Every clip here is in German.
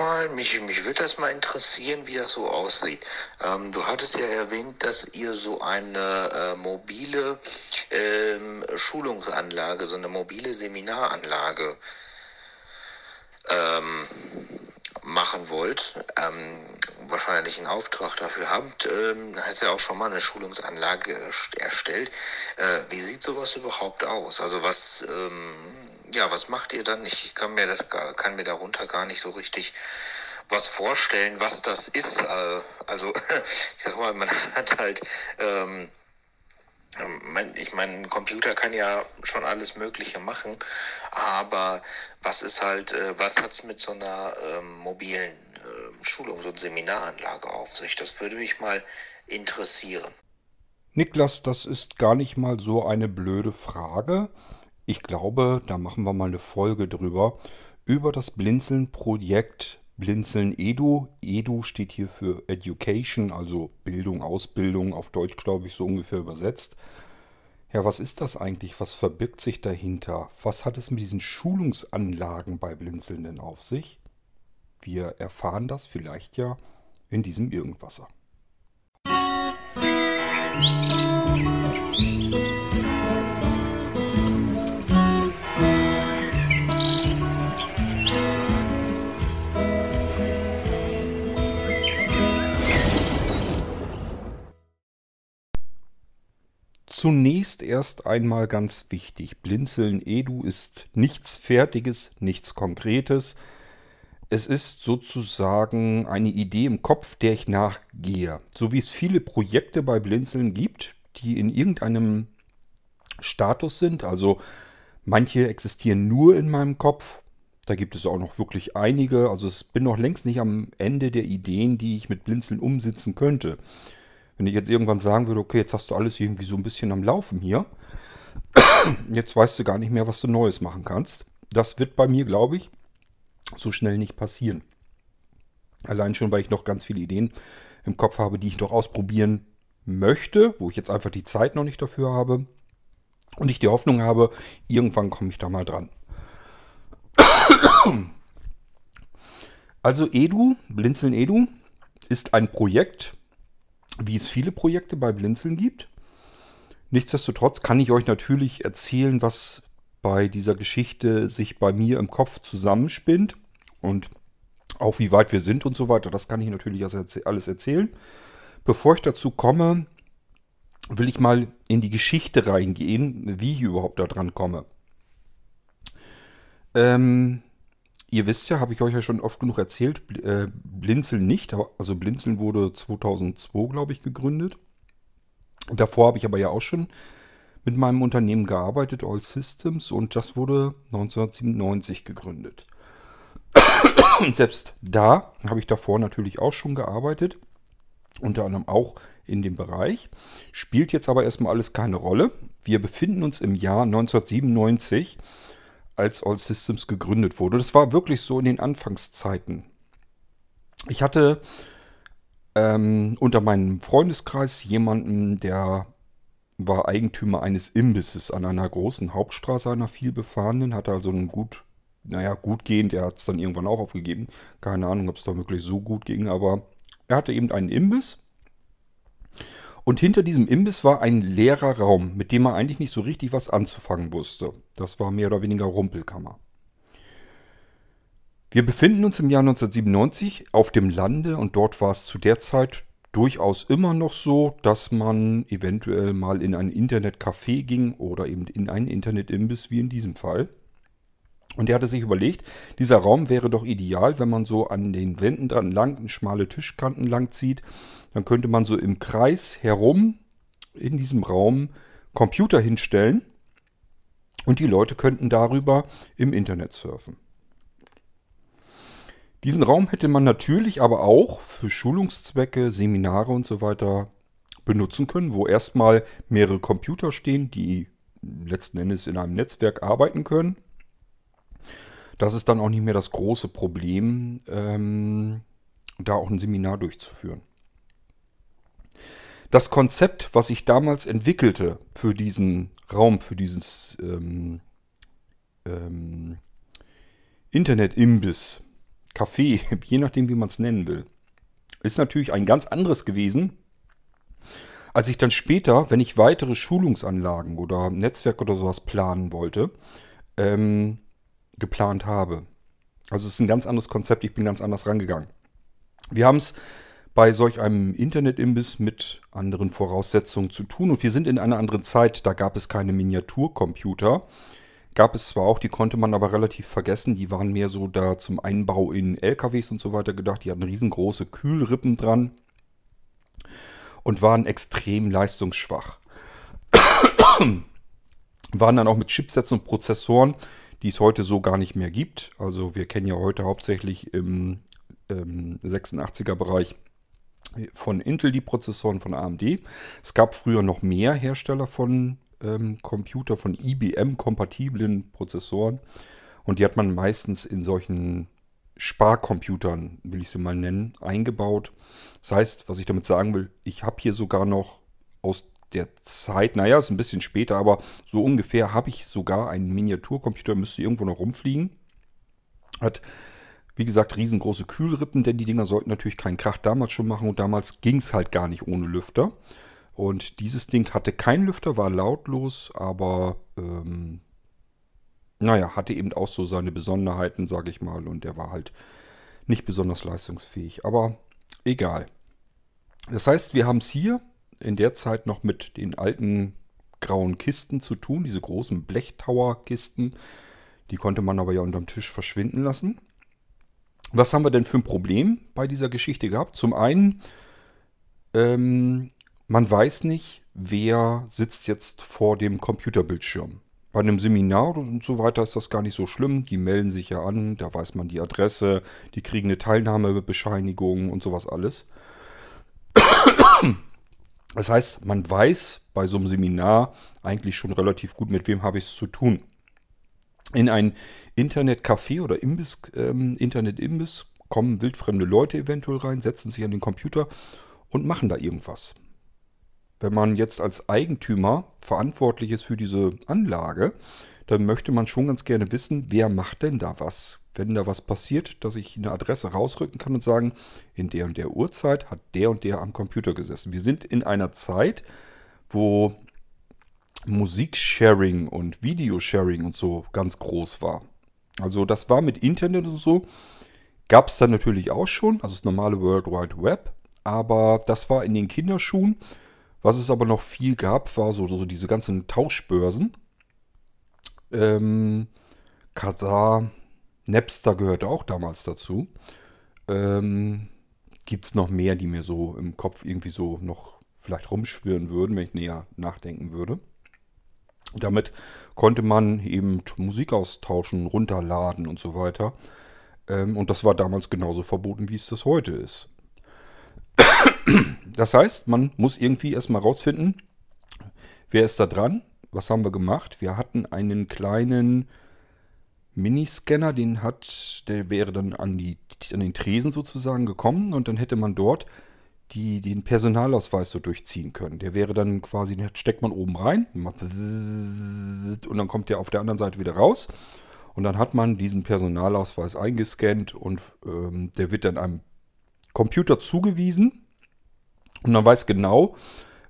mal, mich, mich würde das mal interessieren, wie das so aussieht. Ähm, du hattest ja erwähnt, dass ihr so eine äh, mobile ähm, Schulungsanlage, so eine mobile Seminaranlage ähm, machen wollt. Ähm, wahrscheinlich einen Auftrag dafür habt, ähm, hast ja auch schon mal eine Schulungsanlage erstellt. Äh, wie sieht sowas überhaupt aus? Also was, ähm, ja, was macht ihr dann? Ich kann mir das kann mir darunter gar nicht so richtig was vorstellen, was das ist. Äh, also ich sag mal, man hat halt ähm, ich meine, ein Computer kann ja schon alles Mögliche machen, aber was ist halt, äh, was hat's mit so einer ähm, mobilen äh, Schulungs- und Seminaranlage auf sich? Das würde mich mal interessieren. Niklas, das ist gar nicht mal so eine blöde Frage. Ich glaube, da machen wir mal eine Folge drüber. Über das Blinzeln-Projekt Blinzeln Edu. Edu steht hier für Education, also Bildung, Ausbildung, auf Deutsch glaube ich so ungefähr übersetzt. Ja, was ist das eigentlich? Was verbirgt sich dahinter? Was hat es mit diesen Schulungsanlagen bei Blinzeln denn auf sich? Wir erfahren das vielleicht ja in diesem Irgendwasser. Musik Zunächst erst einmal ganz wichtig. Blinzeln Edu ist nichts Fertiges, nichts Konkretes. Es ist sozusagen eine Idee im Kopf, der ich nachgehe. So wie es viele Projekte bei Blinzeln gibt, die in irgendeinem Status sind. Also manche existieren nur in meinem Kopf. Da gibt es auch noch wirklich einige. Also ich bin noch längst nicht am Ende der Ideen, die ich mit Blinzeln umsetzen könnte. Wenn ich jetzt irgendwann sagen würde, okay, jetzt hast du alles irgendwie so ein bisschen am Laufen hier, jetzt weißt du gar nicht mehr, was du Neues machen kannst. Das wird bei mir, glaube ich, so schnell nicht passieren. Allein schon, weil ich noch ganz viele Ideen im Kopf habe, die ich noch ausprobieren möchte, wo ich jetzt einfach die Zeit noch nicht dafür habe. Und ich die Hoffnung habe, irgendwann komme ich da mal dran. Also Edu, Blinzeln Edu, ist ein Projekt, wie es viele Projekte bei Blinzeln gibt. Nichtsdestotrotz kann ich euch natürlich erzählen, was bei dieser Geschichte sich bei mir im Kopf zusammenspinnt und auch wie weit wir sind und so weiter. Das kann ich natürlich alles erzählen. Bevor ich dazu komme, will ich mal in die Geschichte reingehen, wie ich überhaupt da dran komme. Ähm, Ihr wisst ja, habe ich euch ja schon oft genug erzählt, äh, Blinzeln nicht. Also Blinzeln wurde 2002, glaube ich, gegründet. Davor habe ich aber ja auch schon mit meinem Unternehmen gearbeitet, All Systems, und das wurde 1997 gegründet. Und selbst da habe ich davor natürlich auch schon gearbeitet, unter anderem auch in dem Bereich. Spielt jetzt aber erstmal alles keine Rolle. Wir befinden uns im Jahr 1997 als All Systems gegründet wurde. Das war wirklich so in den Anfangszeiten. Ich hatte ähm, unter meinem Freundeskreis jemanden, der war Eigentümer eines Imbisses an einer großen Hauptstraße, einer vielbefahrenen, hatte also einen gut, naja, gut gehend, er hat es dann irgendwann auch aufgegeben. Keine Ahnung, ob es da wirklich so gut ging, aber er hatte eben einen Imbiss und hinter diesem Imbiss war ein leerer Raum, mit dem man eigentlich nicht so richtig was anzufangen wusste. Das war mehr oder weniger Rumpelkammer. Wir befinden uns im Jahr 1997 auf dem Lande und dort war es zu der Zeit durchaus immer noch so, dass man eventuell mal in ein Internetcafé ging oder eben in einen Internetimbiss wie in diesem Fall. Und er hatte sich überlegt, dieser Raum wäre doch ideal, wenn man so an den Wänden dran lang, schmale Tischkanten lang zieht. Dann könnte man so im Kreis herum in diesem Raum Computer hinstellen und die Leute könnten darüber im Internet surfen. Diesen Raum hätte man natürlich aber auch für Schulungszwecke, Seminare und so weiter benutzen können, wo erstmal mehrere Computer stehen, die letzten Endes in einem Netzwerk arbeiten können das ist dann auch nicht mehr das große Problem, ähm, da auch ein Seminar durchzuführen. Das Konzept, was ich damals entwickelte für diesen Raum, für dieses ähm, ähm, Internet-Imbiss, Café, je nachdem, wie man es nennen will, ist natürlich ein ganz anderes gewesen, als ich dann später, wenn ich weitere Schulungsanlagen oder Netzwerk oder sowas planen wollte, ähm, geplant habe. Also es ist ein ganz anderes Konzept, ich bin ganz anders rangegangen. Wir haben es bei solch einem Internetimbiss mit anderen Voraussetzungen zu tun und wir sind in einer anderen Zeit, da gab es keine Miniaturcomputer. Gab es zwar auch, die konnte man aber relativ vergessen, die waren mehr so da zum Einbau in LKWs und so weiter gedacht, die hatten riesengroße Kühlrippen dran und waren extrem leistungsschwach. waren dann auch mit Chipsätzen und Prozessoren, die es heute so gar nicht mehr gibt. Also wir kennen ja heute hauptsächlich im ähm, 86er Bereich von Intel die Prozessoren von AMD. Es gab früher noch mehr Hersteller von ähm, Computer, von IBM-kompatiblen Prozessoren. Und die hat man meistens in solchen Sparcomputern, will ich sie mal nennen, eingebaut. Das heißt, was ich damit sagen will, ich habe hier sogar noch aus der Zeit, naja, ist ein bisschen später, aber so ungefähr habe ich sogar einen Miniaturcomputer, müsste irgendwo noch rumfliegen. Hat, wie gesagt, riesengroße Kühlrippen, denn die Dinger sollten natürlich keinen Krach damals schon machen und damals ging es halt gar nicht ohne Lüfter. Und dieses Ding hatte keinen Lüfter, war lautlos, aber ähm, naja, hatte eben auch so seine Besonderheiten, sage ich mal. Und der war halt nicht besonders leistungsfähig. Aber egal. Das heißt, wir haben es hier in der Zeit noch mit den alten grauen Kisten zu tun, diese großen Blechtower-Kisten. Die konnte man aber ja unterm Tisch verschwinden lassen. Was haben wir denn für ein Problem bei dieser Geschichte gehabt? Zum einen, ähm, man weiß nicht, wer sitzt jetzt vor dem Computerbildschirm. Bei einem Seminar und so weiter ist das gar nicht so schlimm. Die melden sich ja an, da weiß man die Adresse, die kriegen eine Teilnahmebescheinigung und sowas alles. Das heißt, man weiß bei so einem Seminar eigentlich schon relativ gut, mit wem habe ich es zu tun. In ein Internetcafé oder Imbiss, ähm, Internetimbiss kommen wildfremde Leute eventuell rein, setzen sich an den Computer und machen da irgendwas wenn man jetzt als Eigentümer verantwortlich ist für diese Anlage, dann möchte man schon ganz gerne wissen, wer macht denn da was? Wenn da was passiert, dass ich eine Adresse rausrücken kann und sagen, in der und der Uhrzeit hat der und der am Computer gesessen. Wir sind in einer Zeit, wo Musiksharing und Videosharing und so ganz groß war. Also das war mit Internet und so, gab es dann natürlich auch schon, also das normale World Wide Web, aber das war in den Kinderschuhen was es aber noch viel gab, war so, so diese ganzen Tauschbörsen. Ähm, Katar, Napster gehörte auch damals dazu. Ähm, Gibt es noch mehr, die mir so im Kopf irgendwie so noch vielleicht rumschwirren würden, wenn ich näher nachdenken würde. Damit konnte man eben Musik austauschen, runterladen und so weiter. Ähm, und das war damals genauso verboten, wie es das heute ist. Das heißt, man muss irgendwie erstmal rausfinden, wer ist da dran, was haben wir gemacht. Wir hatten einen kleinen Miniscanner, den hat, der wäre dann an, die, an den Tresen sozusagen gekommen und dann hätte man dort die, den Personalausweis so durchziehen können. Der wäre dann quasi, den steckt man oben rein und dann kommt der auf der anderen Seite wieder raus. Und dann hat man diesen Personalausweis eingescannt und ähm, der wird dann einem Computer zugewiesen und man weiß genau,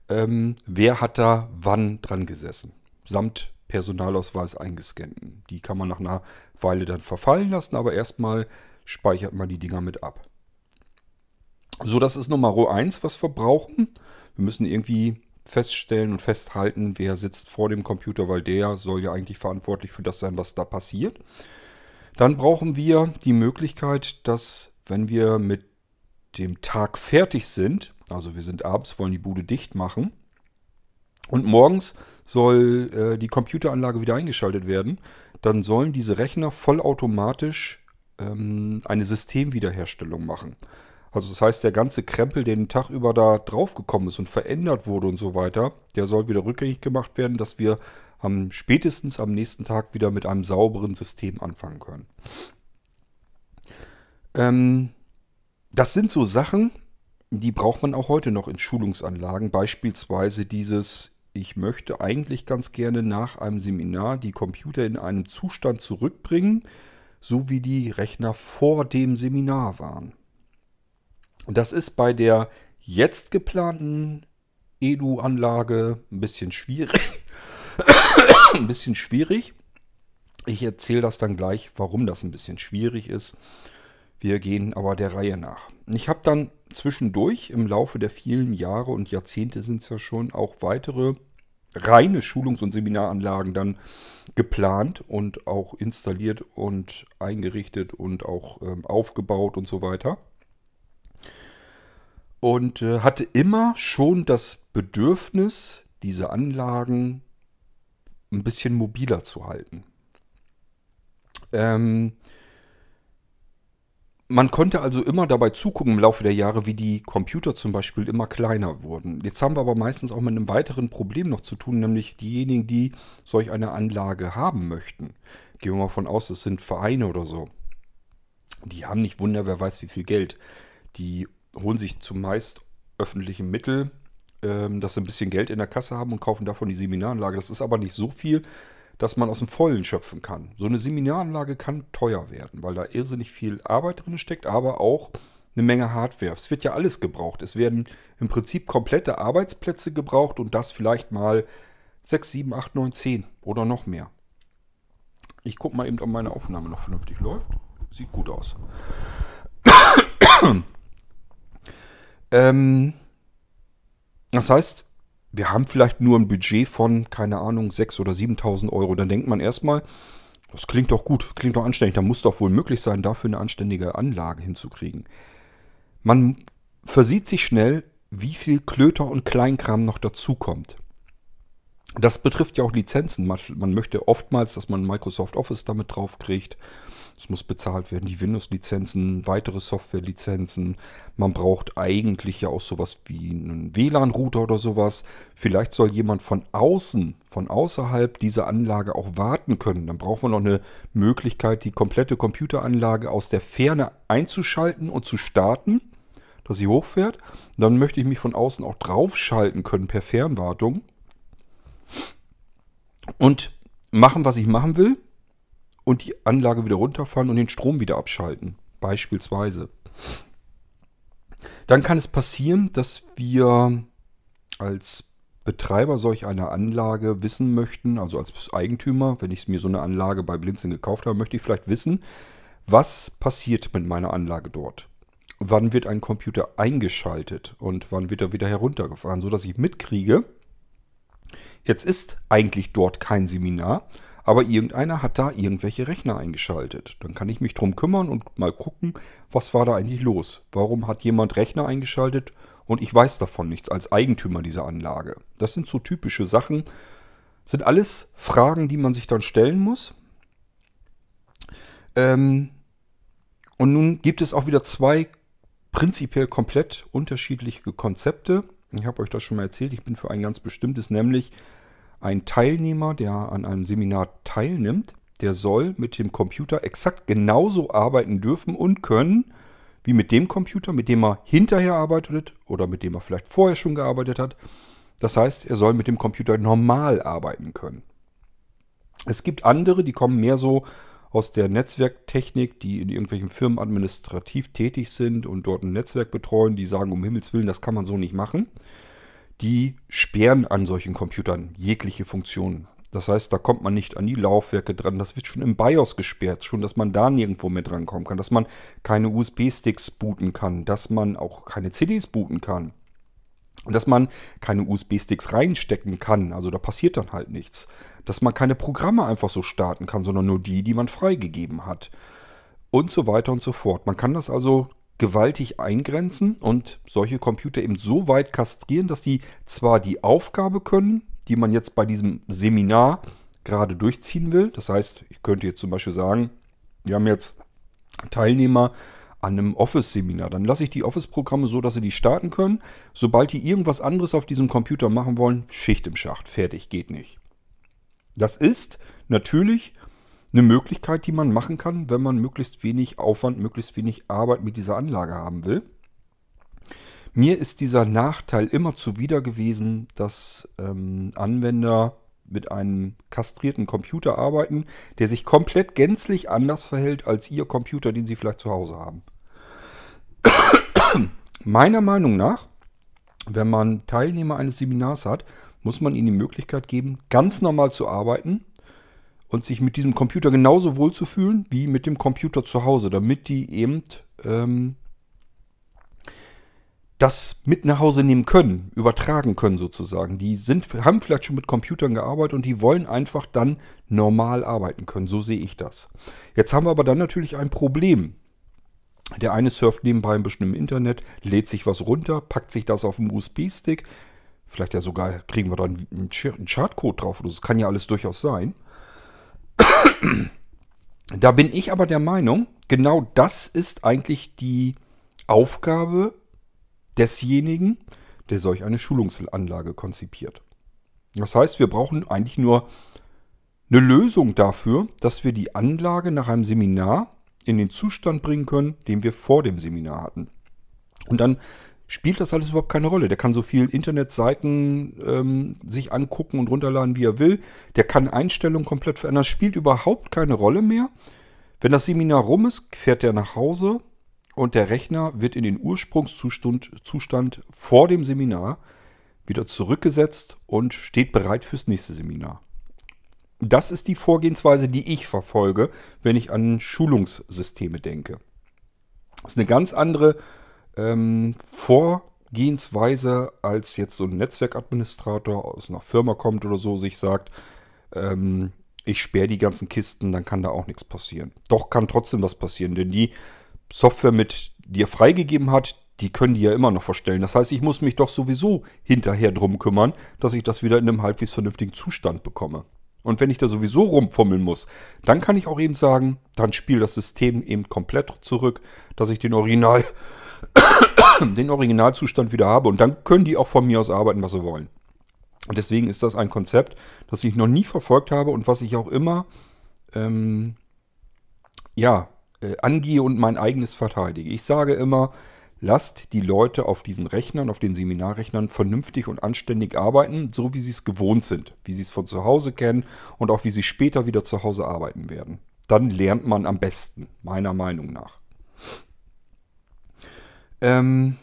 ähm, wer hat da wann dran gesessen. Samt Personalausweis eingescannten. Die kann man nach einer Weile dann verfallen lassen, aber erstmal speichert man die Dinger mit ab. So, das ist Nummer 1, was wir brauchen. Wir müssen irgendwie feststellen und festhalten, wer sitzt vor dem Computer, weil der soll ja eigentlich verantwortlich für das sein, was da passiert. Dann brauchen wir die Möglichkeit, dass wenn wir mit dem Tag fertig sind, also wir sind abends, wollen die Bude dicht machen und morgens soll äh, die Computeranlage wieder eingeschaltet werden, dann sollen diese Rechner vollautomatisch ähm, eine Systemwiederherstellung machen. Also das heißt, der ganze Krempel, der den Tag über da draufgekommen ist und verändert wurde und so weiter, der soll wieder rückgängig gemacht werden, dass wir am spätestens am nächsten Tag wieder mit einem sauberen System anfangen können. Ähm, das sind so Sachen, die braucht man auch heute noch in Schulungsanlagen. Beispielsweise dieses, ich möchte eigentlich ganz gerne nach einem Seminar die Computer in einem Zustand zurückbringen, so wie die Rechner vor dem Seminar waren. Und das ist bei der jetzt geplanten Edu-Anlage ein bisschen schwierig. ein bisschen schwierig. Ich erzähle das dann gleich, warum das ein bisschen schwierig ist. Wir gehen aber der Reihe nach. Ich habe dann zwischendurch im Laufe der vielen Jahre und Jahrzehnte sind es ja schon auch weitere reine Schulungs- und Seminaranlagen dann geplant und auch installiert und eingerichtet und auch ähm, aufgebaut und so weiter. Und äh, hatte immer schon das Bedürfnis, diese Anlagen ein bisschen mobiler zu halten. Ähm, man konnte also immer dabei zugucken im Laufe der Jahre, wie die Computer zum Beispiel immer kleiner wurden. Jetzt haben wir aber meistens auch mit einem weiteren Problem noch zu tun, nämlich diejenigen, die solch eine Anlage haben möchten. Gehen wir mal von aus, es sind Vereine oder so. Die haben nicht Wunder, wer weiß wie viel Geld. Die holen sich zumeist öffentliche Mittel, ähm, dass sie ein bisschen Geld in der Kasse haben und kaufen davon die Seminaranlage. Das ist aber nicht so viel, dass man aus dem Vollen schöpfen kann. So eine Seminaranlage kann teuer werden, weil da irrsinnig viel Arbeit drin steckt, aber auch eine Menge Hardware. Es wird ja alles gebraucht. Es werden im Prinzip komplette Arbeitsplätze gebraucht und das vielleicht mal 6, 7, 8, 9, 10 oder noch mehr. Ich gucke mal eben, ob meine Aufnahme noch vernünftig läuft. Sieht gut aus. Ähm, das heißt, wir haben vielleicht nur ein Budget von, keine Ahnung, 6.000 oder 7.000 Euro. Dann denkt man erstmal, das klingt doch gut, klingt doch anständig. Da muss doch wohl möglich sein, dafür eine anständige Anlage hinzukriegen. Man versieht sich schnell, wie viel Klöter und Kleinkram noch dazukommt. Das betrifft ja auch Lizenzen. Man, man möchte oftmals, dass man Microsoft Office damit drauf kriegt. Es muss bezahlt werden, die Windows-Lizenzen, weitere Software-Lizenzen. Man braucht eigentlich ja auch sowas wie einen WLAN-Router oder sowas. Vielleicht soll jemand von außen, von außerhalb dieser Anlage auch warten können. Dann braucht man noch eine Möglichkeit, die komplette Computeranlage aus der Ferne einzuschalten und zu starten, dass sie hochfährt. Dann möchte ich mich von außen auch draufschalten können per Fernwartung. Und machen, was ich machen will und die Anlage wieder runterfahren und den Strom wieder abschalten. Beispielsweise. Dann kann es passieren, dass wir als Betreiber solch einer Anlage wissen möchten, also als Eigentümer, wenn ich mir so eine Anlage bei Blinzeln gekauft habe, möchte ich vielleicht wissen, was passiert mit meiner Anlage dort. Wann wird ein Computer eingeschaltet und wann wird er wieder heruntergefahren, sodass ich mitkriege, jetzt ist eigentlich dort kein Seminar, aber irgendeiner hat da irgendwelche Rechner eingeschaltet. Dann kann ich mich drum kümmern und mal gucken, was war da eigentlich los? Warum hat jemand Rechner eingeschaltet und ich weiß davon nichts als Eigentümer dieser Anlage? Das sind so typische Sachen. Sind alles Fragen, die man sich dann stellen muss. Ähm, und nun gibt es auch wieder zwei prinzipiell komplett unterschiedliche Konzepte. Ich habe euch das schon mal erzählt. Ich bin für ein ganz bestimmtes, nämlich ein Teilnehmer, der an einem Seminar teilnimmt, der soll mit dem Computer exakt genauso arbeiten dürfen und können, wie mit dem Computer, mit dem er hinterher arbeitet oder mit dem er vielleicht vorher schon gearbeitet hat. Das heißt, er soll mit dem Computer normal arbeiten können. Es gibt andere, die kommen mehr so aus der Netzwerktechnik, die in irgendwelchen Firmen administrativ tätig sind und dort ein Netzwerk betreuen, die sagen, um Himmels Willen, das kann man so nicht machen die sperren an solchen Computern jegliche Funktionen. Das heißt, da kommt man nicht an die Laufwerke dran. Das wird schon im BIOS gesperrt, schon, dass man da nirgendwo mehr drankommen kann, dass man keine USB-Sticks booten kann, dass man auch keine CDs booten kann. Dass man keine USB-Sticks reinstecken kann, also da passiert dann halt nichts. Dass man keine Programme einfach so starten kann, sondern nur die, die man freigegeben hat. Und so weiter und so fort. Man kann das also gewaltig eingrenzen und solche Computer eben so weit kastrieren, dass die zwar die Aufgabe können, die man jetzt bei diesem Seminar gerade durchziehen will. Das heißt, ich könnte jetzt zum Beispiel sagen, wir haben jetzt Teilnehmer an einem Office-Seminar. Dann lasse ich die Office-Programme so, dass sie die starten können. Sobald die irgendwas anderes auf diesem Computer machen wollen, Schicht im Schacht, fertig, geht nicht. Das ist natürlich eine Möglichkeit, die man machen kann, wenn man möglichst wenig Aufwand, möglichst wenig Arbeit mit dieser Anlage haben will. Mir ist dieser Nachteil immer zuwider gewesen, dass ähm, Anwender mit einem kastrierten Computer arbeiten, der sich komplett gänzlich anders verhält als Ihr Computer, den Sie vielleicht zu Hause haben. Meiner Meinung nach, wenn man Teilnehmer eines Seminars hat, muss man ihnen die Möglichkeit geben, ganz normal zu arbeiten und sich mit diesem Computer genauso wohl zu fühlen wie mit dem Computer zu Hause, damit die eben ähm, das mit nach Hause nehmen können, übertragen können sozusagen. Die sind, haben vielleicht schon mit Computern gearbeitet und die wollen einfach dann normal arbeiten können. So sehe ich das. Jetzt haben wir aber dann natürlich ein Problem. Der eine surft nebenbei ein bisschen im Internet, lädt sich was runter, packt sich das auf den USB-Stick. Vielleicht ja sogar kriegen wir dann einen Chartcode drauf. Das kann ja alles durchaus sein. Da bin ich aber der Meinung, genau das ist eigentlich die Aufgabe desjenigen, der solch eine Schulungsanlage konzipiert. Das heißt, wir brauchen eigentlich nur eine Lösung dafür, dass wir die Anlage nach einem Seminar in den Zustand bringen können, den wir vor dem Seminar hatten. Und dann spielt das alles überhaupt keine Rolle. Der kann so viel Internetseiten ähm, sich angucken und runterladen, wie er will. Der kann Einstellungen komplett verändern. Das spielt überhaupt keine Rolle mehr. Wenn das Seminar rum ist, fährt er nach Hause und der Rechner wird in den Ursprungszustand Zustand vor dem Seminar wieder zurückgesetzt und steht bereit fürs nächste Seminar. Das ist die Vorgehensweise, die ich verfolge, wenn ich an Schulungssysteme denke. Das ist eine ganz andere ähm, Vorgehensweise, als jetzt so ein Netzwerkadministrator aus einer Firma kommt oder so, sich sagt, ähm, ich sperre die ganzen Kisten, dann kann da auch nichts passieren. Doch kann trotzdem was passieren, denn die Software mit, die er freigegeben hat, die können die ja immer noch verstellen. Das heißt, ich muss mich doch sowieso hinterher drum kümmern, dass ich das wieder in einem halbwegs vernünftigen Zustand bekomme. Und wenn ich da sowieso rumfummeln muss, dann kann ich auch eben sagen, dann spielt das System eben komplett zurück, dass ich den Original, den Originalzustand wieder habe. Und dann können die auch von mir aus arbeiten, was sie wollen. Und deswegen ist das ein Konzept, das ich noch nie verfolgt habe und was ich auch immer, ähm, ja, äh, angehe und mein eigenes verteidige. Ich sage immer, lasst die Leute auf diesen Rechnern, auf den Seminarrechnern vernünftig und anständig arbeiten, so wie sie es gewohnt sind, wie sie es von zu Hause kennen und auch wie sie später wieder zu Hause arbeiten werden. Dann lernt man am besten, meiner Meinung nach. Ähm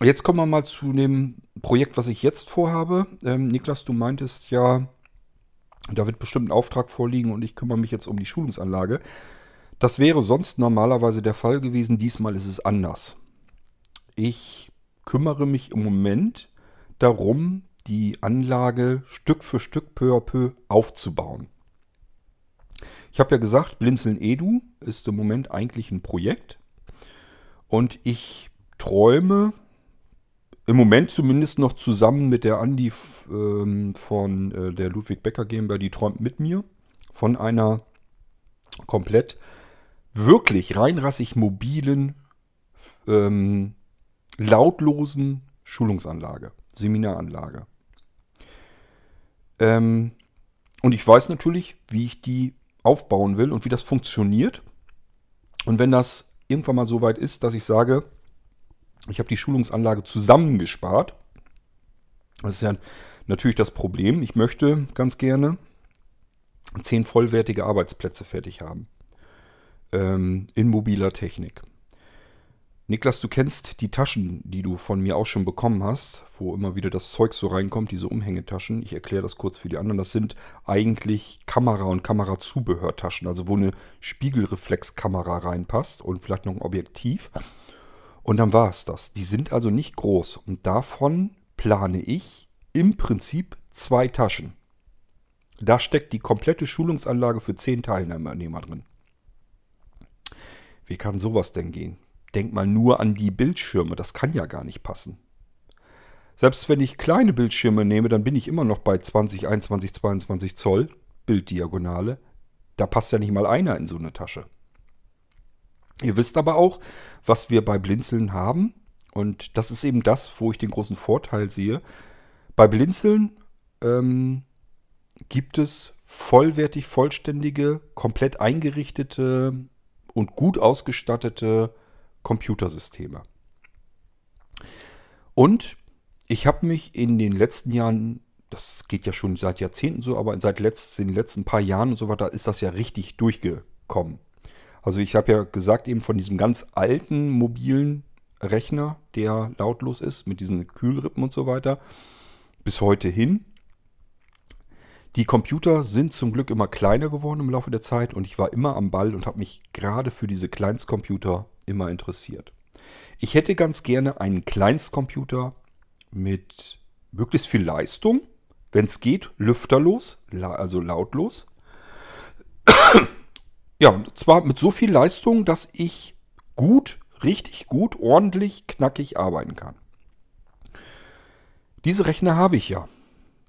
jetzt kommen wir mal zu dem Projekt, was ich jetzt vorhabe. Ähm, Niklas, du meintest ja, da wird bestimmt ein Auftrag vorliegen und ich kümmere mich jetzt um die Schulungsanlage. Das wäre sonst normalerweise der Fall gewesen. Diesmal ist es anders. Ich kümmere mich im Moment darum, die Anlage Stück für Stück peu à peu aufzubauen. Ich habe ja gesagt, Blinzeln Edu ist im Moment eigentlich ein Projekt. Und ich träume im Moment zumindest noch zusammen mit der Andi ähm, von äh, der Ludwig Becker GmbH, die träumt mit mir von einer komplett wirklich reinrassig mobilen, ähm, lautlosen Schulungsanlage, Seminaranlage. Ähm, und ich weiß natürlich, wie ich die aufbauen will und wie das funktioniert. Und wenn das irgendwann mal so weit ist, dass ich sage, ich habe die Schulungsanlage zusammengespart, das ist ja natürlich das Problem. Ich möchte ganz gerne zehn vollwertige Arbeitsplätze fertig haben ähm, in mobiler Technik. Niklas, du kennst die Taschen, die du von mir auch schon bekommen hast, wo immer wieder das Zeug so reinkommt, diese Umhängetaschen. Ich erkläre das kurz für die anderen. Das sind eigentlich Kamera- und Kamerazubehörtaschen, also wo eine Spiegelreflexkamera reinpasst und vielleicht noch ein Objektiv. Und dann war es das. Die sind also nicht groß und davon plane ich im Prinzip zwei Taschen. Da steckt die komplette Schulungsanlage für zehn Teilnehmer drin. Wie kann sowas denn gehen? Denk mal nur an die Bildschirme, das kann ja gar nicht passen. Selbst wenn ich kleine Bildschirme nehme, dann bin ich immer noch bei 20, 21, 22 Zoll Bilddiagonale. Da passt ja nicht mal einer in so eine Tasche. Ihr wisst aber auch, was wir bei Blinzeln haben. Und das ist eben das, wo ich den großen Vorteil sehe. Bei Blinzeln ähm, gibt es vollwertig, vollständige, komplett eingerichtete und gut ausgestattete Computersysteme. Und ich habe mich in den letzten Jahren das geht ja schon seit Jahrzehnten so, aber seit letzt, den letzten paar Jahren und so weiter ist das ja richtig durchgekommen. Also ich habe ja gesagt eben von diesem ganz alten mobilen Rechner, der lautlos ist, mit diesen Kühlrippen und so weiter, bis heute hin. Die Computer sind zum Glück immer kleiner geworden im Laufe der Zeit und ich war immer am Ball und habe mich gerade für diese Kleinstcomputer immer interessiert. Ich hätte ganz gerne einen Kleinstcomputer mit möglichst viel Leistung, wenn es geht, lüfterlos, also lautlos. ja, und zwar mit so viel Leistung, dass ich gut, richtig gut, ordentlich, knackig arbeiten kann. Diese Rechner habe ich ja.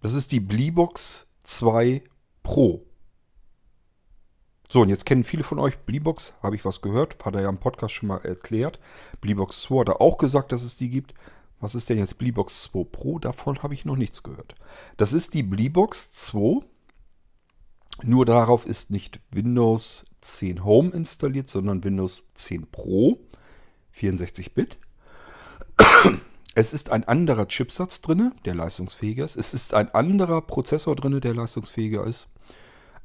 Das ist die Bleebox 2 Pro. So, und jetzt kennen viele von euch Bleebox, habe ich was gehört, hat er ja im Podcast schon mal erklärt. Bleebox 2 hat er auch gesagt, dass es die gibt. Was ist denn jetzt Bleebox 2 Pro? Davon habe ich noch nichts gehört. Das ist die Bleebox 2. Nur darauf ist nicht Windows 10 Home installiert, sondern Windows 10 Pro 64-Bit. Es ist ein anderer Chipsatz drin, der leistungsfähiger ist. Es ist ein anderer Prozessor drin, der leistungsfähiger ist.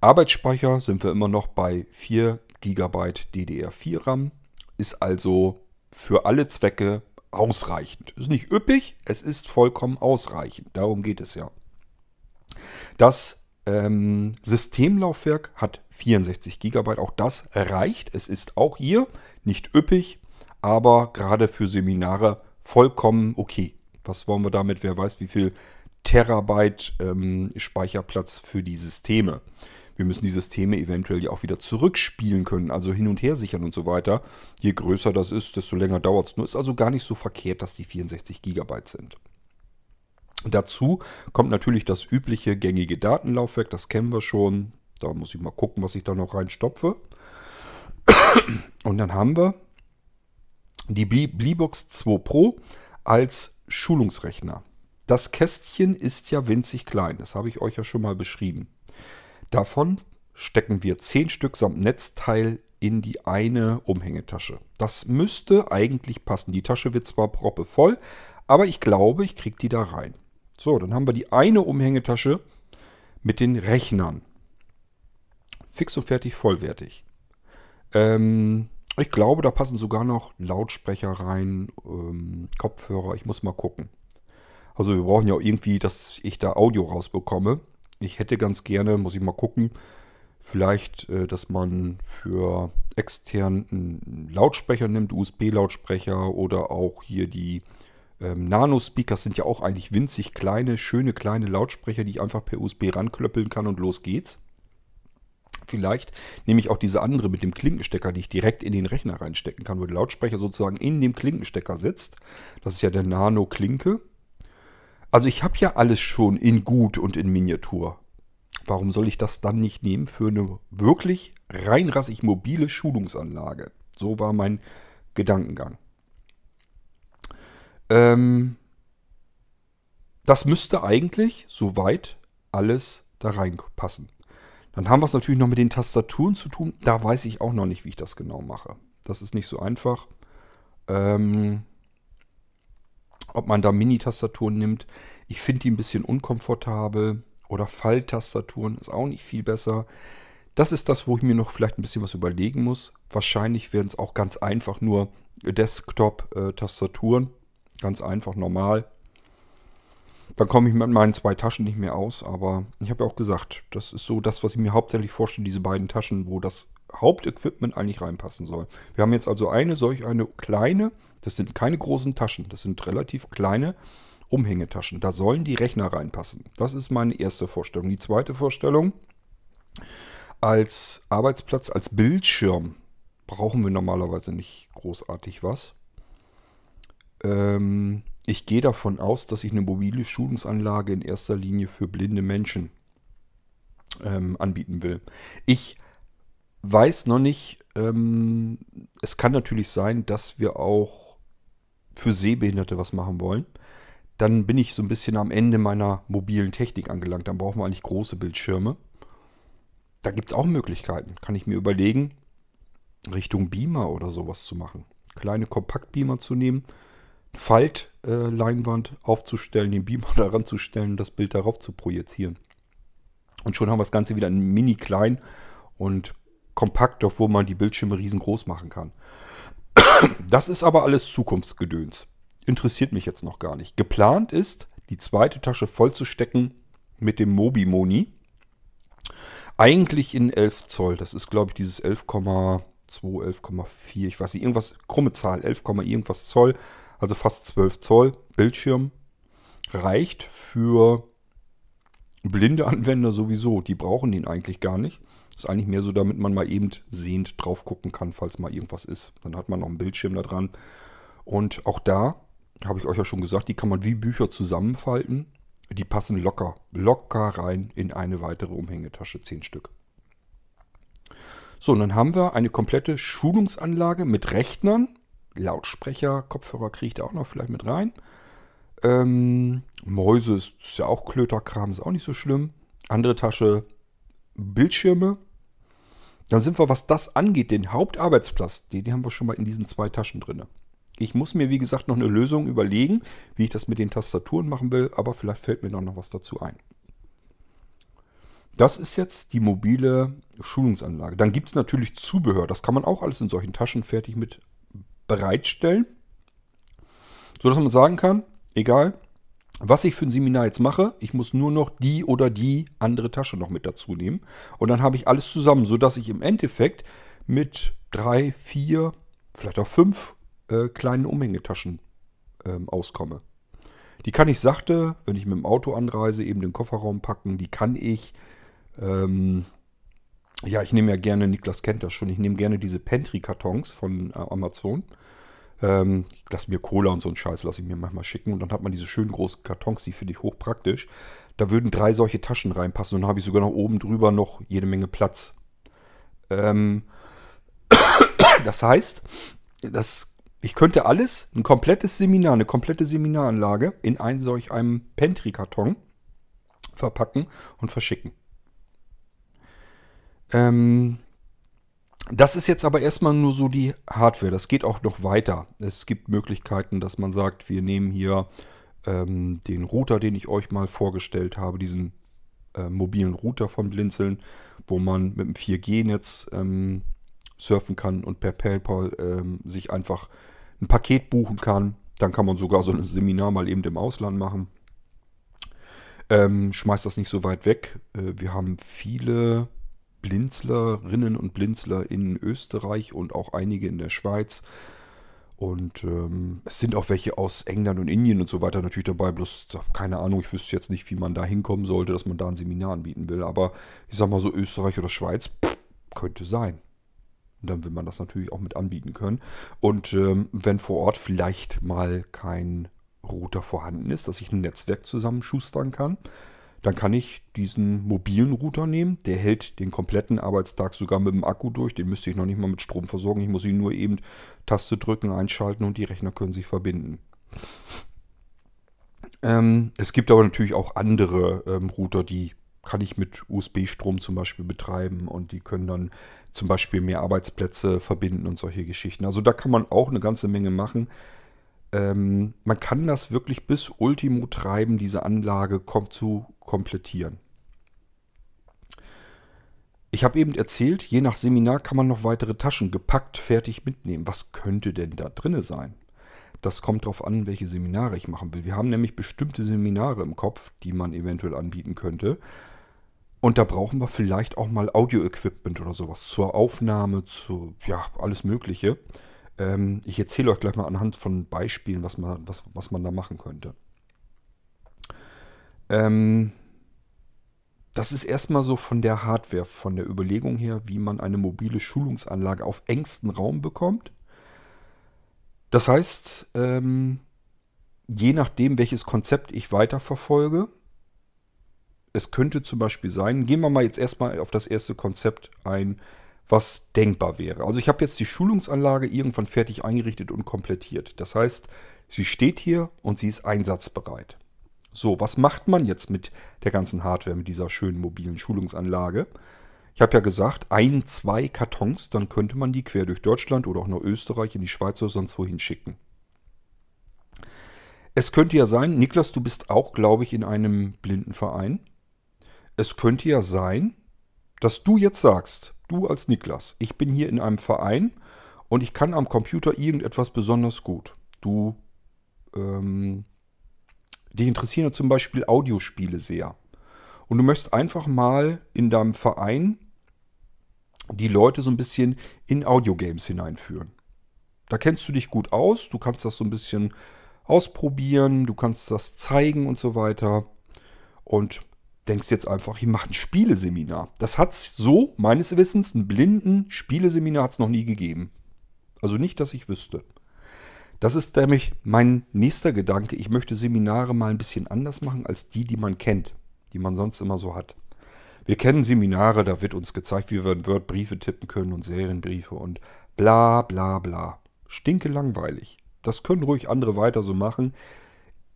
Arbeitsspeicher sind wir immer noch bei 4 GB DDR4 RAM. Ist also für alle Zwecke ausreichend. Ist nicht üppig, es ist vollkommen ausreichend. Darum geht es ja. Das ähm, Systemlaufwerk hat 64 GB. Auch das reicht. Es ist auch hier nicht üppig, aber gerade für Seminare vollkommen okay. Was wollen wir damit? Wer weiß, wie viel Terabyte ähm, Speicherplatz für die Systeme. Wir müssen die Systeme eventuell ja auch wieder zurückspielen können, also hin und her sichern und so weiter. Je größer das ist, desto länger dauert es nur. Ist also gar nicht so verkehrt, dass die 64 GB sind. Dazu kommt natürlich das übliche gängige Datenlaufwerk, das kennen wir schon. Da muss ich mal gucken, was ich da noch reinstopfe. Und dann haben wir die Bleebox 2 Pro als Schulungsrechner. Das Kästchen ist ja winzig klein, das habe ich euch ja schon mal beschrieben. Davon stecken wir 10 Stück samt Netzteil in die eine Umhängetasche. Das müsste eigentlich passen. Die Tasche wird zwar proppevoll, aber ich glaube, ich kriege die da rein. So, dann haben wir die eine Umhängetasche mit den Rechnern. Fix und fertig, vollwertig. Ähm, ich glaube, da passen sogar noch Lautsprecher rein, ähm, Kopfhörer. Ich muss mal gucken. Also wir brauchen ja irgendwie, dass ich da Audio rausbekomme. Ich hätte ganz gerne, muss ich mal gucken, vielleicht, äh, dass man für extern einen Lautsprecher nimmt, USB-Lautsprecher oder auch hier die ähm, Nano-Speakers sind ja auch eigentlich winzig kleine, schöne kleine Lautsprecher, die ich einfach per USB ranklöppeln kann und los geht's. Vielleicht nehme ich auch diese andere mit dem Klinkenstecker, die ich direkt in den Rechner reinstecken kann, wo der Lautsprecher sozusagen in dem Klinkenstecker sitzt. Das ist ja der Nano-Klinke. Also ich habe ja alles schon in gut und in Miniatur. Warum soll ich das dann nicht nehmen für eine wirklich reinrassig mobile Schulungsanlage? So war mein Gedankengang. Ähm, das müsste eigentlich soweit alles da reinpassen. Dann haben wir es natürlich noch mit den Tastaturen zu tun. Da weiß ich auch noch nicht, wie ich das genau mache. Das ist nicht so einfach. Ähm, ob man da Mini-Tastaturen nimmt. Ich finde die ein bisschen unkomfortabel. Oder Falltastaturen ist auch nicht viel besser. Das ist das, wo ich mir noch vielleicht ein bisschen was überlegen muss. Wahrscheinlich werden es auch ganz einfach nur Desktop-Tastaturen. Ganz einfach, normal. Dann komme ich mit meinen zwei Taschen nicht mehr aus, aber ich habe ja auch gesagt, das ist so das, was ich mir hauptsächlich vorstelle, diese beiden Taschen, wo das Hauptequipment eigentlich reinpassen soll. Wir haben jetzt also eine solch eine kleine, das sind keine großen Taschen, das sind relativ kleine Umhängetaschen. Da sollen die Rechner reinpassen. Das ist meine erste Vorstellung. Die zweite Vorstellung, als Arbeitsplatz, als Bildschirm brauchen wir normalerweise nicht großartig was. Ähm, ich gehe davon aus, dass ich eine mobile Schulungsanlage in erster Linie für blinde Menschen ähm, anbieten will. Ich weiß noch nicht, ähm, es kann natürlich sein, dass wir auch für Sehbehinderte was machen wollen. Dann bin ich so ein bisschen am Ende meiner mobilen Technik angelangt. Dann brauchen wir eigentlich große Bildschirme. Da gibt es auch Möglichkeiten. Kann ich mir überlegen, Richtung Beamer oder sowas zu machen. Kleine Kompaktbeamer zu nehmen Faltleinwand aufzustellen, den Beamer daran zu stellen und das Bild darauf zu projizieren. Und schon haben wir das Ganze wieder in mini klein und kompakt, obwohl man die Bildschirme riesengroß machen kann. Das ist aber alles Zukunftsgedöns. Interessiert mich jetzt noch gar nicht. Geplant ist, die zweite Tasche vollzustecken mit dem Mobi-Moni. Eigentlich in 11 Zoll. Das ist, glaube ich, dieses 11,2, 11,4. Ich weiß nicht, irgendwas, krumme Zahl. 11, irgendwas Zoll. Also fast 12 Zoll. Bildschirm reicht für blinde Anwender sowieso. Die brauchen den eigentlich gar nicht. Ist eigentlich mehr so, damit man mal eben sehend drauf gucken kann, falls mal irgendwas ist. Dann hat man noch einen Bildschirm da dran. Und auch da, habe ich euch ja schon gesagt, die kann man wie Bücher zusammenfalten. Die passen locker, locker rein in eine weitere Umhängetasche, 10 Stück. So, und dann haben wir eine komplette Schulungsanlage mit Rechnern. Lautsprecher, Kopfhörer kriege ich da auch noch vielleicht mit rein. Ähm, Mäuse ist, ist ja auch Klöterkram, ist auch nicht so schlimm. Andere Tasche, Bildschirme. Dann sind wir, was das angeht, den Hauptarbeitsplatz, den, den haben wir schon mal in diesen zwei Taschen drin. Ich muss mir, wie gesagt, noch eine Lösung überlegen, wie ich das mit den Tastaturen machen will, aber vielleicht fällt mir noch was dazu ein. Das ist jetzt die mobile Schulungsanlage. Dann gibt es natürlich Zubehör. Das kann man auch alles in solchen Taschen fertig mit bereitstellen. So dass man sagen kann, egal, was ich für ein Seminar jetzt mache, ich muss nur noch die oder die andere Tasche noch mit dazu nehmen. Und dann habe ich alles zusammen, sodass ich im Endeffekt mit drei, vier, vielleicht auch fünf äh, kleinen Umhängetaschen ähm, auskomme. Die kann ich sachte, wenn ich mit dem Auto anreise, eben den Kofferraum packen. Die kann ich, ähm, ja, ich nehme ja gerne, Niklas kennt das schon, ich nehme gerne diese Pantry-Kartons von äh, Amazon. Ähm, ich lasse mir Cola und so einen Scheiß, lasse ich mir manchmal schicken. Und dann hat man diese schönen großen Kartons, die finde ich hochpraktisch. Da würden drei solche Taschen reinpassen und dann habe ich sogar noch oben drüber noch jede Menge Platz. Ähm, das heißt, das, ich könnte alles, ein komplettes Seminar, eine komplette Seminaranlage in einen solch einem Pantry-Karton verpacken und verschicken. Ähm, das ist jetzt aber erstmal nur so die Hardware. Das geht auch noch weiter. Es gibt Möglichkeiten, dass man sagt, wir nehmen hier ähm, den Router, den ich euch mal vorgestellt habe, diesen äh, mobilen Router von Blinzeln, wo man mit dem 4G-Netz ähm, surfen kann und per PayPal ähm, sich einfach ein Paket buchen kann. Dann kann man sogar so ein Seminar mal eben im Ausland machen. Ähm, schmeißt das nicht so weit weg. Äh, wir haben viele Blinzlerinnen und Blinzler in Österreich und auch einige in der Schweiz. Und ähm, es sind auch welche aus England und Indien und so weiter natürlich dabei. Bloß, keine Ahnung, ich wüsste jetzt nicht, wie man da hinkommen sollte, dass man da ein Seminar anbieten will. Aber ich sag mal so, Österreich oder Schweiz, pff, könnte sein. Und dann will man das natürlich auch mit anbieten können. Und ähm, wenn vor Ort vielleicht mal kein Router vorhanden ist, dass ich ein Netzwerk zusammenschustern kann, dann kann ich diesen mobilen Router nehmen. Der hält den kompletten Arbeitstag sogar mit dem Akku durch. Den müsste ich noch nicht mal mit Strom versorgen. Ich muss ihn nur eben Taste drücken, einschalten und die Rechner können sich verbinden. Ähm, es gibt aber natürlich auch andere ähm, Router, die kann ich mit USB-Strom zum Beispiel betreiben und die können dann zum Beispiel mehr Arbeitsplätze verbinden und solche Geschichten. Also da kann man auch eine ganze Menge machen. Ähm, man kann das wirklich bis Ultimo treiben, diese Anlage kommt zu komplettieren. Ich habe eben erzählt, je nach Seminar kann man noch weitere Taschen gepackt, fertig mitnehmen. Was könnte denn da drinne sein? Das kommt darauf an, welche Seminare ich machen will. Wir haben nämlich bestimmte Seminare im Kopf, die man eventuell anbieten könnte. Und da brauchen wir vielleicht auch mal Audio-Equipment oder sowas zur Aufnahme, zu ja, alles Mögliche. Ähm, ich erzähle euch gleich mal anhand von Beispielen, was man, was, was man da machen könnte. Ähm, das ist erstmal so von der Hardware, von der Überlegung her, wie man eine mobile Schulungsanlage auf engstem Raum bekommt. Das heißt, ähm, je nachdem, welches Konzept ich weiterverfolge, es könnte zum Beispiel sein, gehen wir mal jetzt erstmal auf das erste Konzept ein, was denkbar wäre. Also ich habe jetzt die Schulungsanlage irgendwann fertig eingerichtet und komplettiert. Das heißt, sie steht hier und sie ist einsatzbereit. So, was macht man jetzt mit der ganzen Hardware, mit dieser schönen mobilen Schulungsanlage? Ich habe ja gesagt, ein, zwei Kartons, dann könnte man die quer durch Deutschland oder auch nach Österreich, in die Schweiz oder sonst wohin schicken. Es könnte ja sein, Niklas, du bist auch, glaube ich, in einem Blindenverein. Es könnte ja sein, dass du jetzt sagst, du als Niklas, ich bin hier in einem Verein und ich kann am Computer irgendetwas besonders gut. Du, ähm, dich interessieren zum Beispiel Audiospiele sehr. Und du möchtest einfach mal in deinem Verein die Leute so ein bisschen in Audiogames hineinführen. Da kennst du dich gut aus, du kannst das so ein bisschen ausprobieren, du kannst das zeigen und so weiter. Und denkst jetzt einfach, ich mache ein Spieleseminar. Das hat es so, meines Wissens, ein blinden Spieleseminar hat es noch nie gegeben. Also nicht, dass ich wüsste. Das ist nämlich mein nächster Gedanke. Ich möchte Seminare mal ein bisschen anders machen als die, die man kennt, die man sonst immer so hat. Wir kennen Seminare, da wird uns gezeigt, wie wir in Word Briefe tippen können und Serienbriefe und bla bla bla. Stinke langweilig. Das können ruhig andere weiter so machen.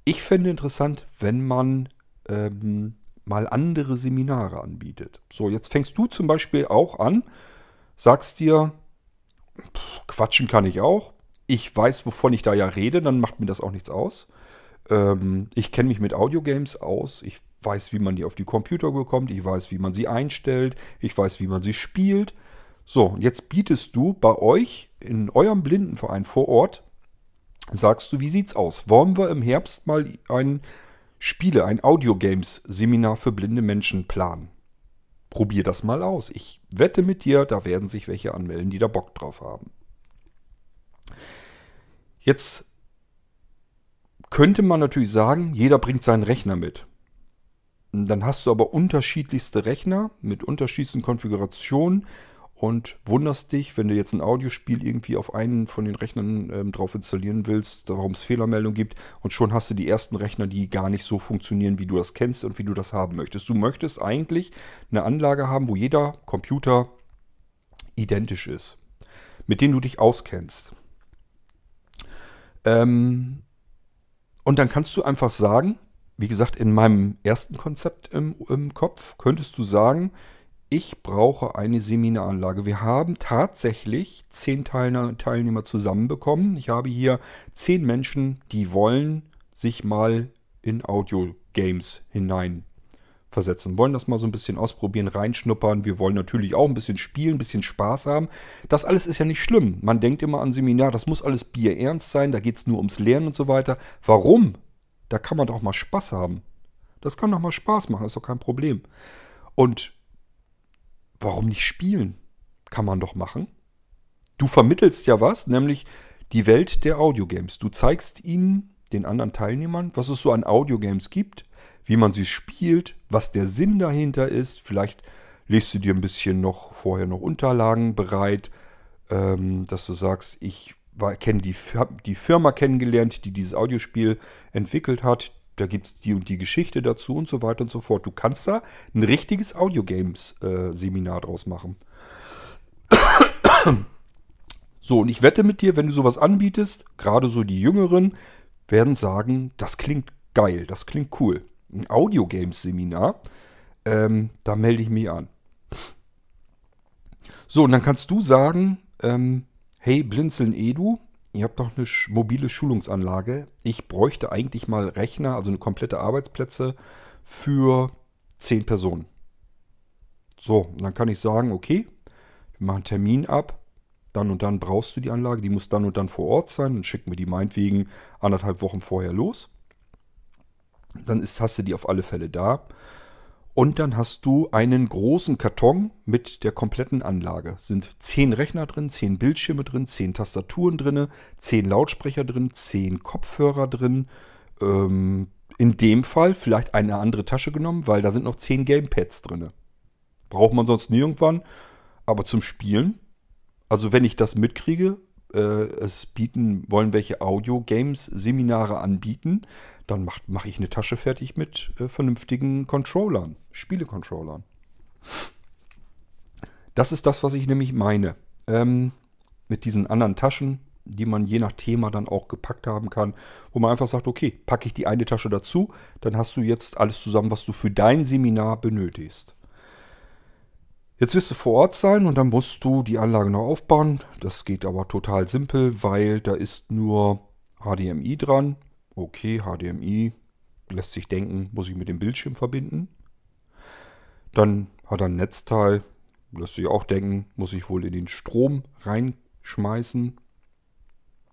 Ich fände interessant, wenn man ähm, mal andere Seminare anbietet. So, jetzt fängst du zum Beispiel auch an, sagst dir, pff, quatschen kann ich auch. Ich weiß, wovon ich da ja rede, dann macht mir das auch nichts aus. Ähm, ich kenne mich mit Audiogames aus. Ich weiß, wie man die auf die Computer bekommt. Ich weiß, wie man sie einstellt. Ich weiß, wie man sie spielt. So, jetzt bietest du bei euch in eurem Blindenverein vor Ort, sagst du, wie sieht's aus? Wollen wir im Herbst mal ein Spiele, ein Audiogames-Seminar für blinde Menschen planen? Probier das mal aus. Ich wette mit dir, da werden sich welche anmelden, die da Bock drauf haben. Jetzt könnte man natürlich sagen, jeder bringt seinen Rechner mit. Dann hast du aber unterschiedlichste Rechner mit unterschiedlichsten Konfigurationen und wunderst dich, wenn du jetzt ein Audiospiel irgendwie auf einen von den Rechnern ähm, drauf installieren willst, warum es Fehlermeldungen gibt und schon hast du die ersten Rechner, die gar nicht so funktionieren, wie du das kennst und wie du das haben möchtest. Du möchtest eigentlich eine Anlage haben, wo jeder Computer identisch ist, mit dem du dich auskennst. Ähm, und dann kannst du einfach sagen, wie gesagt, in meinem ersten Konzept im, im Kopf könntest du sagen, ich brauche eine Seminaranlage. Wir haben tatsächlich zehn Teilnehmer zusammenbekommen. Ich habe hier zehn Menschen, die wollen sich mal in Audio-Games hineinversetzen. Wollen das mal so ein bisschen ausprobieren, reinschnuppern. Wir wollen natürlich auch ein bisschen spielen, ein bisschen Spaß haben. Das alles ist ja nicht schlimm. Man denkt immer an Seminar, das muss alles bierernst sein, da geht es nur ums Lernen und so weiter. Warum? Da kann man doch mal Spaß haben. Das kann doch mal Spaß machen, ist doch kein Problem. Und warum nicht spielen? Kann man doch machen. Du vermittelst ja was, nämlich die Welt der Audiogames. Du zeigst ihnen, den anderen Teilnehmern, was es so an Audiogames gibt, wie man sie spielt, was der Sinn dahinter ist. Vielleicht legst du dir ein bisschen noch vorher noch Unterlagen bereit, ähm, dass du sagst, ich kenne die, die Firma kennengelernt, die dieses Audiospiel entwickelt hat. Da gibt es die und die Geschichte dazu und so weiter und so fort. Du kannst da ein richtiges Audiogames-Seminar äh, draus machen. so, und ich wette mit dir, wenn du sowas anbietest, gerade so die Jüngeren werden sagen, das klingt geil, das klingt cool. Ein Audiogames-Seminar, ähm, da melde ich mich an. So, und dann kannst du sagen, ähm, hey Blinzeln Edu, ihr habt doch eine mobile Schulungsanlage. Ich bräuchte eigentlich mal Rechner, also eine komplette Arbeitsplätze für 10 Personen. So, dann kann ich sagen, okay, wir machen einen Termin ab. Dann und dann brauchst du die Anlage, die muss dann und dann vor Ort sein. Dann schicken wir die meinetwegen anderthalb Wochen vorher los. Dann ist, hast du die auf alle Fälle da. Und dann hast du einen großen Karton mit der kompletten Anlage. Sind zehn Rechner drin, zehn Bildschirme drin, zehn Tastaturen drin, zehn Lautsprecher drin, zehn Kopfhörer drin. Ähm, in dem Fall vielleicht eine andere Tasche genommen, weil da sind noch zehn Gamepads drin. Braucht man sonst nie irgendwann. Aber zum Spielen, also wenn ich das mitkriege, äh, es bieten, wollen welche Audio-Games-Seminare anbieten, dann mache mach ich eine Tasche fertig mit äh, vernünftigen Controllern, Spielecontrollern. Das ist das, was ich nämlich meine. Ähm, mit diesen anderen Taschen, die man je nach Thema dann auch gepackt haben kann, wo man einfach sagt, okay, packe ich die eine Tasche dazu, dann hast du jetzt alles zusammen, was du für dein Seminar benötigst. Jetzt wirst du vor Ort sein und dann musst du die Anlage noch aufbauen. Das geht aber total simpel, weil da ist nur HDMI dran Okay, HDMI, lässt sich denken, muss ich mit dem Bildschirm verbinden. Dann hat er ein Netzteil, lässt sich auch denken, muss ich wohl in den Strom reinschmeißen.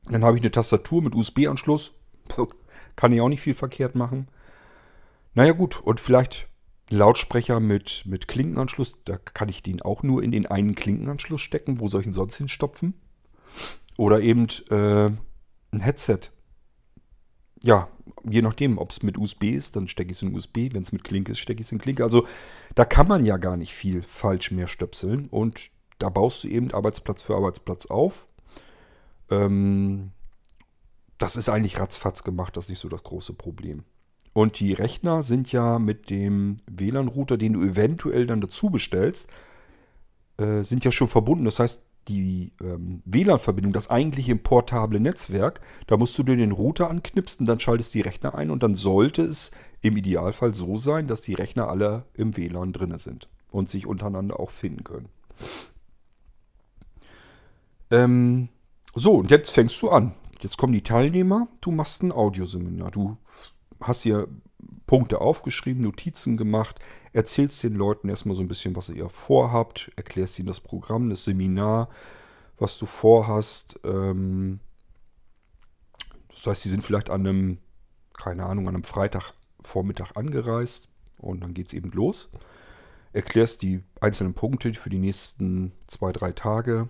Dann habe ich eine Tastatur mit USB-Anschluss. Kann ich auch nicht viel verkehrt machen. Naja gut, und vielleicht Lautsprecher mit, mit Klinkenanschluss. Da kann ich den auch nur in den einen Klinkenanschluss stecken. Wo soll ich ihn sonst hinstopfen? Oder eben äh, ein Headset. Ja, je nachdem, ob es mit USB ist, dann stecke ich es in USB. Wenn es mit Klinke ist, stecke ich es in Klinke. Also da kann man ja gar nicht viel falsch mehr stöpseln. Und da baust du eben Arbeitsplatz für Arbeitsplatz auf. Ähm, das ist eigentlich ratzfatz gemacht, das ist nicht so das große Problem. Und die Rechner sind ja mit dem WLAN-Router, den du eventuell dann dazu bestellst, äh, sind ja schon verbunden. Das heißt, die ähm, WLAN-Verbindung, das eigentliche portable Netzwerk, da musst du dir den Router anknipsen, dann schaltest die Rechner ein und dann sollte es im Idealfall so sein, dass die Rechner alle im WLAN drin sind und sich untereinander auch finden können. Ähm, so, und jetzt fängst du an. Jetzt kommen die Teilnehmer, du machst ein Audioseminar. Du hast hier Punkte aufgeschrieben, Notizen gemacht, erzählst den Leuten erstmal so ein bisschen, was ihr vorhabt, erklärst ihnen das Programm, das Seminar, was du vorhast. Ähm, das heißt, sie sind vielleicht an einem, keine Ahnung, an einem Freitagvormittag angereist und dann geht es eben los. Erklärst die einzelnen Punkte für die nächsten zwei, drei Tage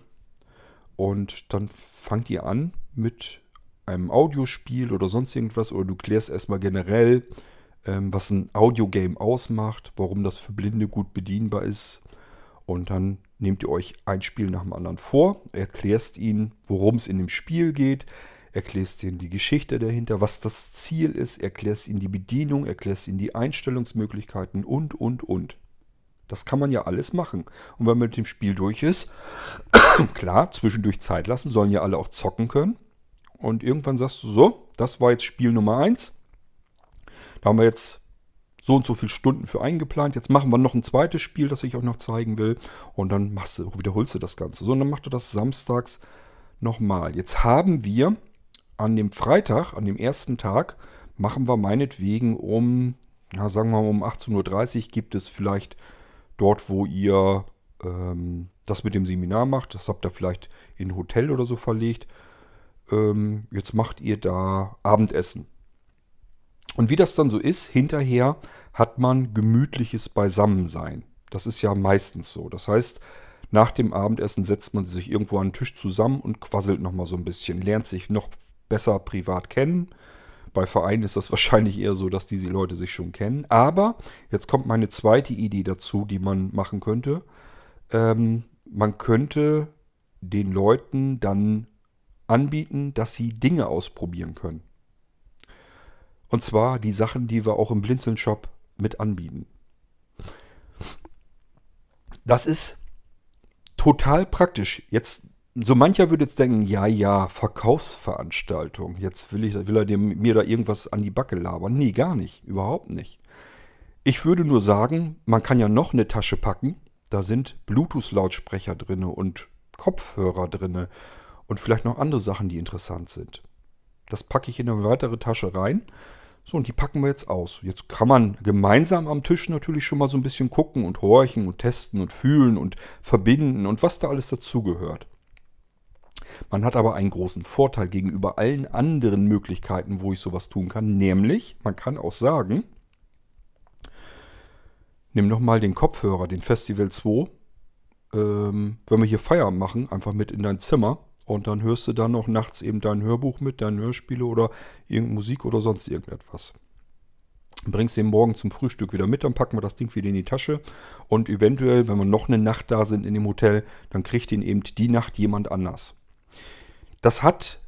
und dann fangt ihr an mit einem Audiospiel oder sonst irgendwas oder du klärst erstmal generell, ähm, was ein Audiogame ausmacht, warum das für Blinde gut bedienbar ist. Und dann nehmt ihr euch ein Spiel nach dem anderen vor, erklärst ihnen, worum es in dem Spiel geht, erklärst ihnen die Geschichte dahinter, was das Ziel ist, erklärst ihnen die Bedienung, erklärst ihnen die Einstellungsmöglichkeiten und, und, und. Das kann man ja alles machen. Und wenn man mit dem Spiel durch ist, klar, zwischendurch Zeit lassen, sollen ja alle auch zocken können. Und irgendwann sagst du so, das war jetzt Spiel Nummer 1. Da haben wir jetzt so und so viele Stunden für eingeplant. Jetzt machen wir noch ein zweites Spiel, das ich euch noch zeigen will. Und dann machst du, wiederholst du das Ganze. So, und dann machst du das samstags nochmal. Jetzt haben wir an dem Freitag, an dem ersten Tag, machen wir meinetwegen um, ja, sagen wir mal um 18.30 Uhr gibt es vielleicht dort, wo ihr ähm, das mit dem Seminar macht, das habt ihr vielleicht in ein Hotel oder so verlegt, ähm, jetzt macht ihr da Abendessen. Und wie das dann so ist, hinterher hat man gemütliches Beisammensein. Das ist ja meistens so. Das heißt, nach dem Abendessen setzt man sich irgendwo an den Tisch zusammen und quasselt nochmal so ein bisschen, lernt sich noch besser privat kennen. Bei Vereinen ist das wahrscheinlich eher so, dass diese Leute sich schon kennen. Aber jetzt kommt meine zweite Idee dazu, die man machen könnte. Ähm, man könnte den Leuten dann anbieten, dass sie Dinge ausprobieren können. Und zwar die Sachen, die wir auch im Blinzeln-Shop mit anbieten. Das ist total praktisch. Jetzt, so mancher würde jetzt denken, ja, ja, Verkaufsveranstaltung. Jetzt will, ich, will er mir da irgendwas an die Backe labern. Nee, gar nicht. Überhaupt nicht. Ich würde nur sagen, man kann ja noch eine Tasche packen. Da sind Bluetooth-Lautsprecher drin und Kopfhörer drin und vielleicht noch andere Sachen, die interessant sind. Das packe ich in eine weitere Tasche rein. So, und die packen wir jetzt aus. Jetzt kann man gemeinsam am Tisch natürlich schon mal so ein bisschen gucken und horchen und testen und fühlen und verbinden und was da alles dazugehört. Man hat aber einen großen Vorteil gegenüber allen anderen Möglichkeiten, wo ich sowas tun kann. Nämlich, man kann auch sagen, nimm doch mal den Kopfhörer, den Festival 2. Ähm, wenn wir hier Feierabend machen, einfach mit in dein Zimmer und dann hörst du dann noch nachts eben dein Hörbuch mit, deine Hörspiele oder irgendeine Musik oder sonst irgendetwas. Bringst den morgen zum Frühstück wieder mit, dann packen wir das Ding wieder in die Tasche. Und eventuell, wenn wir noch eine Nacht da sind in dem Hotel, dann kriegt ihn eben die Nacht jemand anders. Das hat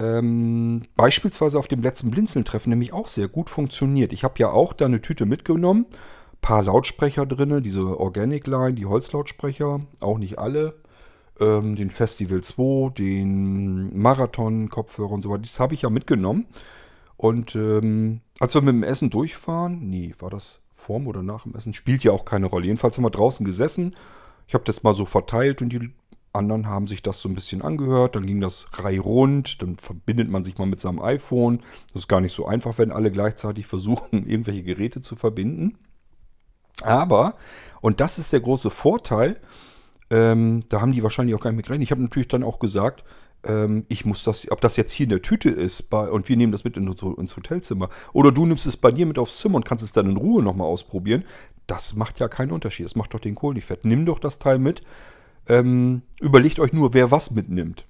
ähm, beispielsweise auf dem letzten Blinzeln-Treffen nämlich auch sehr gut funktioniert. Ich habe ja auch da eine Tüte mitgenommen, paar Lautsprecher drin, diese Organic Line, die Holzlautsprecher, auch nicht alle ähm, den Festival 2, den Marathon-Kopfhörer und so weiter. Das habe ich ja mitgenommen. Und ähm, als wir mit dem Essen durchfahren, nee, war das vorm oder nach dem Essen? Spielt ja auch keine Rolle. Jedenfalls haben wir draußen gesessen. Ich habe das mal so verteilt und die anderen haben sich das so ein bisschen angehört, dann ging das reihrund, dann verbindet man sich mal mit seinem iPhone. Das ist gar nicht so einfach, wenn alle gleichzeitig versuchen, irgendwelche Geräte zu verbinden. Aber, und das ist der große Vorteil, ähm, da haben die wahrscheinlich auch gar nicht mit gerechnet. Ich habe natürlich dann auch gesagt, ähm, ich muss das, ob das jetzt hier in der Tüte ist bei, und wir nehmen das mit in, ins Hotelzimmer oder du nimmst es bei dir mit aufs Zimmer und kannst es dann in Ruhe nochmal ausprobieren, das macht ja keinen Unterschied. Das macht doch den Kohl nicht fett. Nimm doch das Teil mit. Ähm, überlegt euch nur, wer was mitnimmt.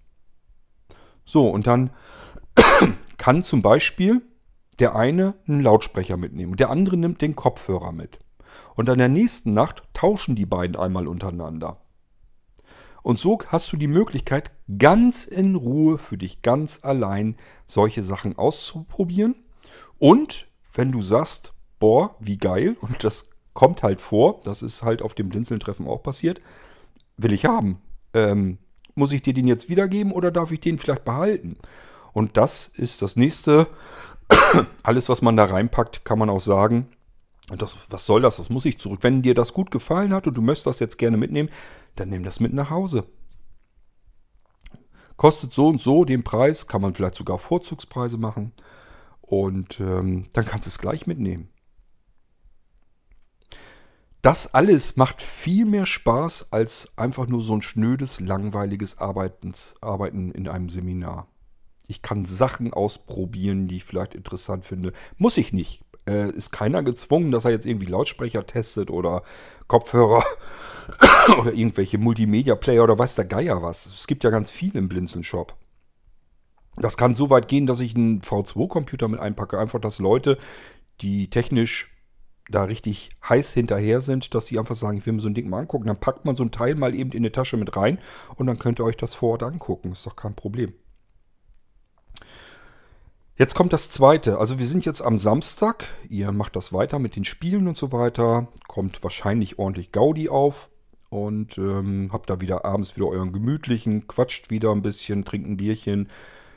So, und dann kann zum Beispiel der eine einen Lautsprecher mitnehmen und der andere nimmt den Kopfhörer mit. Und an der nächsten Nacht tauschen die beiden einmal untereinander. Und so hast du die Möglichkeit, ganz in Ruhe für dich ganz allein solche Sachen auszuprobieren. Und wenn du sagst, boah, wie geil, und das kommt halt vor, das ist halt auf dem Blinzeln-Treffen auch passiert, will ich haben. Ähm, muss ich dir den jetzt wiedergeben oder darf ich den vielleicht behalten? Und das ist das nächste. Alles, was man da reinpackt, kann man auch sagen, das, was soll das? Das muss ich zurück. Wenn dir das gut gefallen hat und du möchtest das jetzt gerne mitnehmen, dann nimm das mit nach Hause. Kostet so und so den Preis, kann man vielleicht sogar Vorzugspreise machen. Und ähm, dann kannst du es gleich mitnehmen. Das alles macht viel mehr Spaß als einfach nur so ein schnödes, langweiliges Arbeitens, Arbeiten in einem Seminar. Ich kann Sachen ausprobieren, die ich vielleicht interessant finde. Muss ich nicht äh, ist keiner gezwungen, dass er jetzt irgendwie Lautsprecher testet oder Kopfhörer oder irgendwelche Multimedia-Player oder weiß der Geier was. Es gibt ja ganz viel im Blinzeln-Shop. Das kann so weit gehen, dass ich einen V2-Computer mit einpacke. Einfach, dass Leute, die technisch da richtig heiß hinterher sind, dass die einfach sagen, ich will mir so ein Ding mal angucken. Dann packt man so ein Teil mal eben in eine Tasche mit rein und dann könnt ihr euch das vor Ort angucken. Ist doch kein Problem. Jetzt kommt das zweite. Also wir sind jetzt am Samstag. Ihr macht das weiter mit den Spielen und so weiter. Kommt wahrscheinlich ordentlich Gaudi auf. Und ähm, habt da wieder abends wieder euren gemütlichen, quatscht wieder ein bisschen, trinkt ein Bierchen,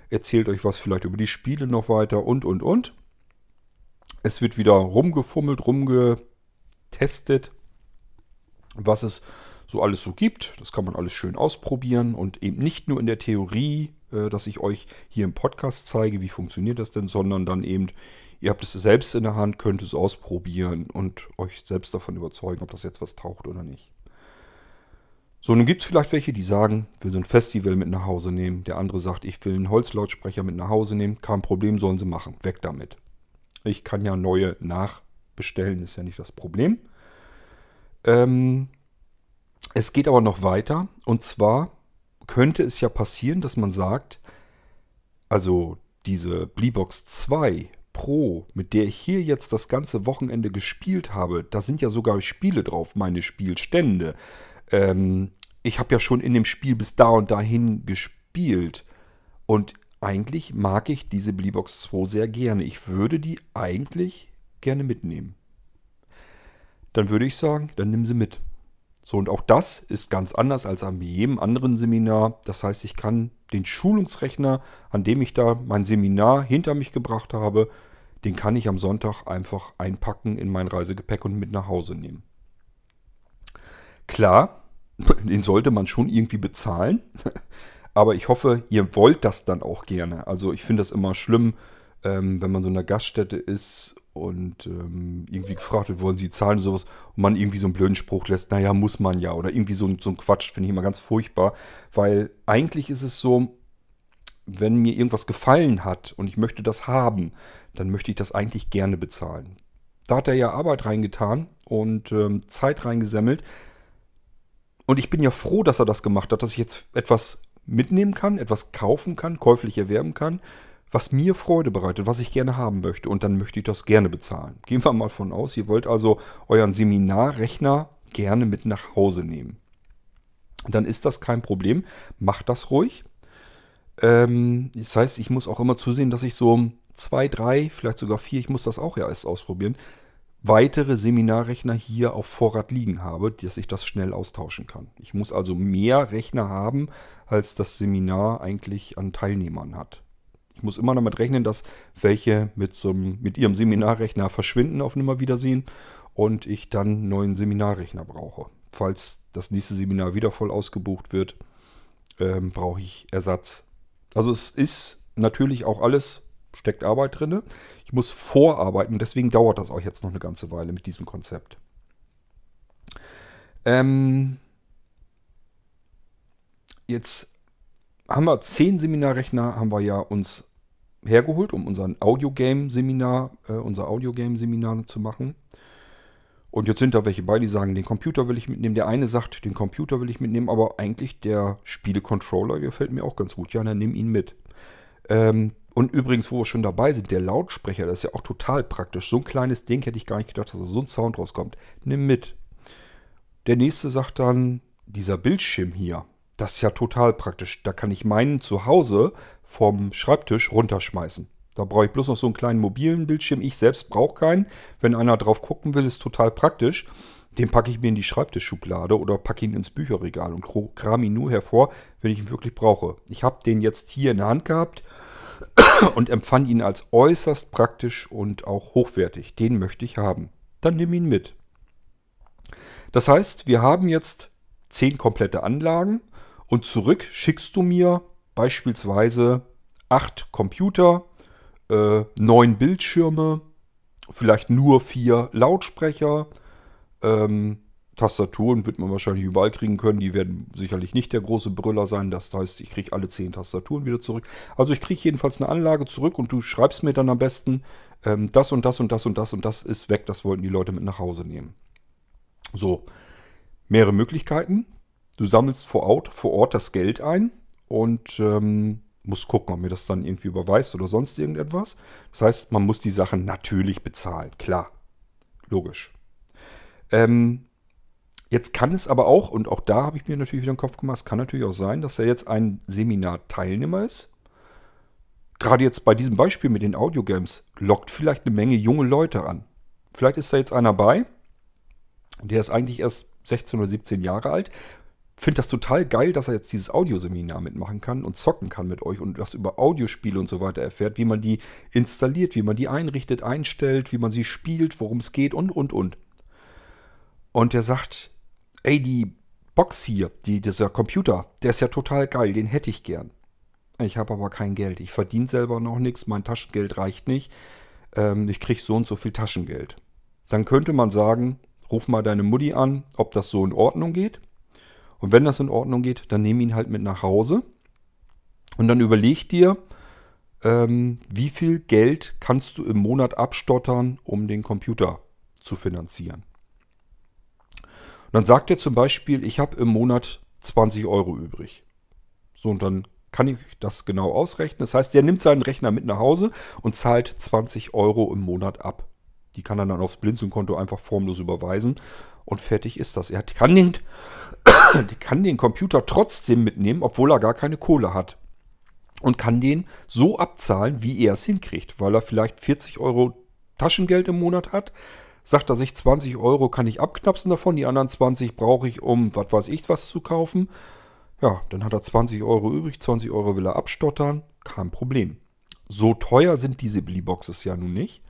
erzählt euch was vielleicht über die Spiele noch weiter und, und, und. Es wird wieder rumgefummelt, rumgetestet, was es so alles so gibt. Das kann man alles schön ausprobieren und eben nicht nur in der Theorie dass ich euch hier im Podcast zeige, wie funktioniert das denn, sondern dann eben, ihr habt es selbst in der Hand, könnt es ausprobieren und euch selbst davon überzeugen, ob das jetzt was taucht oder nicht. So, nun gibt es vielleicht welche, die sagen, will so ein Festival mit nach Hause nehmen. Der andere sagt, ich will einen Holzlautsprecher mit nach Hause nehmen. Kein Problem, sollen sie machen. Weg damit. Ich kann ja neue nachbestellen, ist ja nicht das Problem. Ähm, es geht aber noch weiter. Und zwar könnte es ja passieren, dass man sagt, also diese Bleebox 2 Pro, mit der ich hier jetzt das ganze Wochenende gespielt habe, da sind ja sogar Spiele drauf, meine Spielstände. Ähm, ich habe ja schon in dem Spiel bis da und dahin gespielt. Und eigentlich mag ich diese Bleebox 2 sehr gerne. Ich würde die eigentlich gerne mitnehmen. Dann würde ich sagen, dann nimm sie mit. So, und auch das ist ganz anders als an jedem anderen Seminar. Das heißt, ich kann den Schulungsrechner, an dem ich da mein Seminar hinter mich gebracht habe, den kann ich am Sonntag einfach einpacken in mein Reisegepäck und mit nach Hause nehmen. Klar, den sollte man schon irgendwie bezahlen, aber ich hoffe, ihr wollt das dann auch gerne. Also ich finde das immer schlimm, ähm, wenn man so in einer Gaststätte ist und ähm, irgendwie gefragt wird, wollen Sie zahlen und sowas. Und man irgendwie so einen blöden Spruch lässt, naja, muss man ja. Oder irgendwie so, so ein Quatsch finde ich immer ganz furchtbar, weil eigentlich ist es so, wenn mir irgendwas gefallen hat und ich möchte das haben, dann möchte ich das eigentlich gerne bezahlen. Da hat er ja Arbeit reingetan und ähm, Zeit reingesammelt und ich bin ja froh, dass er das gemacht hat, dass ich jetzt etwas mitnehmen kann, etwas kaufen kann, käuflich erwerben kann was mir Freude bereitet, was ich gerne haben möchte. Und dann möchte ich das gerne bezahlen. Gehen wir mal von aus, ihr wollt also euren Seminarrechner gerne mit nach Hause nehmen. Dann ist das kein Problem. Macht das ruhig. Ähm, das heißt, ich muss auch immer zusehen, dass ich so zwei, drei, vielleicht sogar vier, ich muss das auch ja erst ausprobieren, weitere Seminarrechner hier auf Vorrat liegen habe, dass ich das schnell austauschen kann. Ich muss also mehr Rechner haben, als das Seminar eigentlich an Teilnehmern hat. Muss immer damit rechnen, dass welche mit, so einem, mit ihrem Seminarrechner verschwinden auf Nimmerwiedersehen und ich dann einen neuen Seminarrechner brauche. Falls das nächste Seminar wieder voll ausgebucht wird, ähm, brauche ich Ersatz. Also es ist natürlich auch alles, steckt Arbeit drin. Ich muss vorarbeiten, deswegen dauert das auch jetzt noch eine ganze Weile mit diesem Konzept. Ähm, jetzt haben wir zehn Seminarrechner, haben wir ja uns hergeholt, um unseren Audiogame-Seminar, äh, unser Audiogame-Seminar zu machen. Und jetzt sind da welche bei, die sagen, den Computer will ich mitnehmen. Der eine sagt, den Computer will ich mitnehmen, aber eigentlich der Spiele-Controller gefällt mir auch ganz gut. Ja, dann nimm ihn mit. Ähm, und übrigens, wo wir schon dabei sind, der Lautsprecher, das ist ja auch total praktisch. So ein kleines Ding hätte ich gar nicht gedacht, dass da so ein Sound rauskommt. Nimm mit. Der nächste sagt dann, dieser Bildschirm hier, das ist ja total praktisch. Da kann ich meinen zu Hause vom Schreibtisch runterschmeißen. Da brauche ich bloß noch so einen kleinen mobilen Bildschirm. Ich selbst brauche keinen. Wenn einer drauf gucken will, ist total praktisch. Den packe ich mir in die Schreibtischschublade oder packe ihn ins Bücherregal und kram ihn nur hervor, wenn ich ihn wirklich brauche. Ich habe den jetzt hier in der Hand gehabt und empfand ihn als äußerst praktisch und auch hochwertig. Den möchte ich haben. Dann nimm ihn mit. Das heißt, wir haben jetzt zehn komplette Anlagen und zurück schickst du mir beispielsweise acht Computer, äh, neun Bildschirme, vielleicht nur vier Lautsprecher. Ähm, Tastaturen wird man wahrscheinlich überall kriegen können. Die werden sicherlich nicht der große Brüller sein. Das heißt, ich kriege alle zehn Tastaturen wieder zurück. Also ich kriege jedenfalls eine Anlage zurück und du schreibst mir dann am besten, ähm, das und das und das und das und das ist weg. Das wollten die Leute mit nach Hause nehmen. So, mehrere Möglichkeiten. Du sammelst vor Ort, vor Ort das Geld ein und ähm, muss gucken, ob mir das dann irgendwie überweist oder sonst irgendetwas. Das heißt, man muss die Sachen natürlich bezahlen. Klar. Logisch. Ähm, jetzt kann es aber auch, und auch da habe ich mir natürlich wieder den Kopf gemacht, es kann natürlich auch sein, dass er jetzt ein Seminar-Teilnehmer ist. Gerade jetzt bei diesem Beispiel mit den Audiogames lockt vielleicht eine Menge junge Leute an. Vielleicht ist da jetzt einer bei, der ist eigentlich erst 16 oder 17 Jahre alt finde das total geil, dass er jetzt dieses Audioseminar mitmachen kann und zocken kann mit euch und das über Audiospiele und so weiter erfährt, wie man die installiert, wie man die einrichtet, einstellt, wie man sie spielt, worum es geht und, und, und. Und er sagt, ey, die Box hier, die, dieser Computer, der ist ja total geil, den hätte ich gern. Ich habe aber kein Geld. Ich verdiene selber noch nichts, mein Taschengeld reicht nicht. Ähm, ich kriege so und so viel Taschengeld. Dann könnte man sagen, ruf mal deine Mutti an, ob das so in Ordnung geht. Und wenn das in Ordnung geht, dann nimm ihn halt mit nach Hause. Und dann überleg dir, ähm, wie viel Geld kannst du im Monat abstottern, um den Computer zu finanzieren. Und dann sagt er zum Beispiel, ich habe im Monat 20 Euro übrig. So, und dann kann ich das genau ausrechnen. Das heißt, der nimmt seinen Rechner mit nach Hause und zahlt 20 Euro im Monat ab. Die kann er dann aufs Blinzelkonto einfach formlos überweisen und fertig ist das. Er kann den, kann den Computer trotzdem mitnehmen, obwohl er gar keine Kohle hat. Und kann den so abzahlen, wie er es hinkriegt, weil er vielleicht 40 Euro Taschengeld im Monat hat. Sagt er sich, 20 Euro kann ich abknapsen davon, die anderen 20 brauche ich, um was weiß ich was zu kaufen. Ja, dann hat er 20 Euro übrig, 20 Euro will er abstottern, kein Problem. So teuer sind diese Billy-Boxes ja nun nicht.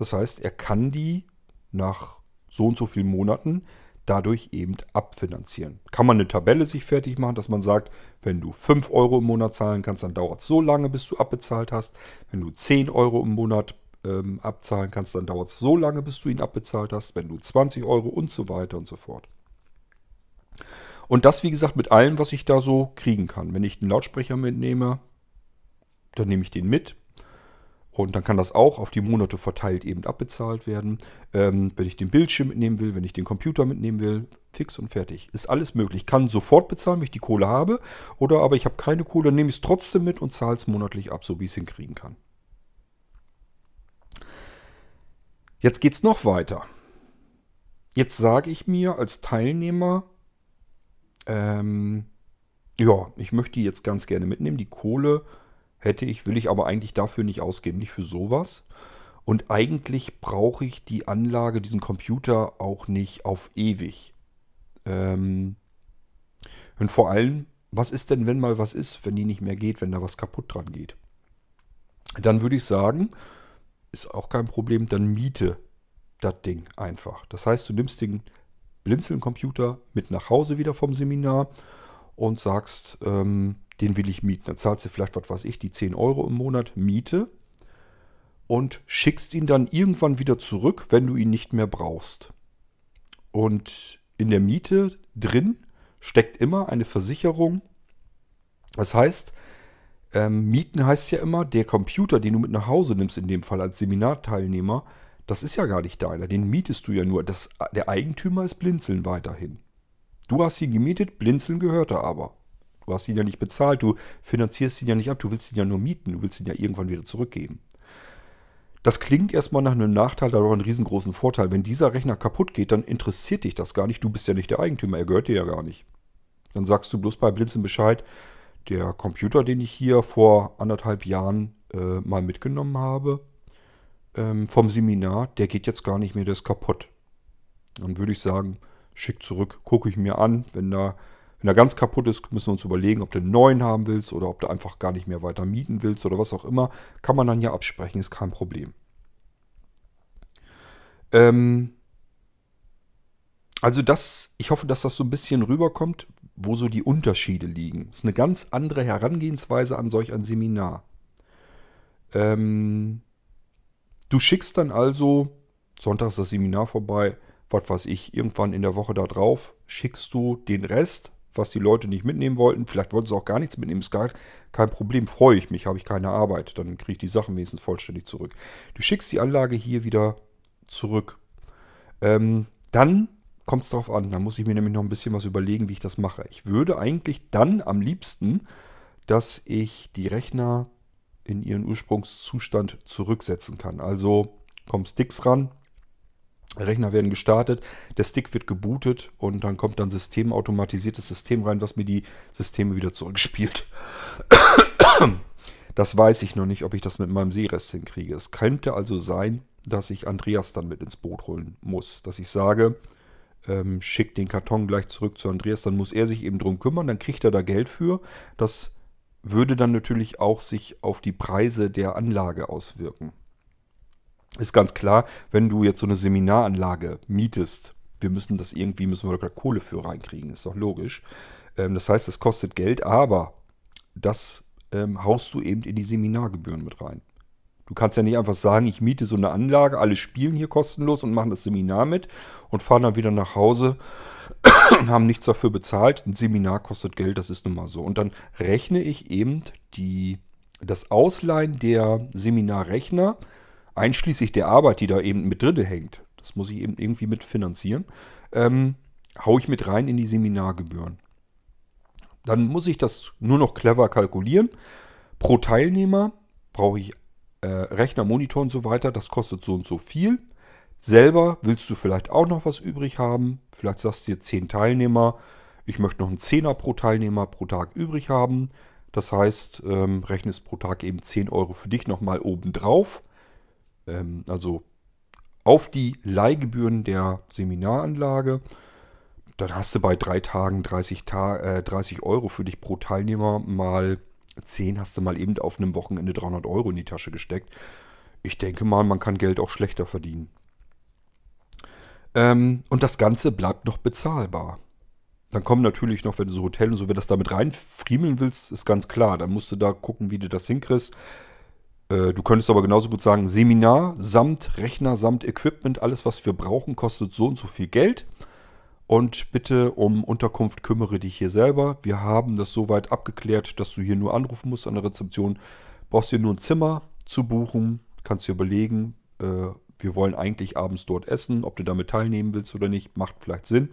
Das heißt, er kann die nach so und so vielen Monaten dadurch eben abfinanzieren. Kann man eine Tabelle sich fertig machen, dass man sagt, wenn du 5 Euro im Monat zahlen kannst, dann dauert es so lange, bis du abbezahlt hast. Wenn du 10 Euro im Monat ähm, abzahlen kannst, dann dauert es so lange, bis du ihn abbezahlt hast. Wenn du 20 Euro und so weiter und so fort. Und das, wie gesagt, mit allem, was ich da so kriegen kann. Wenn ich einen Lautsprecher mitnehme, dann nehme ich den mit. Und dann kann das auch auf die Monate verteilt eben abbezahlt werden. Ähm, wenn ich den Bildschirm mitnehmen will, wenn ich den Computer mitnehmen will, fix und fertig. Ist alles möglich. Kann sofort bezahlen, wenn ich die Kohle habe. Oder aber ich habe keine Kohle, nehme ich es trotzdem mit und zahle es monatlich ab, so wie ich es hinkriegen kann. Jetzt geht es noch weiter. Jetzt sage ich mir als Teilnehmer, ähm, ja, ich möchte die jetzt ganz gerne mitnehmen. Die Kohle hätte ich, will ich aber eigentlich dafür nicht ausgeben, nicht für sowas. Und eigentlich brauche ich die Anlage, diesen Computer auch nicht auf ewig. Ähm und vor allem, was ist denn, wenn mal was ist, wenn die nicht mehr geht, wenn da was kaputt dran geht? Dann würde ich sagen, ist auch kein Problem, dann miete das Ding einfach. Das heißt, du nimmst den Blinzeln-Computer mit nach Hause wieder vom Seminar und sagst, ähm, den will ich mieten. Dann zahlst du vielleicht, was weiß ich, die 10 Euro im Monat Miete und schickst ihn dann irgendwann wieder zurück, wenn du ihn nicht mehr brauchst. Und in der Miete drin steckt immer eine Versicherung. Das heißt, ähm, Mieten heißt ja immer, der Computer, den du mit nach Hause nimmst, in dem Fall als Seminarteilnehmer, das ist ja gar nicht deiner. Den mietest du ja nur. Das, der Eigentümer ist Blinzeln weiterhin. Du hast ihn gemietet, Blinzeln gehörte aber. Du hast ihn ja nicht bezahlt, du finanzierst ihn ja nicht ab, du willst ihn ja nur mieten, du willst ihn ja irgendwann wieder zurückgeben. Das klingt erstmal nach einem Nachteil, aber einen riesengroßen Vorteil. Wenn dieser Rechner kaputt geht, dann interessiert dich das gar nicht. Du bist ja nicht der Eigentümer, er gehört dir ja gar nicht. Dann sagst du bloß bei Blinzeln Bescheid, der Computer, den ich hier vor anderthalb Jahren äh, mal mitgenommen habe ähm, vom Seminar, der geht jetzt gar nicht mehr, der ist kaputt. Dann würde ich sagen, schick zurück, gucke ich mir an. Wenn da wenn er ganz kaputt ist, müssen wir uns überlegen, ob du einen neuen haben willst oder ob du einfach gar nicht mehr weiter mieten willst oder was auch immer. Kann man dann ja absprechen, ist kein Problem. Ähm also das, ich hoffe, dass das so ein bisschen rüberkommt, wo so die Unterschiede liegen. Das ist eine ganz andere Herangehensweise an solch ein Seminar. Ähm du schickst dann also, Sonntag ist das Seminar vorbei, was weiß ich, irgendwann in der Woche da drauf, schickst du den Rest, was die Leute nicht mitnehmen wollten. Vielleicht wollten sie auch gar nichts mitnehmen. Ist gar kein Problem. Freue ich mich, habe ich keine Arbeit. Dann kriege ich die Sachen wenigstens vollständig zurück. Du schickst die Anlage hier wieder zurück. Ähm, dann kommt es darauf an. Da muss ich mir nämlich noch ein bisschen was überlegen, wie ich das mache. Ich würde eigentlich dann am liebsten, dass ich die Rechner in ihren Ursprungszustand zurücksetzen kann. Also kommen Sticks ran, Rechner werden gestartet, der Stick wird gebootet und dann kommt dann systemautomatisiertes System rein, was mir die Systeme wieder zurückspielt. Das weiß ich noch nicht, ob ich das mit meinem Seerest hinkriege. Es könnte also sein, dass ich Andreas dann mit ins Boot holen muss. Dass ich sage, ähm, schick den Karton gleich zurück zu Andreas, dann muss er sich eben drum kümmern, dann kriegt er da Geld für. Das würde dann natürlich auch sich auf die Preise der Anlage auswirken ist ganz klar, wenn du jetzt so eine Seminaranlage mietest, wir müssen das irgendwie, müssen wir da Kohle für reinkriegen, ist doch logisch. Ähm, das heißt, es kostet Geld, aber das ähm, haust du eben in die Seminargebühren mit rein. Du kannst ja nicht einfach sagen, ich miete so eine Anlage, alle spielen hier kostenlos und machen das Seminar mit und fahren dann wieder nach Hause und haben nichts dafür bezahlt. Ein Seminar kostet Geld, das ist nun mal so. Und dann rechne ich eben die, das Ausleihen der Seminarrechner einschließlich der Arbeit, die da eben mit drin hängt, das muss ich eben irgendwie mit finanzieren, ähm, haue ich mit rein in die Seminargebühren. Dann muss ich das nur noch clever kalkulieren. Pro Teilnehmer brauche ich äh, Rechner, Monitor und so weiter. Das kostet so und so viel. Selber willst du vielleicht auch noch was übrig haben. Vielleicht sagst du dir 10 Teilnehmer. Ich möchte noch einen Zehner pro Teilnehmer pro Tag übrig haben. Das heißt, ähm, rechnest pro Tag eben 10 Euro für dich nochmal oben drauf ähm, also auf die Leihgebühren der Seminaranlage. Dann hast du bei drei Tagen 30, Ta äh, 30 Euro für dich pro Teilnehmer. Mal 10 hast du mal eben auf einem Wochenende 300 Euro in die Tasche gesteckt. Ich denke mal, man kann Geld auch schlechter verdienen. Ähm, und das Ganze bleibt noch bezahlbar. Dann kommen natürlich noch, wenn du so Hotel und so, wenn du das damit reinfriemeln willst, ist ganz klar. Dann musst du da gucken, wie du das hinkriegst. Äh, du könntest aber genauso gut sagen, Seminar samt Rechner, samt Equipment, alles was wir brauchen, kostet so und so viel Geld. Und bitte um Unterkunft kümmere dich hier selber. Wir haben das soweit abgeklärt, dass du hier nur anrufen musst an der Rezeption. Brauchst hier nur ein Zimmer zu buchen. Kannst dir überlegen, äh, wir wollen eigentlich abends dort essen. Ob du damit teilnehmen willst oder nicht, macht vielleicht Sinn.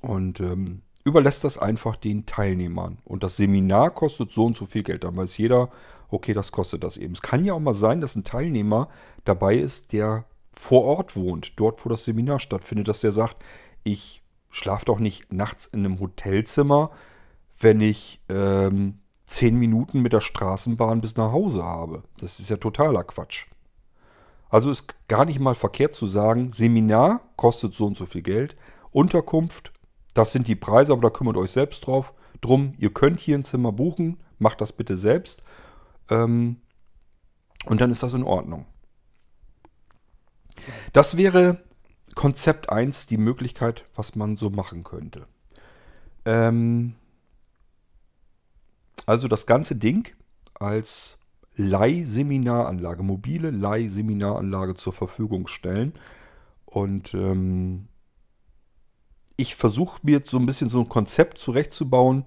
Und ähm, überlässt das einfach den Teilnehmern. Und das Seminar kostet so und so viel Geld. Dann weiß jeder, okay, das kostet das eben. Es kann ja auch mal sein, dass ein Teilnehmer dabei ist, der vor Ort wohnt, dort, wo das Seminar stattfindet, dass der sagt, ich schlafe doch nicht nachts in einem Hotelzimmer, wenn ich ähm, zehn Minuten mit der Straßenbahn bis nach Hause habe. Das ist ja totaler Quatsch. Also ist gar nicht mal verkehrt zu sagen, Seminar kostet so und so viel Geld, Unterkunft das sind die Preise, aber da kümmert euch selbst drauf. Drum, ihr könnt hier ein Zimmer buchen, macht das bitte selbst. Ähm, und dann ist das in Ordnung. Das wäre Konzept 1, die Möglichkeit, was man so machen könnte. Ähm, also das ganze Ding als Leihseminaranlage, mobile Leihseminaranlage zur Verfügung stellen. Und ähm, ich versuche mir so ein bisschen so ein Konzept zurechtzubauen,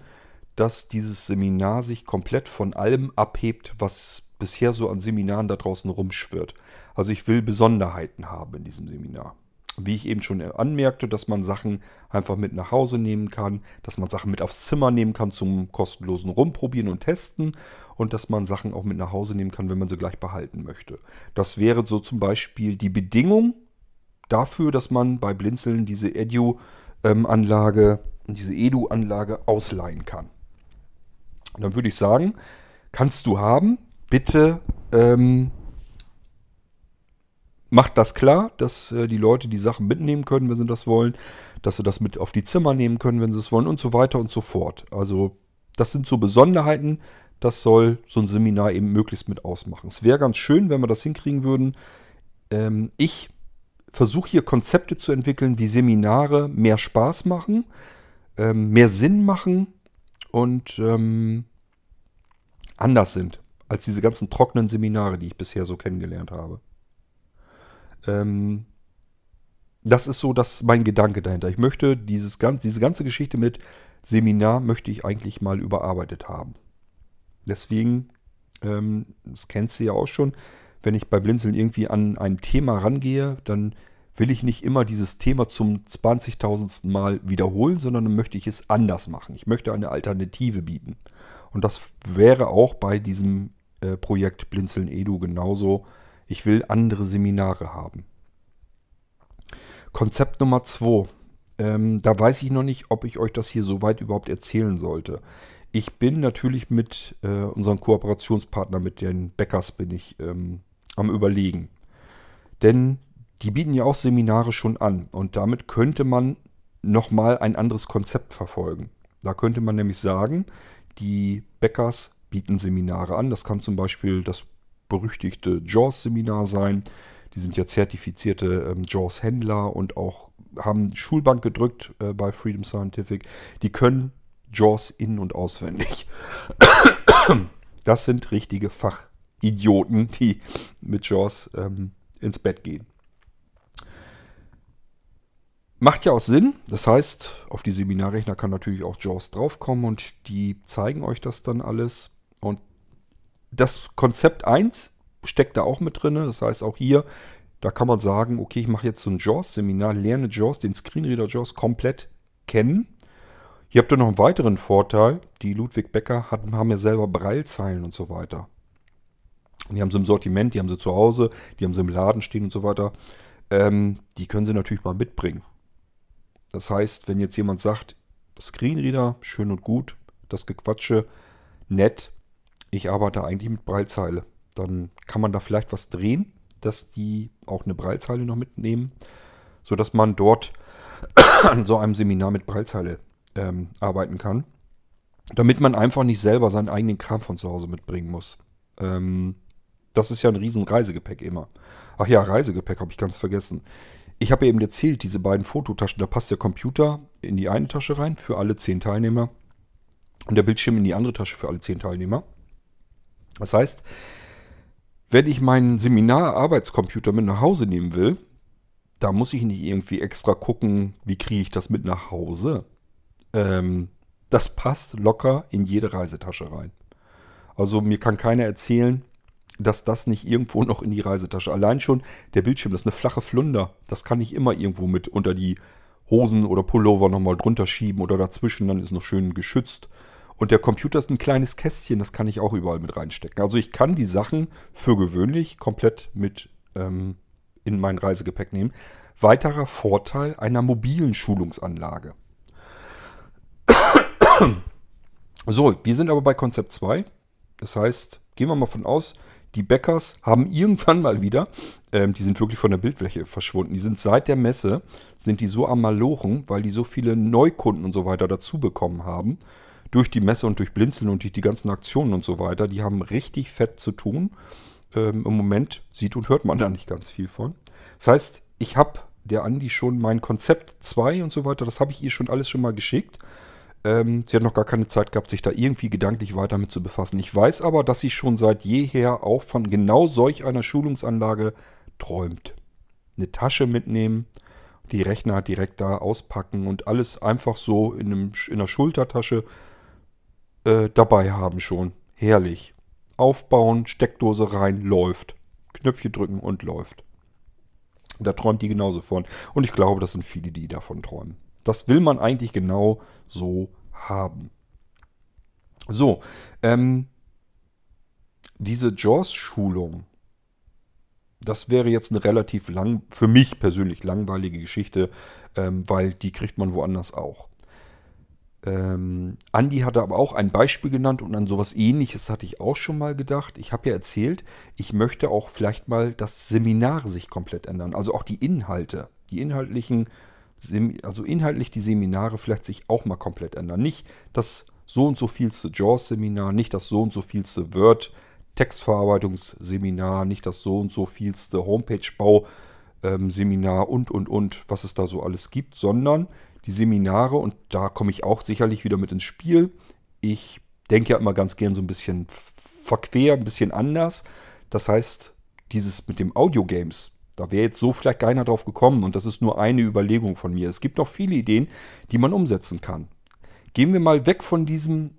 dass dieses Seminar sich komplett von allem abhebt, was bisher so an Seminaren da draußen rumschwirrt. Also ich will Besonderheiten haben in diesem Seminar. Wie ich eben schon anmerkte, dass man Sachen einfach mit nach Hause nehmen kann, dass man Sachen mit aufs Zimmer nehmen kann zum kostenlosen Rumprobieren und Testen und dass man Sachen auch mit nach Hause nehmen kann, wenn man sie gleich behalten möchte. Das wäre so zum Beispiel die Bedingung dafür, dass man bei Blinzeln diese Edu-Anlage, diese Edu-Anlage ausleihen kann. Und dann würde ich sagen, kannst du haben, bitte ähm, macht das klar, dass äh, die Leute die Sachen mitnehmen können, wenn sie das wollen, dass sie das mit auf die Zimmer nehmen können, wenn sie es wollen und so weiter und so fort. Also das sind so Besonderheiten, das soll so ein Seminar eben möglichst mit ausmachen. Es wäre ganz schön, wenn wir das hinkriegen würden. Ähm, ich versuche hier Konzepte zu entwickeln, wie Seminare mehr Spaß machen, ähm, mehr Sinn machen und ähm, anders sind als diese ganzen trockenen Seminare, die ich bisher so kennengelernt habe. Ähm, das ist so das mein Gedanke dahinter. Ich möchte dieses, diese ganze Geschichte mit Seminar möchte ich eigentlich mal überarbeitet haben. Deswegen, ähm, das kennst du ja auch schon, wenn ich bei Blinzeln irgendwie an ein Thema rangehe, dann will ich nicht immer dieses Thema zum 20.000. Mal wiederholen, sondern möchte ich es anders machen. Ich möchte eine Alternative bieten. Und das wäre auch bei diesem äh, Projekt Blinzeln Edu genauso. Ich will andere Seminare haben. Konzept Nummer 2. Ähm, da weiß ich noch nicht, ob ich euch das hier so weit überhaupt erzählen sollte. Ich bin natürlich mit äh, unserem Kooperationspartner, mit den Bäckers, bin ich ähm, am Überlegen. Denn die bieten ja auch Seminare schon an und damit könnte man nochmal ein anderes Konzept verfolgen. Da könnte man nämlich sagen, die Bäckers bieten Seminare an. Das kann zum Beispiel das berüchtigte JAWS-Seminar sein. Die sind ja zertifizierte ähm, JAWS-Händler und auch haben Schulbank gedrückt äh, bei Freedom Scientific. Die können JAWS in- und auswendig. Das sind richtige Fachidioten, die mit JAWS ähm, ins Bett gehen. Macht ja auch Sinn. Das heißt, auf die Seminarrechner kann natürlich auch JAWS draufkommen und die zeigen euch das dann alles. Und das Konzept 1 steckt da auch mit drin. Das heißt, auch hier, da kann man sagen, okay, ich mache jetzt so ein JAWS-Seminar, lerne JAWS, den Screenreader JAWS komplett kennen. Hier habt ihr noch einen weiteren Vorteil. Die Ludwig Becker hatten, haben ja selber Breilzeilen und so weiter. Und die haben sie im Sortiment, die haben sie zu Hause, die haben sie im Laden stehen und so weiter. Ähm, die können sie natürlich mal mitbringen. Das heißt, wenn jetzt jemand sagt, Screenreader, schön und gut, das Gequatsche, nett, ich arbeite eigentlich mit Breilzeile, dann kann man da vielleicht was drehen, dass die auch eine Breilzeile noch mitnehmen, sodass man dort an so einem Seminar mit Breilzeile ähm, arbeiten kann, damit man einfach nicht selber seinen eigenen Kram von zu Hause mitbringen muss. Ähm, das ist ja ein riesen Reisegepäck immer. Ach ja, Reisegepäck habe ich ganz vergessen. Ich habe eben erzählt, diese beiden Fototaschen, da passt der Computer in die eine Tasche rein für alle zehn Teilnehmer und der Bildschirm in die andere Tasche für alle zehn Teilnehmer. Das heißt, wenn ich meinen Seminar-Arbeitscomputer mit nach Hause nehmen will, da muss ich nicht irgendwie extra gucken, wie kriege ich das mit nach Hause. Ähm, das passt locker in jede Reisetasche rein. Also mir kann keiner erzählen, dass das nicht irgendwo noch in die Reisetasche. Allein schon der Bildschirm, das ist eine flache Flunder. Das kann ich immer irgendwo mit unter die Hosen oder Pullover nochmal drunter schieben oder dazwischen, dann ist noch schön geschützt. Und der Computer ist ein kleines Kästchen, das kann ich auch überall mit reinstecken. Also ich kann die Sachen für gewöhnlich komplett mit ähm, in mein Reisegepäck nehmen. Weiterer Vorteil einer mobilen Schulungsanlage. So, wir sind aber bei Konzept 2. Das heißt, gehen wir mal von aus, die Bäckers haben irgendwann mal wieder, ähm, die sind wirklich von der Bildfläche verschwunden, die sind seit der Messe, sind die so am Malochen, weil die so viele Neukunden und so weiter dazu bekommen haben, durch die Messe und durch Blinzeln und durch die ganzen Aktionen und so weiter, die haben richtig fett zu tun. Ähm, Im Moment sieht und hört man da nicht ganz viel von. Das heißt, ich habe der Andi schon mein Konzept 2 und so weiter, das habe ich ihr schon alles schon mal geschickt. Ähm, sie hat noch gar keine Zeit gehabt, sich da irgendwie gedanklich weiter mit zu befassen. Ich weiß aber, dass sie schon seit jeher auch von genau solch einer Schulungsanlage träumt. Eine Tasche mitnehmen, die Rechner direkt da auspacken und alles einfach so in, einem, in einer Schultertasche äh, dabei haben schon. Herrlich. Aufbauen, Steckdose rein, läuft. Knöpfchen drücken und läuft. Da träumt die genauso von. Und ich glaube, das sind viele, die davon träumen. Das will man eigentlich genau so haben. So, ähm, diese JAWS-Schulung, das wäre jetzt eine relativ lang, für mich persönlich langweilige Geschichte, ähm, weil die kriegt man woanders auch. Ähm, Andi hatte aber auch ein Beispiel genannt und an sowas ähnliches hatte ich auch schon mal gedacht. Ich habe ja erzählt, ich möchte auch vielleicht mal das Seminar sich komplett ändern. Also auch die Inhalte, die inhaltlichen also inhaltlich die Seminare vielleicht sich auch mal komplett ändern. Nicht das so und so vielste JAWS-Seminar, nicht das so und so vielste Word-Textverarbeitungsseminar, nicht das so und so vielste Homepage-Bau-Seminar und, und, und, was es da so alles gibt, sondern die Seminare, und da komme ich auch sicherlich wieder mit ins Spiel. Ich denke ja immer ganz gern so ein bisschen verquer, ein bisschen anders. Das heißt, dieses mit dem Audio-Games, da wäre jetzt so vielleicht keiner drauf gekommen und das ist nur eine Überlegung von mir. Es gibt noch viele Ideen, die man umsetzen kann. Gehen wir mal weg von diesen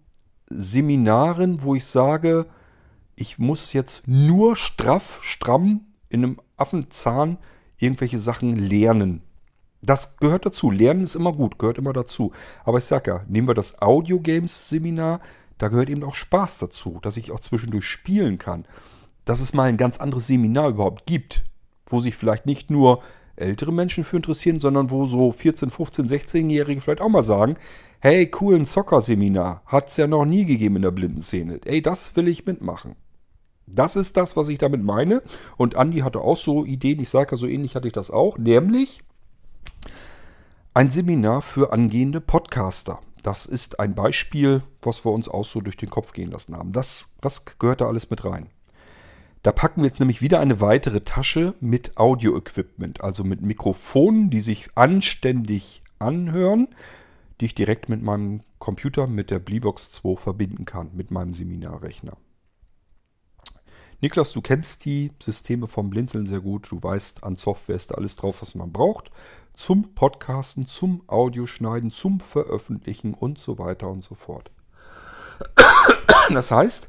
Seminaren, wo ich sage, ich muss jetzt nur straff, stramm in einem Affenzahn irgendwelche Sachen lernen. Das gehört dazu. Lernen ist immer gut, gehört immer dazu. Aber ich sage ja, nehmen wir das Audio Games Seminar, da gehört eben auch Spaß dazu, dass ich auch zwischendurch spielen kann. Dass es mal ein ganz anderes Seminar überhaupt gibt wo sich vielleicht nicht nur ältere Menschen für interessieren, sondern wo so 14, 15, 16-Jährige vielleicht auch mal sagen, hey, coolen Soccer-Seminar, hat es ja noch nie gegeben in der Blindenszene. Ey, das will ich mitmachen. Das ist das, was ich damit meine. Und Andi hatte auch so Ideen, ich sage ja, so ähnlich hatte ich das auch, nämlich ein Seminar für angehende Podcaster. Das ist ein Beispiel, was wir uns auch so durch den Kopf gehen lassen haben. Das, was gehört da alles mit rein? Da packen wir jetzt nämlich wieder eine weitere Tasche mit Audio-Equipment, also mit Mikrofonen, die sich anständig anhören, die ich direkt mit meinem Computer mit der Bleebox 2 verbinden kann, mit meinem Seminarrechner. Niklas, du kennst die Systeme vom Blinzeln sehr gut. Du weißt, an Software ist da alles drauf, was man braucht. Zum Podcasten, zum Audioschneiden, zum Veröffentlichen und so weiter und so fort. Das heißt,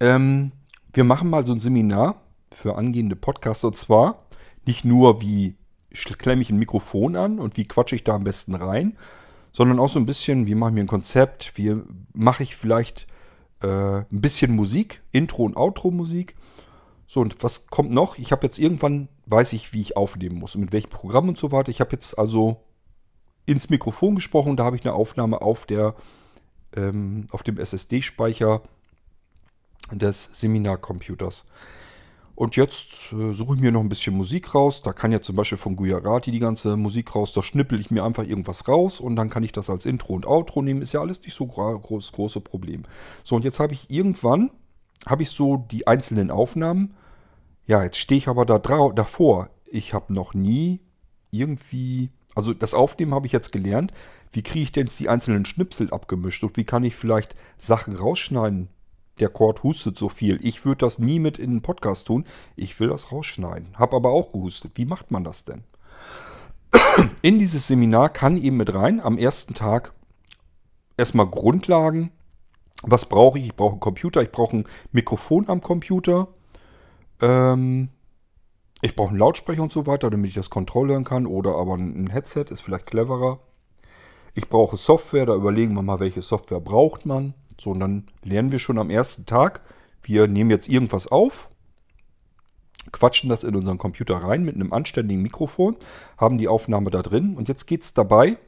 ähm, wir machen mal so ein Seminar für angehende Podcaster. Und zwar nicht nur, wie klemme ich ein Mikrofon an und wie quatsche ich da am besten rein, sondern auch so ein bisschen, wie mache ich mir ein Konzept, wie mache ich vielleicht äh, ein bisschen Musik, Intro- und Outro-Musik. So, und was kommt noch? Ich habe jetzt irgendwann, weiß ich, wie ich aufnehmen muss und mit welchem Programm und so weiter. Ich habe jetzt also ins Mikrofon gesprochen, da habe ich eine Aufnahme auf der ähm, auf dem SSD-Speicher des Seminarcomputers. Und jetzt äh, suche ich mir noch ein bisschen Musik raus. Da kann ja zum Beispiel von Gujarati die ganze Musik raus. Da schnippel ich mir einfach irgendwas raus und dann kann ich das als Intro und Outro nehmen. Ist ja alles nicht so groß, große Problem. So, und jetzt habe ich irgendwann, habe ich so die einzelnen Aufnahmen. Ja, jetzt stehe ich aber da davor. Ich habe noch nie irgendwie, also das Aufnehmen habe ich jetzt gelernt. Wie kriege ich denn jetzt die einzelnen Schnipsel abgemischt und wie kann ich vielleicht Sachen rausschneiden, der Chord hustet so viel. Ich würde das nie mit in den Podcast tun. Ich will das rausschneiden. Hab aber auch gehustet. Wie macht man das denn? In dieses Seminar kann eben mit rein am ersten Tag erstmal Grundlagen. Was brauche ich? Ich brauche einen Computer, ich brauche ein Mikrofon am Computer. Ähm, ich brauche einen Lautsprecher und so weiter, damit ich das kontrollieren kann. Oder aber ein Headset ist vielleicht cleverer. Ich brauche Software, da überlegen wir mal, welche Software braucht man. So, und dann lernen wir schon am ersten Tag, wir nehmen jetzt irgendwas auf, quatschen das in unseren Computer rein mit einem anständigen Mikrofon, haben die Aufnahme da drin und jetzt geht es dabei,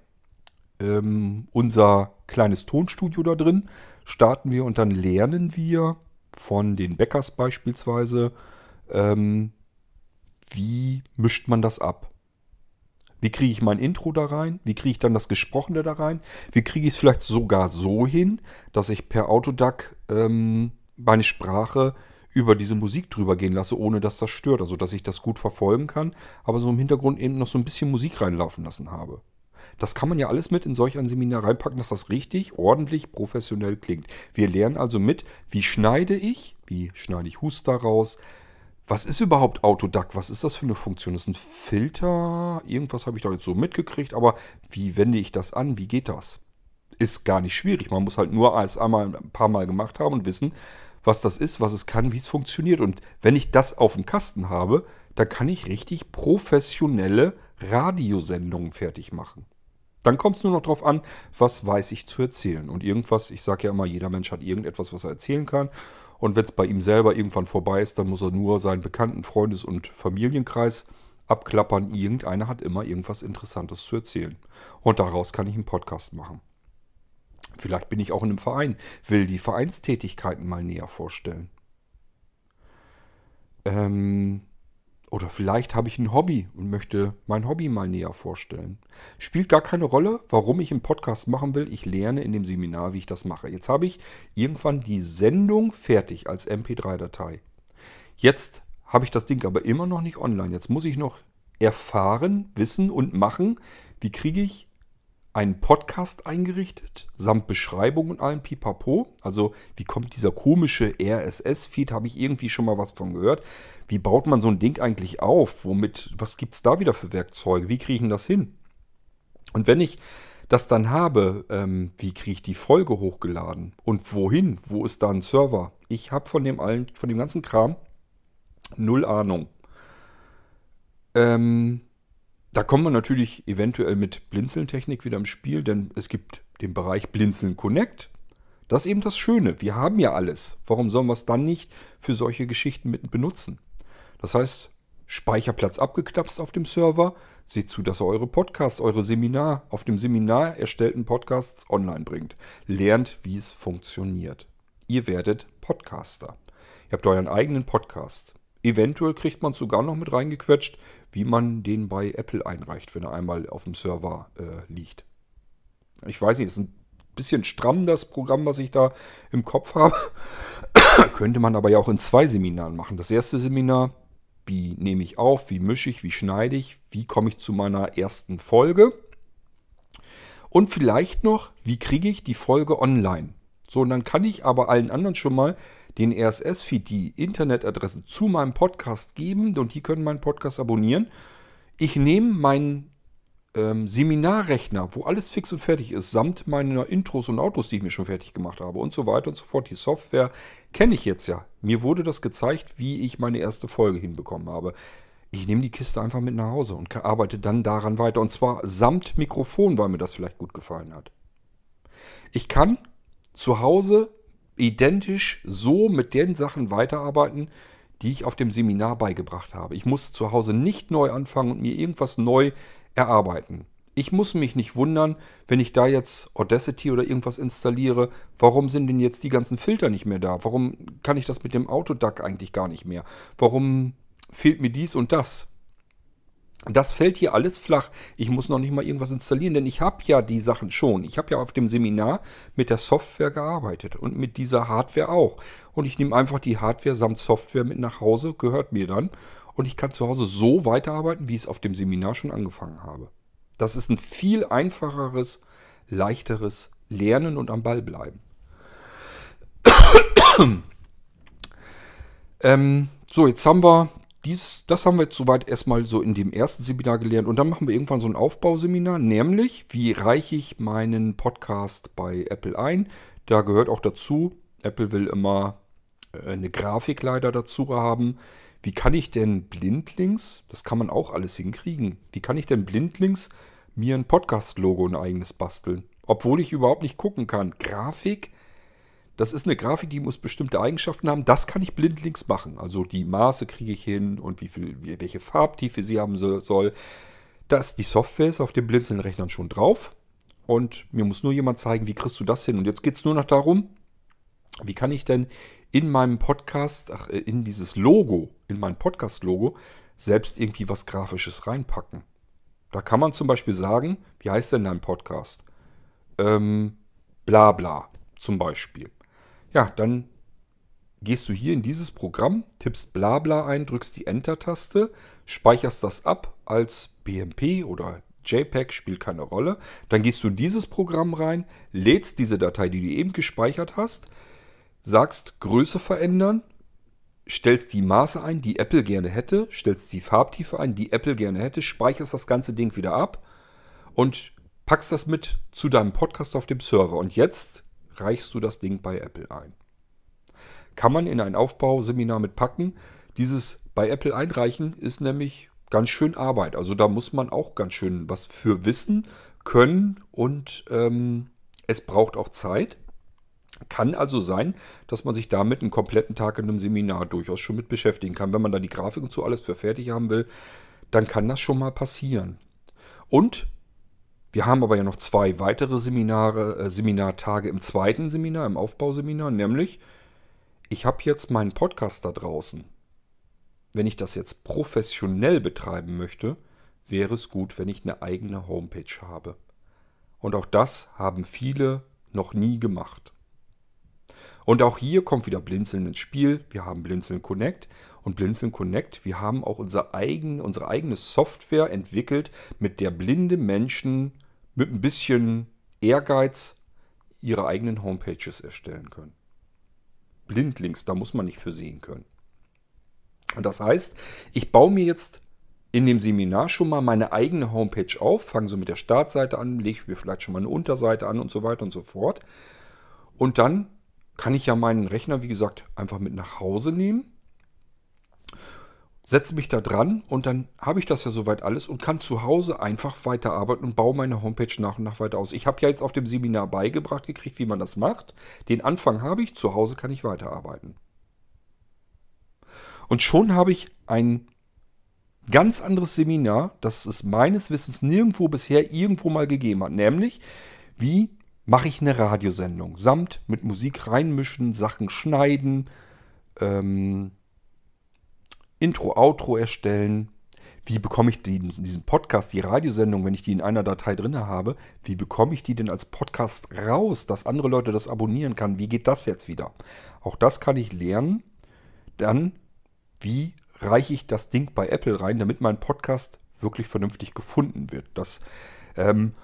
ähm, unser kleines Tonstudio da drin, starten wir und dann lernen wir von den Bäckers beispielsweise, ähm, wie mischt man das ab. Wie kriege ich mein Intro da rein? Wie kriege ich dann das Gesprochene da rein? Wie kriege ich es vielleicht sogar so hin, dass ich per Autodac ähm, meine Sprache über diese Musik drüber gehen lasse, ohne dass das stört. Also dass ich das gut verfolgen kann, aber so im Hintergrund eben noch so ein bisschen Musik reinlaufen lassen habe. Das kann man ja alles mit in solch ein Seminar reinpacken, dass das richtig, ordentlich, professionell klingt. Wir lernen also mit, wie schneide ich, wie schneide ich Huster raus, was ist überhaupt Autoduck? Was ist das für eine Funktion? Das ist ein Filter. Irgendwas habe ich da jetzt so mitgekriegt. Aber wie wende ich das an? Wie geht das? Ist gar nicht schwierig. Man muss halt nur alles einmal ein paar Mal gemacht haben und wissen, was das ist, was es kann, wie es funktioniert. Und wenn ich das auf dem Kasten habe, dann kann ich richtig professionelle Radiosendungen fertig machen. Dann kommt es nur noch darauf an, was weiß ich zu erzählen. Und irgendwas, ich sage ja immer, jeder Mensch hat irgendetwas, was er erzählen kann. Und wenn es bei ihm selber irgendwann vorbei ist, dann muss er nur seinen bekannten Freundes- und Familienkreis abklappern. Irgendeiner hat immer irgendwas Interessantes zu erzählen. Und daraus kann ich einen Podcast machen. Vielleicht bin ich auch in einem Verein, will die Vereinstätigkeiten mal näher vorstellen. Ähm, oder vielleicht habe ich ein Hobby und möchte mein Hobby mal näher vorstellen. Spielt gar keine Rolle, warum ich einen Podcast machen will. Ich lerne in dem Seminar, wie ich das mache. Jetzt habe ich irgendwann die Sendung fertig als MP3-Datei. Jetzt habe ich das Ding aber immer noch nicht online. Jetzt muss ich noch erfahren, wissen und machen, wie kriege ich einen Podcast eingerichtet, samt Beschreibung und allem Pipapo. Also wie kommt dieser komische RSS-Feed, habe ich irgendwie schon mal was von gehört. Wie baut man so ein Ding eigentlich auf? Womit, was gibt es da wieder für Werkzeuge? Wie kriege ich das hin? Und wenn ich das dann habe, ähm, wie kriege ich die Folge hochgeladen? Und wohin? Wo ist da ein Server? Ich habe von dem allen, von dem ganzen Kram null Ahnung. Ähm, da kommen wir natürlich eventuell mit Blinzeln-Technik wieder im Spiel, denn es gibt den Bereich Blinzeln Connect. Das ist eben das Schöne. Wir haben ja alles. Warum sollen wir es dann nicht für solche Geschichten mit benutzen? Das heißt, Speicherplatz abgeknapst auf dem Server. Seht zu, dass ihr eure Podcasts, eure Seminar, auf dem Seminar erstellten Podcasts online bringt. Lernt, wie es funktioniert. Ihr werdet Podcaster. Ihr habt euren eigenen Podcast. Eventuell kriegt man sogar noch mit reingequetscht, wie man den bei Apple einreicht, wenn er einmal auf dem Server äh, liegt. Ich weiß nicht, ist ein bisschen stramm das Programm, was ich da im Kopf habe. Könnte man aber ja auch in zwei Seminaren machen. Das erste Seminar, wie nehme ich auf, wie mische ich, wie schneide ich, wie komme ich zu meiner ersten Folge. Und vielleicht noch, wie kriege ich die Folge online. So, und dann kann ich aber allen anderen schon mal den RSS-Feed, die Internetadresse zu meinem Podcast geben und die können meinen Podcast abonnieren. Ich nehme meinen ähm, Seminarrechner, wo alles fix und fertig ist, samt meiner Intros und Autos, die ich mir schon fertig gemacht habe und so weiter und so fort. Die Software kenne ich jetzt ja. Mir wurde das gezeigt, wie ich meine erste Folge hinbekommen habe. Ich nehme die Kiste einfach mit nach Hause und arbeite dann daran weiter. Und zwar samt Mikrofon, weil mir das vielleicht gut gefallen hat. Ich kann zu Hause identisch so mit den Sachen weiterarbeiten, die ich auf dem Seminar beigebracht habe. Ich muss zu Hause nicht neu anfangen und mir irgendwas neu erarbeiten. Ich muss mich nicht wundern, wenn ich da jetzt Audacity oder irgendwas installiere, warum sind denn jetzt die ganzen Filter nicht mehr da? Warum kann ich das mit dem Autoduck eigentlich gar nicht mehr? Warum fehlt mir dies und das? Das fällt hier alles flach. Ich muss noch nicht mal irgendwas installieren, denn ich habe ja die Sachen schon. Ich habe ja auf dem Seminar mit der Software gearbeitet und mit dieser Hardware auch. Und ich nehme einfach die Hardware samt Software mit nach Hause, gehört mir dann. Und ich kann zu Hause so weiterarbeiten, wie ich es auf dem Seminar schon angefangen habe. Das ist ein viel einfacheres, leichteres Lernen und am Ball bleiben. ähm, so, jetzt haben wir dies, das haben wir jetzt soweit erstmal so in dem ersten Seminar gelernt. Und dann machen wir irgendwann so ein Aufbauseminar, nämlich wie reiche ich meinen Podcast bei Apple ein. Da gehört auch dazu, Apple will immer äh, eine Grafik leider dazu haben. Wie kann ich denn blindlings, das kann man auch alles hinkriegen, wie kann ich denn blindlings mir ein Podcast-Logo ein eigenes basteln? Obwohl ich überhaupt nicht gucken kann. Grafik, das ist eine Grafik, die muss bestimmte Eigenschaften haben. Das kann ich blindlings machen. Also die Maße kriege ich hin und wie viel, welche Farbtiefe sie haben soll. Das, die Software ist auf dem Blinzeln-Rechnern schon drauf. Und mir muss nur jemand zeigen, wie kriegst du das hin. Und jetzt geht es nur noch darum, wie kann ich denn in meinem Podcast, ach, äh, in dieses Logo, in mein Podcast-Logo, selbst irgendwie was Grafisches reinpacken. Da kann man zum Beispiel sagen, wie heißt denn dein Podcast? Ähm, bla bla zum Beispiel. Ja, dann gehst du hier in dieses Programm, tippst Blabla ein, drückst die Enter-Taste, speicherst das ab als BMP oder JPEG spielt keine Rolle. Dann gehst du in dieses Programm rein, lädst diese Datei, die du eben gespeichert hast, sagst Größe verändern, stellst die Maße ein, die Apple gerne hätte, stellst die Farbtiefe ein, die Apple gerne hätte, speicherst das ganze Ding wieder ab und packst das mit zu deinem Podcast auf dem Server. Und jetzt reichst du das Ding bei Apple ein. Kann man in ein Aufbauseminar mitpacken. Dieses bei Apple einreichen ist nämlich ganz schön Arbeit. Also da muss man auch ganz schön was für wissen können und ähm, es braucht auch Zeit. Kann also sein, dass man sich damit einen kompletten Tag in einem Seminar durchaus schon mit beschäftigen kann. Wenn man da die Grafik und so alles für fertig haben will, dann kann das schon mal passieren. Und wir haben aber ja noch zwei weitere Seminare, äh, Seminartage im zweiten Seminar, im Aufbauseminar, nämlich ich habe jetzt meinen Podcast da draußen. Wenn ich das jetzt professionell betreiben möchte, wäre es gut, wenn ich eine eigene Homepage habe. Und auch das haben viele noch nie gemacht. Und auch hier kommt wieder Blinzeln ins Spiel. Wir haben Blinzeln Connect und Blinzeln Connect. Wir haben auch unser eigen, unsere eigene Software entwickelt, mit der blinde Menschen mit ein bisschen Ehrgeiz ihre eigenen Homepages erstellen können. Blindlings, da muss man nicht für sehen können. Und das heißt, ich baue mir jetzt in dem Seminar schon mal meine eigene Homepage auf, fange so mit der Startseite an, lege mir vielleicht schon mal eine Unterseite an und so weiter und so fort. Und dann kann ich ja meinen Rechner, wie gesagt, einfach mit nach Hause nehmen setze mich da dran und dann habe ich das ja soweit alles und kann zu Hause einfach weiterarbeiten und baue meine Homepage nach und nach weiter aus. Ich habe ja jetzt auf dem Seminar beigebracht gekriegt, wie man das macht. Den Anfang habe ich, zu Hause kann ich weiterarbeiten. Und schon habe ich ein ganz anderes Seminar, das es meines Wissens nirgendwo bisher irgendwo mal gegeben hat, nämlich wie mache ich eine Radiosendung samt mit Musik reinmischen, Sachen schneiden, ähm, Intro, Outro erstellen. Wie bekomme ich die, diesen Podcast, die Radiosendung, wenn ich die in einer Datei drin habe, wie bekomme ich die denn als Podcast raus, dass andere Leute das abonnieren kann? Wie geht das jetzt wieder? Auch das kann ich lernen. Dann, wie reiche ich das Ding bei Apple rein, damit mein Podcast wirklich vernünftig gefunden wird? Das, ähm,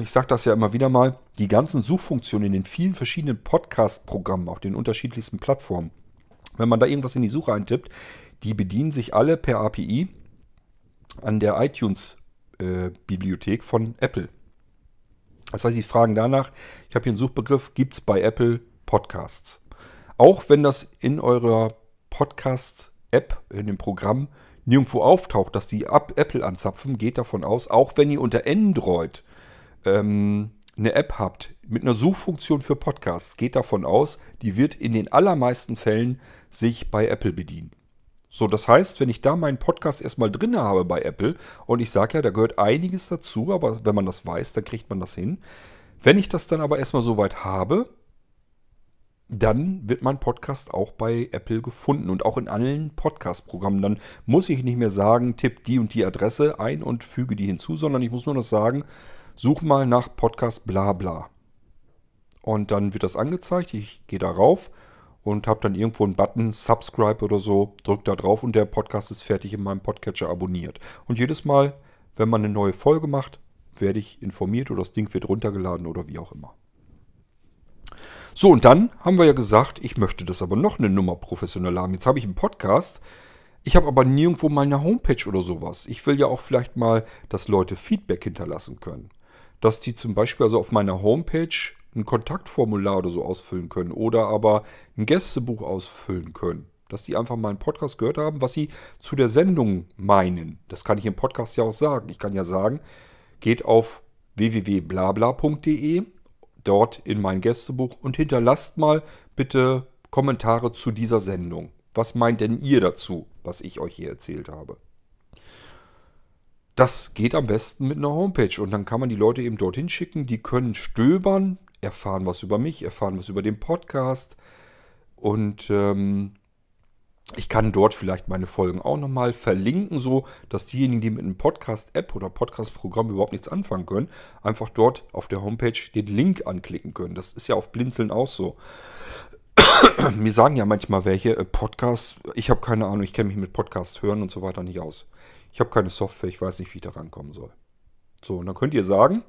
ich sage das ja immer wieder mal, die ganzen Suchfunktionen in den vielen verschiedenen Podcast-Programmen auf den unterschiedlichsten Plattformen, wenn man da irgendwas in die Suche eintippt, die bedienen sich alle per API an der iTunes-Bibliothek äh, von Apple. Das heißt, sie fragen danach, ich habe hier einen Suchbegriff, gibt es bei Apple Podcasts? Auch wenn das in eurer Podcast-App, in dem Programm, nirgendwo auftaucht, dass die Apple anzapfen, geht davon aus, auch wenn ihr unter Android ähm, eine App habt mit einer Suchfunktion für Podcasts, geht davon aus, die wird in den allermeisten Fällen sich bei Apple bedienen. So, das heißt, wenn ich da meinen Podcast erstmal drin habe bei Apple und ich sage ja, da gehört einiges dazu, aber wenn man das weiß, dann kriegt man das hin. Wenn ich das dann aber erstmal soweit habe, dann wird mein Podcast auch bei Apple gefunden und auch in allen Podcast-Programmen. Dann muss ich nicht mehr sagen, tipp die und die Adresse ein und füge die hinzu, sondern ich muss nur noch sagen, such mal nach Podcast bla bla. Und dann wird das angezeigt, ich gehe darauf und habe dann irgendwo einen Button, Subscribe oder so, drücke da drauf und der Podcast ist fertig in meinem Podcatcher abonniert. Und jedes Mal, wenn man eine neue Folge macht, werde ich informiert oder das Ding wird runtergeladen oder wie auch immer. So, und dann haben wir ja gesagt, ich möchte das aber noch eine Nummer professioneller haben. Jetzt habe ich einen Podcast, ich habe aber nirgendwo meine Homepage oder sowas. Ich will ja auch vielleicht mal, dass Leute Feedback hinterlassen können. Dass die zum Beispiel also auf meiner Homepage ein Kontaktformular oder so ausfüllen können oder aber ein Gästebuch ausfüllen können. Dass die einfach mal einen Podcast gehört haben, was sie zu der Sendung meinen. Das kann ich im Podcast ja auch sagen. Ich kann ja sagen, geht auf www.blabla.de, dort in mein Gästebuch und hinterlasst mal bitte Kommentare zu dieser Sendung. Was meint denn ihr dazu, was ich euch hier erzählt habe? Das geht am besten mit einer Homepage und dann kann man die Leute eben dorthin schicken, die können stöbern, erfahren was über mich, erfahren was über den Podcast und ähm, ich kann dort vielleicht meine Folgen auch nochmal verlinken, so dass diejenigen, die mit einem Podcast-App oder Podcast-Programm überhaupt nichts anfangen können, einfach dort auf der Homepage den Link anklicken können. Das ist ja auf Blinzeln auch so. Mir sagen ja manchmal welche, äh, Podcast, ich habe keine Ahnung, ich kenne mich mit Podcast hören und so weiter nicht aus. Ich habe keine Software, ich weiß nicht, wie ich da rankommen soll. So, und dann könnt ihr sagen,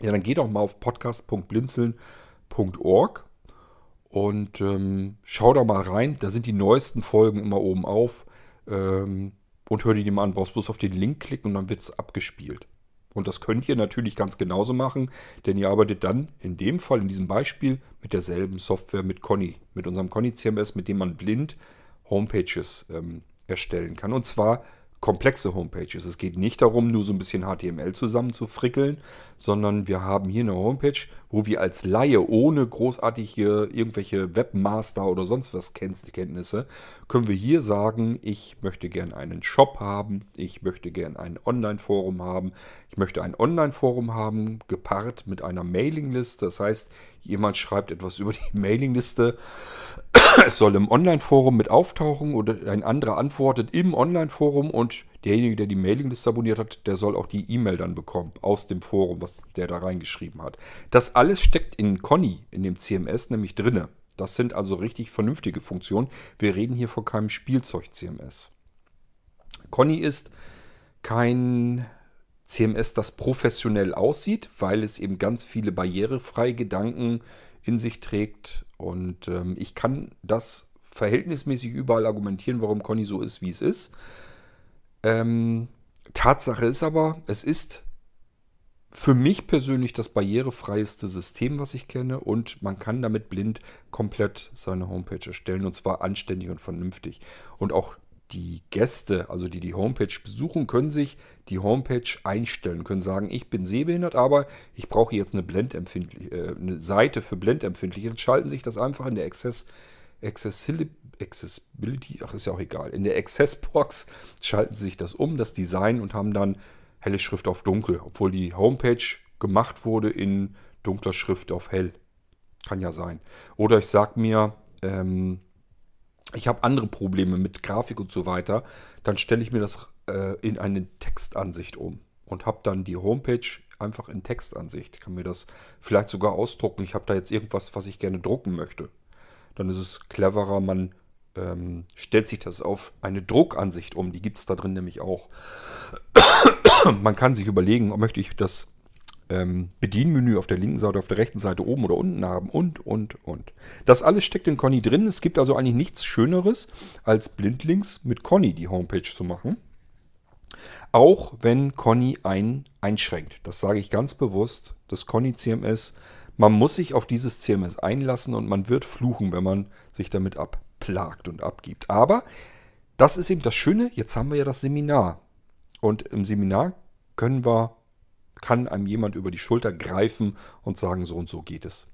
ja, dann geht doch mal auf podcast.blinzeln.org und ähm, schau da mal rein. Da sind die neuesten Folgen immer oben auf. Ähm, und hör dir die mal an. Brauchst bloß auf den Link klicken und dann wird es abgespielt. Und das könnt ihr natürlich ganz genauso machen, denn ihr arbeitet dann in dem Fall, in diesem Beispiel, mit derselben Software, mit Conny, mit unserem Conny CMS, mit dem man blind Homepages ähm, erstellen kann. Und zwar komplexe Homepages. Es geht nicht darum, nur so ein bisschen HTML zusammen zu frickeln, sondern wir haben hier eine Homepage, wo wir als Laie ohne großartige irgendwelche Webmaster oder sonst was Kenntnisse, können wir hier sagen, ich möchte gerne einen Shop haben, ich möchte gerne ein Online-Forum haben, ich möchte ein Online-Forum haben, gepaart mit einer Mailingliste. Das heißt, jemand schreibt etwas über die Mailingliste es soll im Online-Forum mit auftauchen oder ein anderer antwortet im Online-Forum und derjenige, der die Mailingliste abonniert hat, der soll auch die E-Mail dann bekommen aus dem Forum, was der da reingeschrieben hat. Das alles steckt in Conny, in dem CMS, nämlich drinne. Das sind also richtig vernünftige Funktionen. Wir reden hier von keinem Spielzeug-CMS. Conny ist kein CMS, das professionell aussieht, weil es eben ganz viele barrierefreie Gedanken in sich trägt. Und ähm, ich kann das verhältnismäßig überall argumentieren, warum Conny so ist, wie es ist. Ähm, Tatsache ist aber, es ist für mich persönlich das barrierefreieste System, was ich kenne. Und man kann damit blind komplett seine Homepage erstellen. Und zwar anständig und vernünftig. Und auch die Gäste, also die die Homepage besuchen, können sich die Homepage einstellen, können sagen, ich bin sehbehindert, aber ich brauche jetzt eine, blendempfindliche, äh, eine Seite für blendempfindliche. Dann schalten sich das einfach in der Access, Accessibility, ach ist ja auch egal, in der Accessbox schalten sie sich das um, das Design und haben dann helle Schrift auf dunkel, obwohl die Homepage gemacht wurde in dunkler Schrift auf hell. Kann ja sein. Oder ich sage mir, ähm, ich habe andere Probleme mit Grafik und so weiter, dann stelle ich mir das äh, in eine Textansicht um und habe dann die Homepage einfach in Textansicht. Ich kann mir das vielleicht sogar ausdrucken. Ich habe da jetzt irgendwas, was ich gerne drucken möchte. Dann ist es cleverer, man ähm, stellt sich das auf eine Druckansicht um. Die gibt es da drin nämlich auch. man kann sich überlegen, möchte ich das ähm, Bedienmenü auf der linken Seite, auf der rechten Seite oben oder unten haben und, und, und. Das alles steckt in Conny drin. Es gibt also eigentlich nichts Schöneres, als blindlings mit Conny die Homepage zu machen. Auch wenn Conny einen einschränkt. Das sage ich ganz bewusst. Das Conny CMS, man muss sich auf dieses CMS einlassen und man wird fluchen, wenn man sich damit abplagt und abgibt. Aber das ist eben das Schöne. Jetzt haben wir ja das Seminar. Und im Seminar können wir kann einem jemand über die Schulter greifen und sagen, so und so geht es.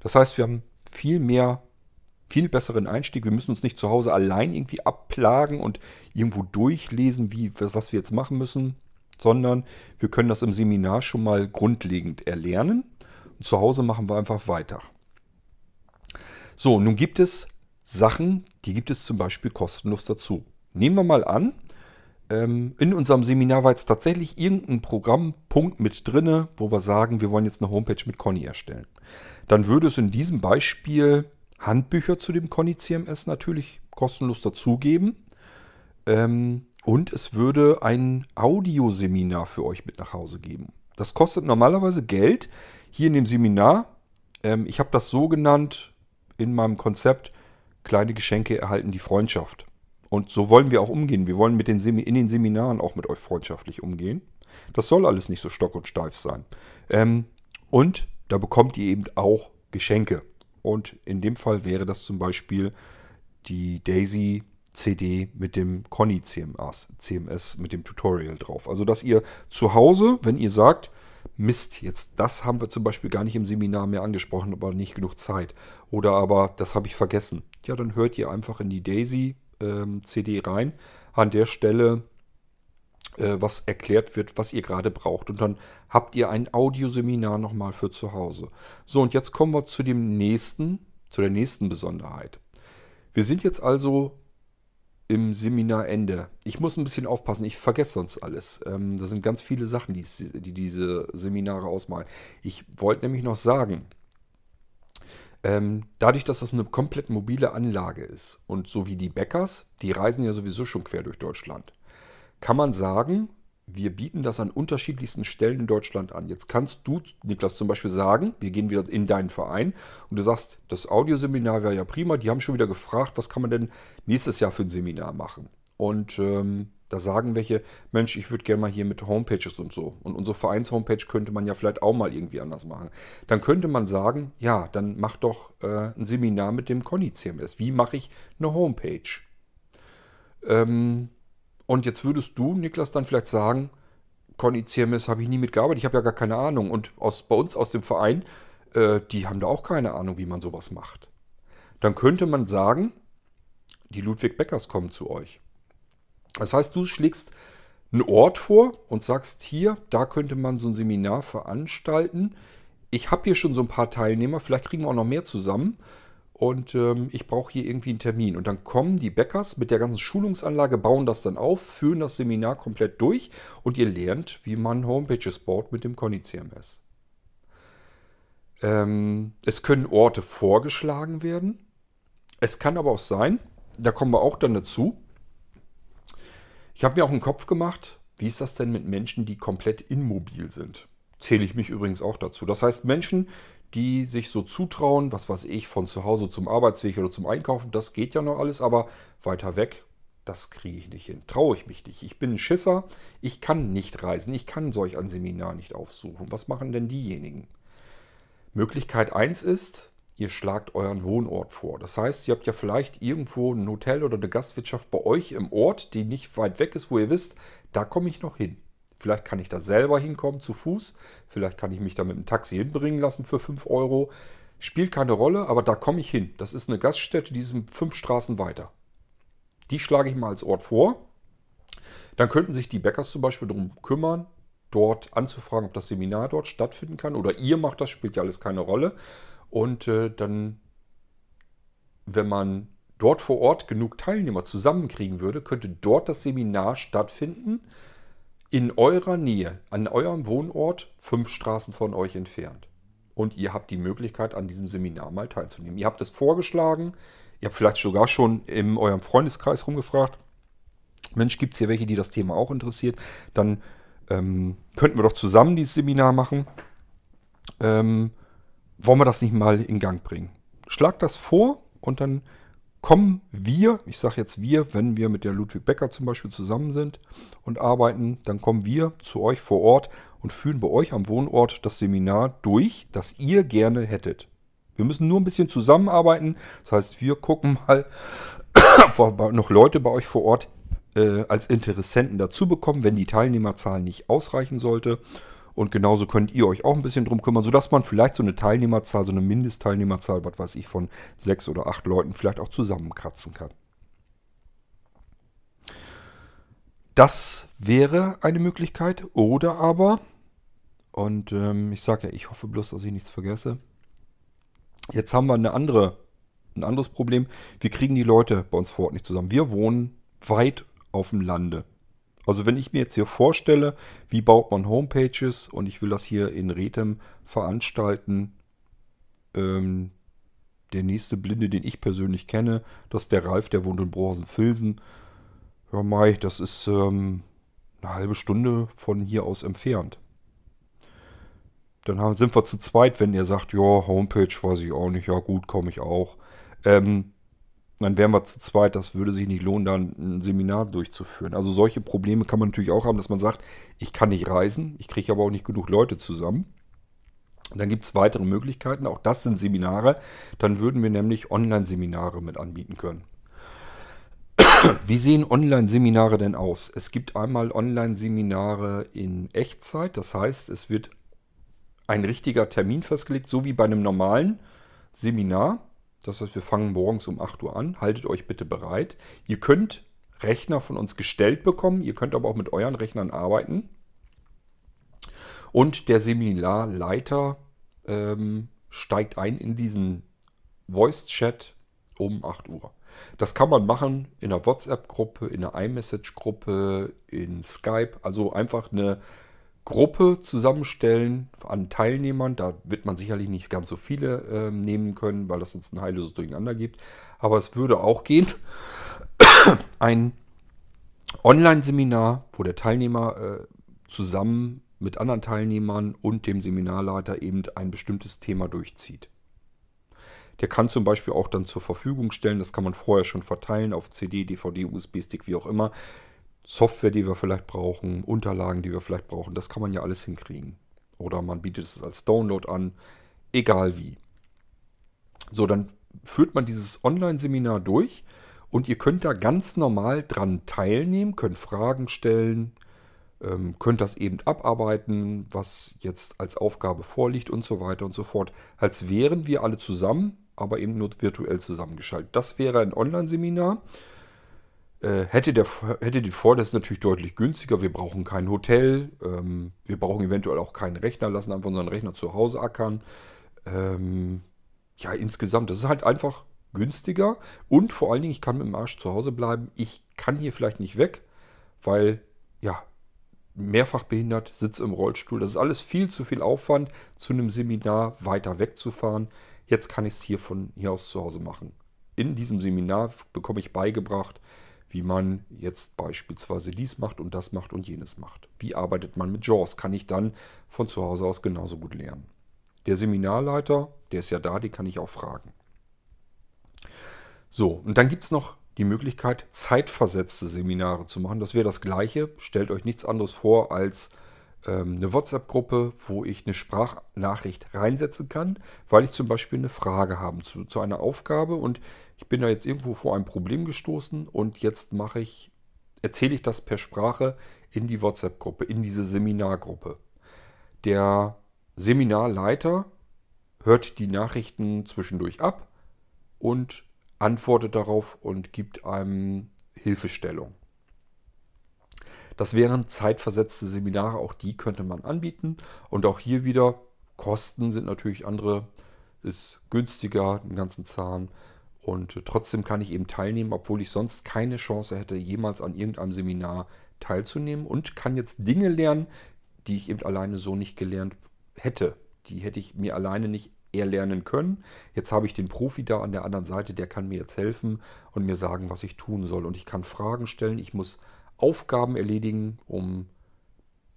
Das heißt, wir haben viel mehr, viel besseren Einstieg. Wir müssen uns nicht zu Hause allein irgendwie abplagen und irgendwo durchlesen, wie, was wir jetzt machen müssen, sondern wir können das im Seminar schon mal grundlegend erlernen. Und zu Hause machen wir einfach weiter. So, nun gibt es Sachen, die gibt es zum Beispiel kostenlos dazu. Nehmen wir mal an, ähm, in unserem Seminar war jetzt tatsächlich irgendein Programmpunkt mit drinne, wo wir sagen, wir wollen jetzt eine Homepage mit Conny erstellen. Dann würde es in diesem Beispiel Handbücher zu dem Conny CMS natürlich kostenlos dazugeben. Ähm, und es würde ein Audioseminar für euch mit nach Hause geben. Das kostet normalerweise Geld. Hier in dem Seminar, ähm, ich habe das so genannt in meinem Konzept, kleine Geschenke erhalten die Freundschaft. Und so wollen wir auch umgehen. Wir wollen mit den in den Seminaren auch mit euch freundschaftlich umgehen. Das soll alles nicht so stock und steif sein. Ähm, und da bekommt ihr eben auch Geschenke. Und in dem Fall wäre das zum Beispiel die Daisy CD mit dem Conny CMS, CMS mit dem Tutorial drauf. Also dass ihr zu Hause, wenn ihr sagt, Mist, jetzt das haben wir zum Beispiel gar nicht im Seminar mehr angesprochen, aber nicht genug Zeit. Oder aber das habe ich vergessen. Ja, dann hört ihr einfach in die Daisy ähm, CD rein. An der Stelle äh, was erklärt wird, was ihr gerade braucht. Und dann habt ihr ein Audioseminar nochmal für zu Hause. So, und jetzt kommen wir zu dem nächsten, zu der nächsten Besonderheit. Wir sind jetzt also im Seminarende. Ich muss ein bisschen aufpassen, ich vergesse sonst alles. Ähm, da sind ganz viele Sachen, die, die diese Seminare ausmalen. Ich wollte nämlich noch sagen, ähm, dadurch, dass das eine komplett mobile Anlage ist und so wie die Bäckers, die reisen ja sowieso schon quer durch Deutschland, kann man sagen, wir bieten das an unterschiedlichsten Stellen in Deutschland an. Jetzt kannst du, Niklas, zum Beispiel sagen, wir gehen wieder in deinen Verein und du sagst, das Audioseminar wäre ja prima, die haben schon wieder gefragt, was kann man denn nächstes Jahr für ein Seminar machen? Und ähm, da sagen welche, Mensch, ich würde gerne mal hier mit Homepages und so. Und unsere Vereins-Homepage könnte man ja vielleicht auch mal irgendwie anders machen. Dann könnte man sagen, ja, dann mach doch äh, ein Seminar mit dem Conny CMS. Wie mache ich eine Homepage? Ähm, und jetzt würdest du, Niklas, dann vielleicht sagen, Conny CMS habe ich nie mitgearbeitet, ich habe ja gar keine Ahnung. Und aus, bei uns aus dem Verein, äh, die haben da auch keine Ahnung, wie man sowas macht. Dann könnte man sagen, die Ludwig Beckers kommen zu euch. Das heißt, du schlägst einen Ort vor und sagst hier, da könnte man so ein Seminar veranstalten. Ich habe hier schon so ein paar Teilnehmer, vielleicht kriegen wir auch noch mehr zusammen. Und ähm, ich brauche hier irgendwie einen Termin. Und dann kommen die Bäckers mit der ganzen Schulungsanlage, bauen das dann auf, führen das Seminar komplett durch und ihr lernt, wie man Homepages baut mit dem Conny CMS. Ähm, es können Orte vorgeschlagen werden. Es kann aber auch sein, da kommen wir auch dann dazu, ich habe mir auch einen Kopf gemacht, wie ist das denn mit Menschen, die komplett immobil sind? Zähle ich mich übrigens auch dazu. Das heißt, Menschen, die sich so zutrauen, was weiß ich, von zu Hause zum Arbeitsweg oder zum Einkaufen, das geht ja noch alles, aber weiter weg, das kriege ich nicht hin. Traue ich mich nicht. Ich bin ein Schisser, ich kann nicht reisen, ich kann solch ein Seminar nicht aufsuchen. Was machen denn diejenigen? Möglichkeit 1 ist, ihr schlagt euren Wohnort vor. Das heißt, ihr habt ja vielleicht irgendwo ein Hotel oder eine Gastwirtschaft bei euch im Ort, die nicht weit weg ist, wo ihr wisst, da komme ich noch hin. Vielleicht kann ich da selber hinkommen zu Fuß. Vielleicht kann ich mich da mit dem Taxi hinbringen lassen für 5 Euro. Spielt keine Rolle, aber da komme ich hin. Das ist eine Gaststätte, die sind fünf Straßen weiter. Die schlage ich mal als Ort vor. Dann könnten sich die Bäckers zum Beispiel darum kümmern, dort anzufragen, ob das Seminar dort stattfinden kann. Oder ihr macht das, spielt ja alles keine Rolle. Und äh, dann, wenn man dort vor Ort genug Teilnehmer zusammenkriegen würde, könnte dort das Seminar stattfinden, in eurer Nähe, an eurem Wohnort, fünf Straßen von euch entfernt. Und ihr habt die Möglichkeit, an diesem Seminar mal teilzunehmen. Ihr habt es vorgeschlagen, ihr habt vielleicht sogar schon in eurem Freundeskreis rumgefragt. Mensch, gibt es hier welche, die das Thema auch interessiert? Dann ähm, könnten wir doch zusammen dieses Seminar machen. Ähm, wollen wir das nicht mal in Gang bringen? Schlag das vor und dann kommen wir, ich sage jetzt wir, wenn wir mit der Ludwig Becker zum Beispiel zusammen sind und arbeiten, dann kommen wir zu euch vor Ort und führen bei euch am Wohnort das Seminar durch, das ihr gerne hättet. Wir müssen nur ein bisschen zusammenarbeiten. Das heißt, wir gucken mal, ob wir noch Leute bei euch vor Ort äh, als Interessenten dazu bekommen, wenn die Teilnehmerzahl nicht ausreichen sollte. Und genauso könnt ihr euch auch ein bisschen drum kümmern, sodass man vielleicht so eine Teilnehmerzahl, so eine Mindestteilnehmerzahl, was weiß ich, von sechs oder acht Leuten vielleicht auch zusammenkratzen kann. Das wäre eine Möglichkeit. Oder aber, und ähm, ich sage ja, ich hoffe bloß, dass ich nichts vergesse. Jetzt haben wir eine andere, ein anderes Problem. Wir kriegen die Leute bei uns vor Ort nicht zusammen. Wir wohnen weit auf dem Lande. Also wenn ich mir jetzt hier vorstelle, wie baut man Homepages und ich will das hier in Rethem veranstalten, ähm, der nächste Blinde, den ich persönlich kenne, das ist der Ralf, der wohnt in Brohausen-Filsen. Ja, Mai, das ist ähm, eine halbe Stunde von hier aus entfernt. Dann haben, sind wir zu zweit, wenn er sagt, ja, Homepage weiß ich auch nicht, ja gut, komme ich auch. Ähm, dann wären wir zu zweit, das würde sich nicht lohnen, da ein Seminar durchzuführen. Also solche Probleme kann man natürlich auch haben, dass man sagt, ich kann nicht reisen, ich kriege aber auch nicht genug Leute zusammen. dann gibt es weitere Möglichkeiten, auch das sind Seminare. Dann würden wir nämlich Online-Seminare mit anbieten können. Wie sehen Online-Seminare denn aus? Es gibt einmal Online-Seminare in Echtzeit, das heißt, es wird ein richtiger Termin festgelegt, so wie bei einem normalen Seminar. Das heißt, wir fangen morgens um 8 Uhr an. Haltet euch bitte bereit. Ihr könnt Rechner von uns gestellt bekommen. Ihr könnt aber auch mit euren Rechnern arbeiten. Und der Seminarleiter ähm, steigt ein in diesen Voice-Chat um 8 Uhr. Das kann man machen in einer WhatsApp-Gruppe, in einer iMessage-Gruppe, in Skype. Also einfach eine Gruppe zusammenstellen an Teilnehmern. Da wird man sicherlich nicht ganz so viele äh, nehmen können, weil das sonst ein heilloses Durcheinander gibt. Aber es würde auch gehen. Ein Online-Seminar, wo der Teilnehmer äh, zusammen mit anderen Teilnehmern und dem Seminarleiter eben ein bestimmtes Thema durchzieht. Der kann zum Beispiel auch dann zur Verfügung stellen, das kann man vorher schon verteilen auf CD, DVD, USB-Stick, wie auch immer. Software, die wir vielleicht brauchen, Unterlagen, die wir vielleicht brauchen, das kann man ja alles hinkriegen. Oder man bietet es als Download an, egal wie. So, dann führt man dieses Online-Seminar durch und ihr könnt da ganz normal dran teilnehmen, könnt Fragen stellen, ähm, könnt das eben abarbeiten, was jetzt als Aufgabe vorliegt und so weiter und so fort. Als wären wir alle zusammen, aber eben nur virtuell zusammengeschaltet. Das wäre ein Online-Seminar. Äh, hätte, der, hätte die Vorteil, das ist natürlich deutlich günstiger. Wir brauchen kein Hotel. Ähm, wir brauchen eventuell auch keinen Rechner, lassen einfach unseren Rechner zu Hause ackern. Ähm, ja, insgesamt, das ist halt einfach günstiger. Und vor allen Dingen, ich kann mit dem Arsch zu Hause bleiben. Ich kann hier vielleicht nicht weg, weil, ja, mehrfach behindert, sitze im Rollstuhl. Das ist alles viel zu viel Aufwand, zu einem Seminar weiter wegzufahren. Jetzt kann ich es hier von hier aus zu Hause machen. In diesem Seminar bekomme ich beigebracht, wie man jetzt beispielsweise dies macht und das macht und jenes macht. Wie arbeitet man mit JAWS? Kann ich dann von zu Hause aus genauso gut lernen. Der Seminarleiter, der ist ja da, den kann ich auch fragen. So, und dann gibt es noch die Möglichkeit, zeitversetzte Seminare zu machen. Das wäre das gleiche. Stellt euch nichts anderes vor als ähm, eine WhatsApp-Gruppe, wo ich eine Sprachnachricht reinsetzen kann, weil ich zum Beispiel eine Frage habe zu, zu einer Aufgabe und ich bin da jetzt irgendwo vor ein Problem gestoßen und jetzt mache ich, erzähle ich das per Sprache in die WhatsApp-Gruppe, in diese Seminargruppe. Der Seminarleiter hört die Nachrichten zwischendurch ab und antwortet darauf und gibt einem Hilfestellung. Das wären zeitversetzte Seminare, auch die könnte man anbieten. Und auch hier wieder, Kosten sind natürlich andere, ist günstiger, den ganzen Zahn. Und trotzdem kann ich eben teilnehmen, obwohl ich sonst keine Chance hätte, jemals an irgendeinem Seminar teilzunehmen. Und kann jetzt Dinge lernen, die ich eben alleine so nicht gelernt hätte. Die hätte ich mir alleine nicht erlernen können. Jetzt habe ich den Profi da an der anderen Seite, der kann mir jetzt helfen und mir sagen, was ich tun soll. Und ich kann Fragen stellen, ich muss Aufgaben erledigen, um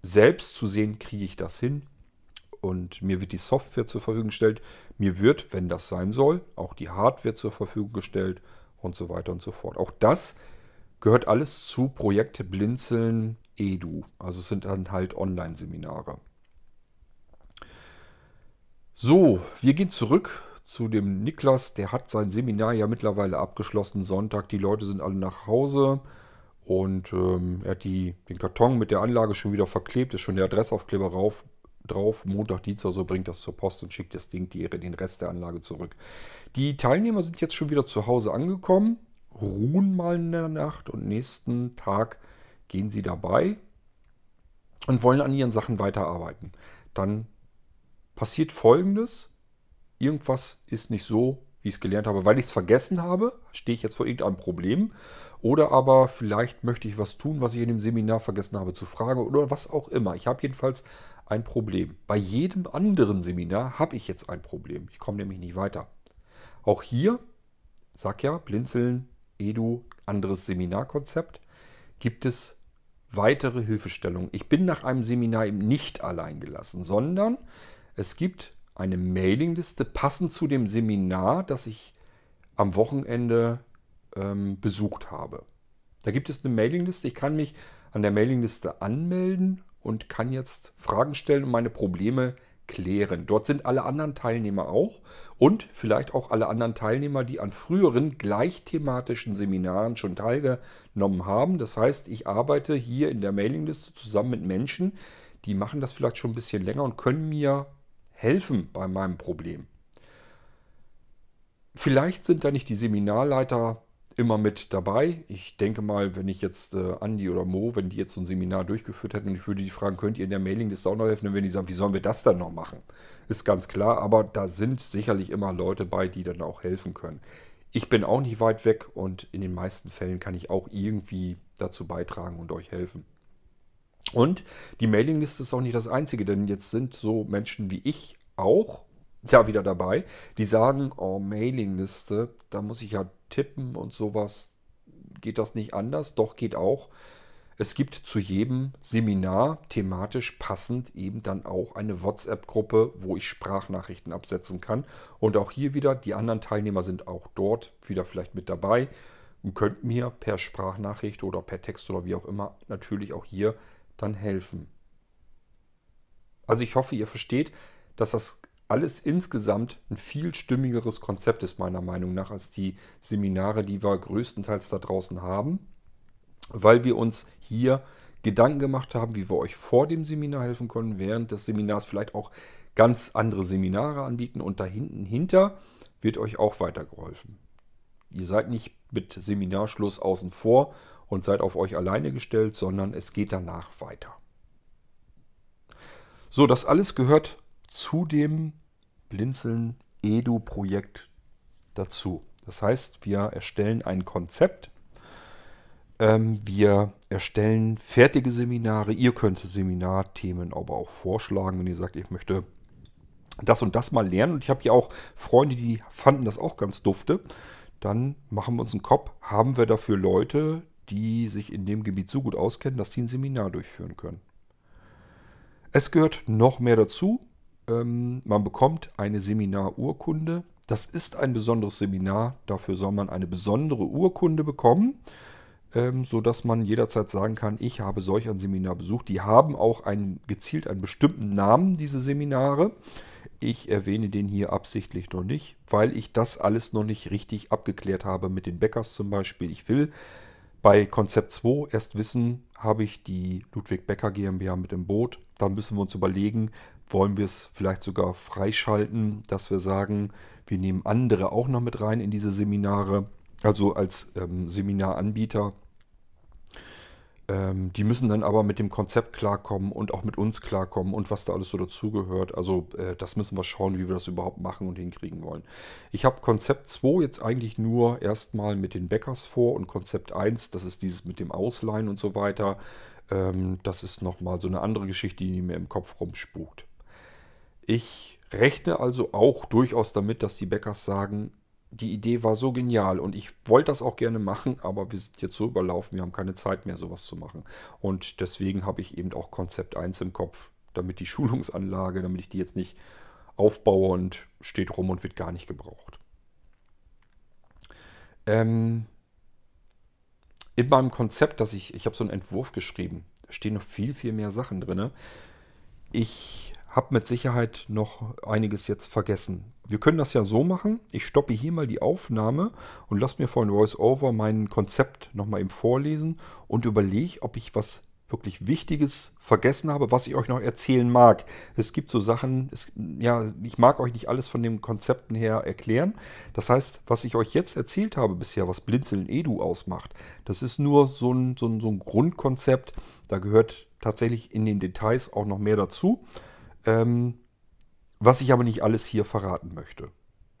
selbst zu sehen, kriege ich das hin. Und mir wird die Software zur Verfügung gestellt. Mir wird, wenn das sein soll, auch die Hardware zur Verfügung gestellt und so weiter und so fort. Auch das gehört alles zu Projekt Blinzeln Edu. Also es sind dann halt Online-Seminare. So, wir gehen zurück zu dem Niklas. Der hat sein Seminar ja mittlerweile abgeschlossen. Sonntag, die Leute sind alle nach Hause. Und ähm, er hat die, den Karton mit der Anlage schon wieder verklebt. Ist schon der Adressaufkleber rauf, drauf. Montag, Dienstag so bringt das zur Post und schickt das Ding die, den Rest der Anlage zurück. Die Teilnehmer sind jetzt schon wieder zu Hause angekommen. Ruhen mal in der Nacht und nächsten Tag gehen sie dabei und wollen an ihren Sachen weiterarbeiten. Dann passiert Folgendes. Irgendwas ist nicht so, wie ich es gelernt habe, weil ich es vergessen habe. Stehe ich jetzt vor irgendeinem Problem. Oder aber vielleicht möchte ich was tun, was ich in dem Seminar vergessen habe zu fragen. Oder was auch immer. Ich habe jedenfalls ein Problem. Bei jedem anderen Seminar habe ich jetzt ein Problem. Ich komme nämlich nicht weiter. Auch hier, sag ja, Blinzeln, Edu, anderes Seminarkonzept, gibt es weitere Hilfestellungen. Ich bin nach einem Seminar eben nicht allein gelassen, sondern es gibt eine Mailingliste passend zu dem Seminar, das ich am Wochenende ähm, besucht habe. Da gibt es eine Mailingliste. Ich kann mich an der Mailingliste anmelden und kann jetzt Fragen stellen und meine Probleme klären. Dort sind alle anderen Teilnehmer auch und vielleicht auch alle anderen Teilnehmer, die an früheren gleichthematischen Seminaren schon teilgenommen haben. Das heißt, ich arbeite hier in der Mailingliste zusammen mit Menschen, die machen das vielleicht schon ein bisschen länger und können mir helfen bei meinem Problem. Vielleicht sind da nicht die Seminarleiter immer mit dabei. Ich denke mal, wenn ich jetzt äh, Andi oder Mo, wenn die jetzt so ein Seminar durchgeführt hätten und ich würde die fragen, könnt ihr in der Mailingliste auch noch helfen, würden die sagen, wie sollen wir das dann noch machen? Ist ganz klar, aber da sind sicherlich immer Leute bei, die dann auch helfen können. Ich bin auch nicht weit weg und in den meisten Fällen kann ich auch irgendwie dazu beitragen und euch helfen. Und die Mailingliste ist auch nicht das Einzige, denn jetzt sind so Menschen wie ich auch ja wieder dabei, die sagen, oh, Mailingliste, da muss ich ja tippen und sowas. Geht das nicht anders? Doch, geht auch. Es gibt zu jedem Seminar thematisch passend eben dann auch eine WhatsApp-Gruppe, wo ich Sprachnachrichten absetzen kann. Und auch hier wieder, die anderen Teilnehmer sind auch dort wieder vielleicht mit dabei und könnt mir per Sprachnachricht oder per Text oder wie auch immer natürlich auch hier dann helfen. Also ich hoffe, ihr versteht, dass das alles insgesamt ein viel stimmigeres Konzept ist meiner Meinung nach als die Seminare, die wir größtenteils da draußen haben weil wir uns hier Gedanken gemacht haben, wie wir euch vor dem Seminar helfen können, während des Seminars vielleicht auch ganz andere Seminare anbieten und da hinten hinter wird euch auch weitergeholfen. Ihr seid nicht mit Seminarschluss außen vor und seid auf euch alleine gestellt, sondern es geht danach weiter. So, das alles gehört zu dem Blinzeln Edu-Projekt dazu. Das heißt, wir erstellen ein Konzept ähm, wir erstellen fertige Seminare. Ihr könnt Seminarthemen aber auch vorschlagen, wenn ihr sagt, ich möchte das und das mal lernen. Und ich habe hier auch Freunde, die fanden das auch ganz dufte. Dann machen wir uns einen Kopf. Haben wir dafür Leute, die sich in dem Gebiet so gut auskennen, dass sie ein Seminar durchführen können. Es gehört noch mehr dazu. Ähm, man bekommt eine Seminarurkunde. Das ist ein besonderes Seminar. Dafür soll man eine besondere Urkunde bekommen ähm, sodass man jederzeit sagen kann, ich habe solch ein Seminar besucht. Die haben auch einen, gezielt einen bestimmten Namen, diese Seminare. Ich erwähne den hier absichtlich noch nicht, weil ich das alles noch nicht richtig abgeklärt habe mit den Bäckers zum Beispiel. Ich will bei Konzept 2 erst wissen, habe ich die Ludwig Becker GmbH mit im Boot. Dann müssen wir uns überlegen, wollen wir es vielleicht sogar freischalten, dass wir sagen, wir nehmen andere auch noch mit rein in diese Seminare, also als ähm, Seminaranbieter. Ähm, die müssen dann aber mit dem Konzept klarkommen und auch mit uns klarkommen und was da alles so dazugehört. Also äh, das müssen wir schauen, wie wir das überhaupt machen und hinkriegen wollen. Ich habe Konzept 2 jetzt eigentlich nur erstmal mit den Bäckers vor und Konzept 1, das ist dieses mit dem Ausleihen und so weiter. Ähm, das ist nochmal so eine andere Geschichte, die mir im Kopf rumspukt. Ich rechne also auch durchaus damit, dass die Bäckers sagen, die Idee war so genial und ich wollte das auch gerne machen, aber wir sind jetzt so überlaufen, wir haben keine Zeit mehr, sowas zu machen. Und deswegen habe ich eben auch Konzept 1 im Kopf, damit die Schulungsanlage, damit ich die jetzt nicht aufbaue und steht rum und wird gar nicht gebraucht. Ähm, in meinem Konzept, dass ich, ich habe so einen Entwurf geschrieben, stehen noch viel, viel mehr Sachen drin. Ich habe mit Sicherheit noch einiges jetzt vergessen. Wir können das ja so machen. Ich stoppe hier mal die Aufnahme und lasse mir von VoiceOver mein Konzept nochmal eben vorlesen und überlege, ob ich was wirklich Wichtiges vergessen habe, was ich euch noch erzählen mag. Es gibt so Sachen, es, ja, ich mag euch nicht alles von den Konzepten her erklären. Das heißt, was ich euch jetzt erzählt habe bisher, was Blinzeln Edu ausmacht, das ist nur so ein, so ein, so ein Grundkonzept. Da gehört tatsächlich in den Details auch noch mehr dazu. Ähm, was ich aber nicht alles hier verraten möchte.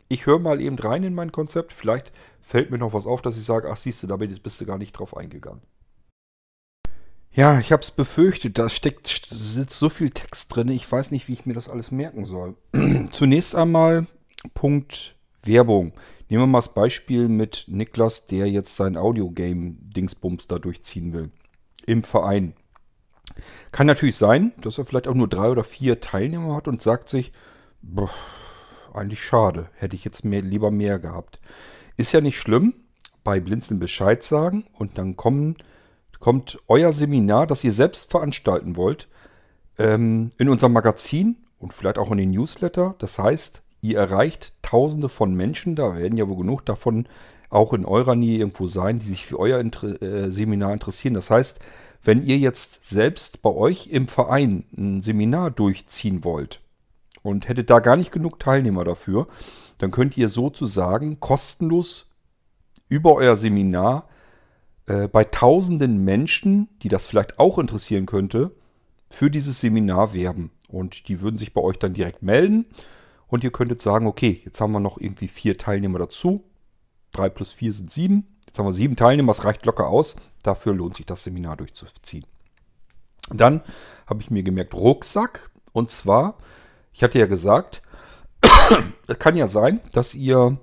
Ich höre mal eben rein in mein Konzept. Vielleicht fällt mir noch was auf, dass ich sage, ach siehst du, da bist du gar nicht drauf eingegangen. Ja, ich habe es befürchtet. Da steckt, sitzt so viel Text drin. Ich weiß nicht, wie ich mir das alles merken soll. Zunächst einmal Punkt Werbung. Nehmen wir mal das Beispiel mit Niklas, der jetzt sein Audio-Game-Dingsbums da durchziehen will. Im Verein. Kann natürlich sein, dass er vielleicht auch nur drei oder vier Teilnehmer hat und sagt sich, boah, eigentlich schade, hätte ich jetzt mehr, lieber mehr gehabt. Ist ja nicht schlimm, bei Blinzeln Bescheid sagen und dann kommen, kommt euer Seminar, das ihr selbst veranstalten wollt, ähm, in unserem Magazin und vielleicht auch in den Newsletter. Das heißt, ihr erreicht tausende von Menschen, da werden ja wohl genug davon auch in eurer Nähe irgendwo sein, die sich für euer Inter äh, Seminar interessieren. Das heißt, wenn ihr jetzt selbst bei euch im Verein ein Seminar durchziehen wollt und hättet da gar nicht genug Teilnehmer dafür, dann könnt ihr sozusagen kostenlos über euer Seminar äh, bei tausenden Menschen, die das vielleicht auch interessieren könnte, für dieses Seminar werben. Und die würden sich bei euch dann direkt melden. Und ihr könntet sagen, okay, jetzt haben wir noch irgendwie vier Teilnehmer dazu. Drei plus vier sind sieben. Jetzt haben wir sieben Teilnehmer, das reicht locker aus. Dafür lohnt sich das Seminar durchzuziehen. Dann habe ich mir gemerkt, Rucksack. Und zwar, ich hatte ja gesagt, es kann ja sein, dass ihr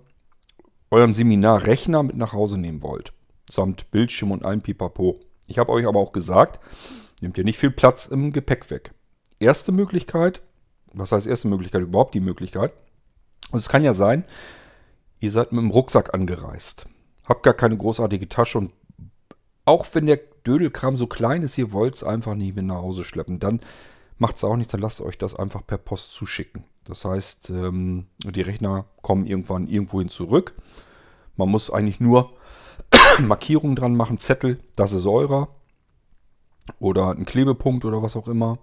euren Seminarrechner mit nach Hause nehmen wollt. Samt Bildschirm und allem Pipapo. Ich habe euch aber auch gesagt, nehmt ihr nicht viel Platz im Gepäck weg. Erste Möglichkeit, was heißt erste Möglichkeit? Überhaupt die Möglichkeit. Und es kann ja sein, ihr seid mit dem Rucksack angereist. Habt gar keine großartige Tasche und auch wenn der Dödelkram so klein ist, ihr wollt es einfach nicht mit nach Hause schleppen, dann macht es auch nichts, dann lasst euch das einfach per Post zuschicken. Das heißt, ähm, die Rechner kommen irgendwann irgendwohin zurück. Man muss eigentlich nur Markierungen dran machen, Zettel, das ist eurer. Oder ein Klebepunkt oder was auch immer.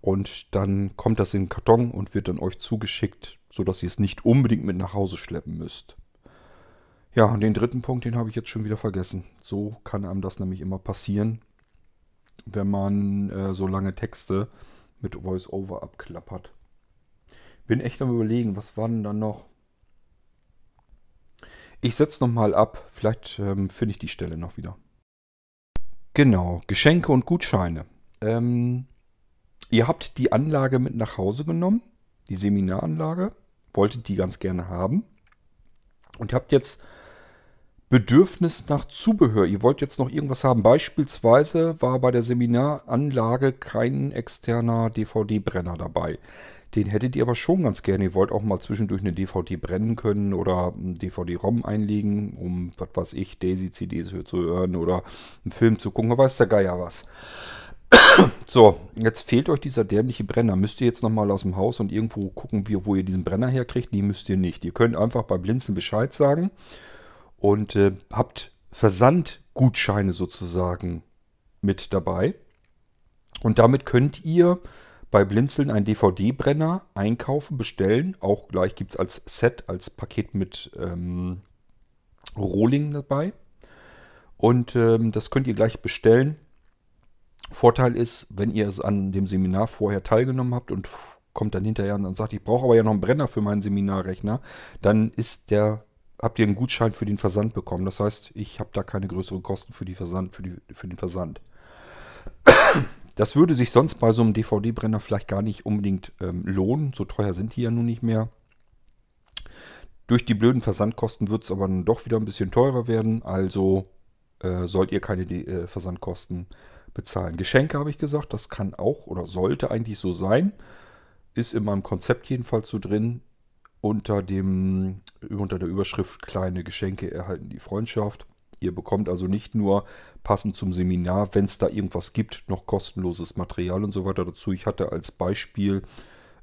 Und dann kommt das in den Karton und wird dann euch zugeschickt, sodass ihr es nicht unbedingt mit nach Hause schleppen müsst. Ja, und den dritten Punkt, den habe ich jetzt schon wieder vergessen. So kann einem das nämlich immer passieren, wenn man äh, so lange Texte mit VoiceOver abklappert. Bin echt am überlegen, was war denn dann noch? Ich setze nochmal ab, vielleicht ähm, finde ich die Stelle noch wieder. Genau, Geschenke und Gutscheine. Ähm, ihr habt die Anlage mit nach Hause genommen, die Seminaranlage, wolltet die ganz gerne haben und habt jetzt Bedürfnis nach Zubehör. Ihr wollt jetzt noch irgendwas haben. Beispielsweise war bei der Seminaranlage kein externer DVD-Brenner dabei. Den hättet ihr aber schon ganz gerne. Ihr wollt auch mal zwischendurch eine DVD brennen können oder ein DVD-ROM einlegen, um, was weiß ich, Daisy-CDs zu hören oder einen Film zu gucken. Weiß der Geier was. So, jetzt fehlt euch dieser dämliche Brenner. Müsst ihr jetzt nochmal aus dem Haus und irgendwo gucken, wo ihr diesen Brenner herkriegt? Nee, müsst ihr nicht. Ihr könnt einfach bei Blinzen Bescheid sagen und äh, habt Versandgutscheine sozusagen mit dabei. Und damit könnt ihr bei Blinzeln einen DVD-Brenner einkaufen, bestellen. Auch gleich gibt es als Set, als Paket mit ähm, Rohling dabei. Und ähm, das könnt ihr gleich bestellen. Vorteil ist, wenn ihr es an dem Seminar vorher teilgenommen habt und kommt dann hinterher und sagt, ich brauche aber ja noch einen Brenner für meinen Seminarrechner, dann ist der habt ihr einen Gutschein für den Versand bekommen. Das heißt, ich habe da keine größeren Kosten für, die Versand, für, die, für den Versand. Das würde sich sonst bei so einem DVD-Brenner vielleicht gar nicht unbedingt ähm, lohnen. So teuer sind die ja nun nicht mehr. Durch die blöden Versandkosten wird es aber dann doch wieder ein bisschen teurer werden. Also äh, sollt ihr keine äh, Versandkosten bezahlen. Geschenke habe ich gesagt, das kann auch oder sollte eigentlich so sein. Ist in meinem Konzept jedenfalls so drin unter, dem, unter der Überschrift Kleine Geschenke erhalten die Freundschaft. Ihr bekommt also nicht nur passend zum Seminar, wenn es da irgendwas gibt, noch kostenloses Material und so weiter dazu. Ich hatte als Beispiel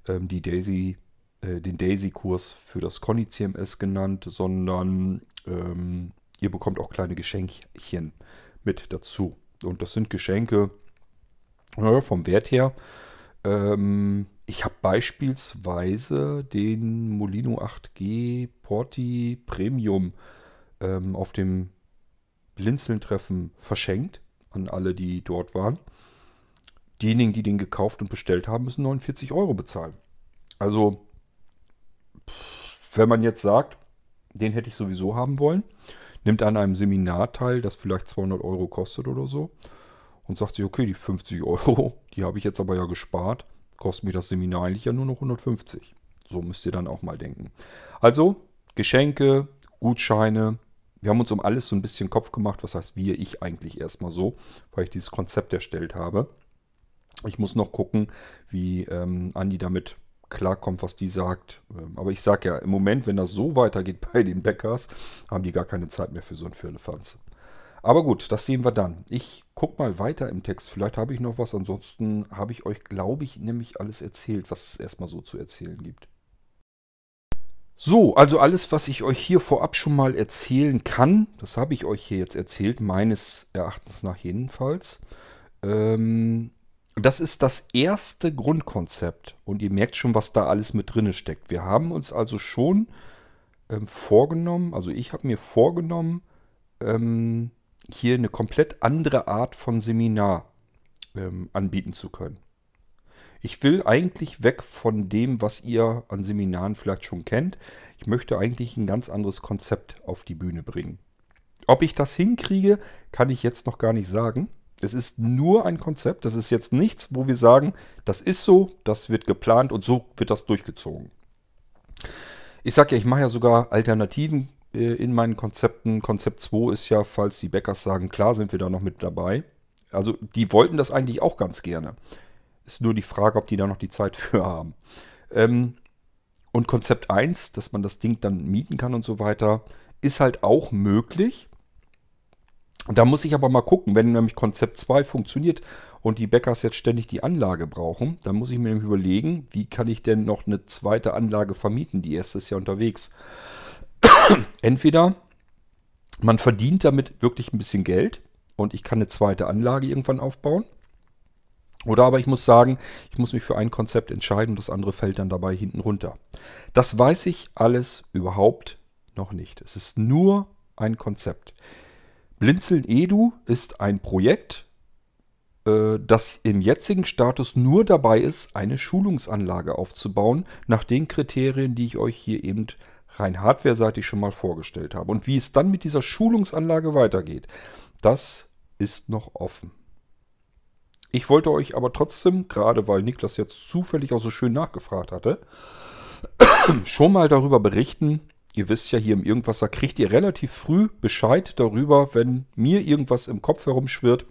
ähm, die Daisy, äh, den Daisy-Kurs für das Conny CMS genannt, sondern ähm, ihr bekommt auch kleine Geschenkchen mit dazu. Und das sind Geschenke naja, vom Wert her ähm, ich habe beispielsweise den Molino 8G Porti Premium ähm, auf dem Blinzeln-Treffen verschenkt an alle, die dort waren. Diejenigen, die den gekauft und bestellt haben, müssen 49 Euro bezahlen. Also, wenn man jetzt sagt, den hätte ich sowieso haben wollen, nimmt an einem Seminar teil, das vielleicht 200 Euro kostet oder so, und sagt sich, okay, die 50 Euro, die habe ich jetzt aber ja gespart, kostet mir das Seminar eigentlich ja nur noch 150. So müsst ihr dann auch mal denken. Also Geschenke, Gutscheine. Wir haben uns um alles so ein bisschen Kopf gemacht. Was heißt wir? Ich eigentlich erstmal so, weil ich dieses Konzept erstellt habe. Ich muss noch gucken, wie ähm, Andi damit klarkommt, was die sagt. Ähm, aber ich sage ja, im Moment, wenn das so weitergeht bei den Bäckers, haben die gar keine Zeit mehr für so ein Firlefanz. Aber gut, das sehen wir dann. Ich gucke mal weiter im Text. Vielleicht habe ich noch was. Ansonsten habe ich euch, glaube ich, nämlich alles erzählt, was es erstmal so zu erzählen gibt. So, also alles, was ich euch hier vorab schon mal erzählen kann, das habe ich euch hier jetzt erzählt, meines Erachtens nach jedenfalls. Ähm, das ist das erste Grundkonzept und ihr merkt schon, was da alles mit drin steckt. Wir haben uns also schon ähm, vorgenommen, also ich habe mir vorgenommen, ähm, hier eine komplett andere Art von Seminar ähm, anbieten zu können. Ich will eigentlich weg von dem, was ihr an Seminaren vielleicht schon kennt. Ich möchte eigentlich ein ganz anderes Konzept auf die Bühne bringen. Ob ich das hinkriege, kann ich jetzt noch gar nicht sagen. Es ist nur ein Konzept. Das ist jetzt nichts, wo wir sagen, das ist so, das wird geplant und so wird das durchgezogen. Ich sage ja, ich mache ja sogar Alternativen äh, in meinen Konzepten. Konzept 2 ist ja, falls die Bäckers sagen, klar sind wir da noch mit dabei. Also die wollten das eigentlich auch ganz gerne. Ist nur die Frage, ob die da noch die Zeit für haben. Ähm, und Konzept 1, dass man das Ding dann mieten kann und so weiter, ist halt auch möglich. Da muss ich aber mal gucken, wenn nämlich Konzept 2 funktioniert und die Bäckers jetzt ständig die Anlage brauchen, dann muss ich mir nämlich überlegen, wie kann ich denn noch eine zweite Anlage vermieten? Die erste ist ja unterwegs. Entweder man verdient damit wirklich ein bisschen Geld und ich kann eine zweite Anlage irgendwann aufbauen. Oder aber ich muss sagen, ich muss mich für ein Konzept entscheiden und das andere fällt dann dabei hinten runter. Das weiß ich alles überhaupt noch nicht. Es ist nur ein Konzept. Blinzeln Edu ist ein Projekt, äh, das im jetzigen Status nur dabei ist, eine Schulungsanlage aufzubauen, nach den Kriterien, die ich euch hier eben rein hardware-seitig schon mal vorgestellt habe. Und wie es dann mit dieser Schulungsanlage weitergeht, das ist noch offen. Ich wollte euch aber trotzdem, gerade weil Niklas jetzt zufällig auch so schön nachgefragt hatte, schon mal darüber berichten. Ihr wisst ja, hier im Irgendwasser kriegt ihr relativ früh Bescheid darüber, wenn mir irgendwas im Kopf herumschwirrt.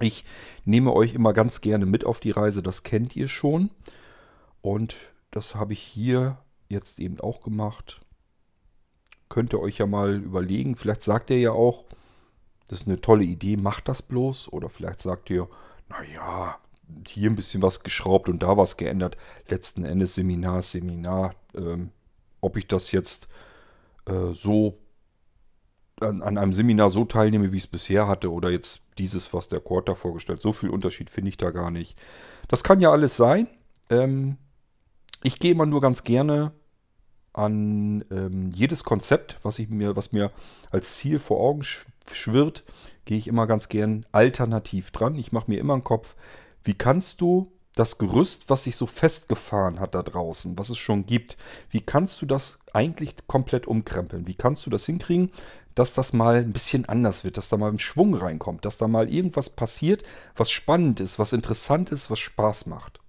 Ich nehme euch immer ganz gerne mit auf die Reise, das kennt ihr schon. Und das habe ich hier jetzt eben auch gemacht. Könnt ihr euch ja mal überlegen. Vielleicht sagt ihr ja auch, das ist eine tolle Idee, macht das bloß. Oder vielleicht sagt ihr, naja, hier ein bisschen was geschraubt und da was geändert. Letzten Endes Seminar, Seminar. Ähm, ob ich das jetzt äh, so an, an, einem Seminar so teilnehme, wie ich es bisher hatte, oder jetzt dieses, was der Quarter vorgestellt, so viel Unterschied finde ich da gar nicht. Das kann ja alles sein. Ähm, ich gehe immer nur ganz gerne an ähm, jedes Konzept, was ich mir, was mir als Ziel vor Augen schwirrt, gehe ich immer ganz gern alternativ dran. Ich mache mir immer einen Kopf, wie kannst du das Gerüst, was sich so festgefahren hat da draußen, was es schon gibt, wie kannst du das eigentlich komplett umkrempeln? Wie kannst du das hinkriegen, dass das mal ein bisschen anders wird, dass da mal ein Schwung reinkommt, dass da mal irgendwas passiert, was spannend ist, was interessant ist, was Spaß macht?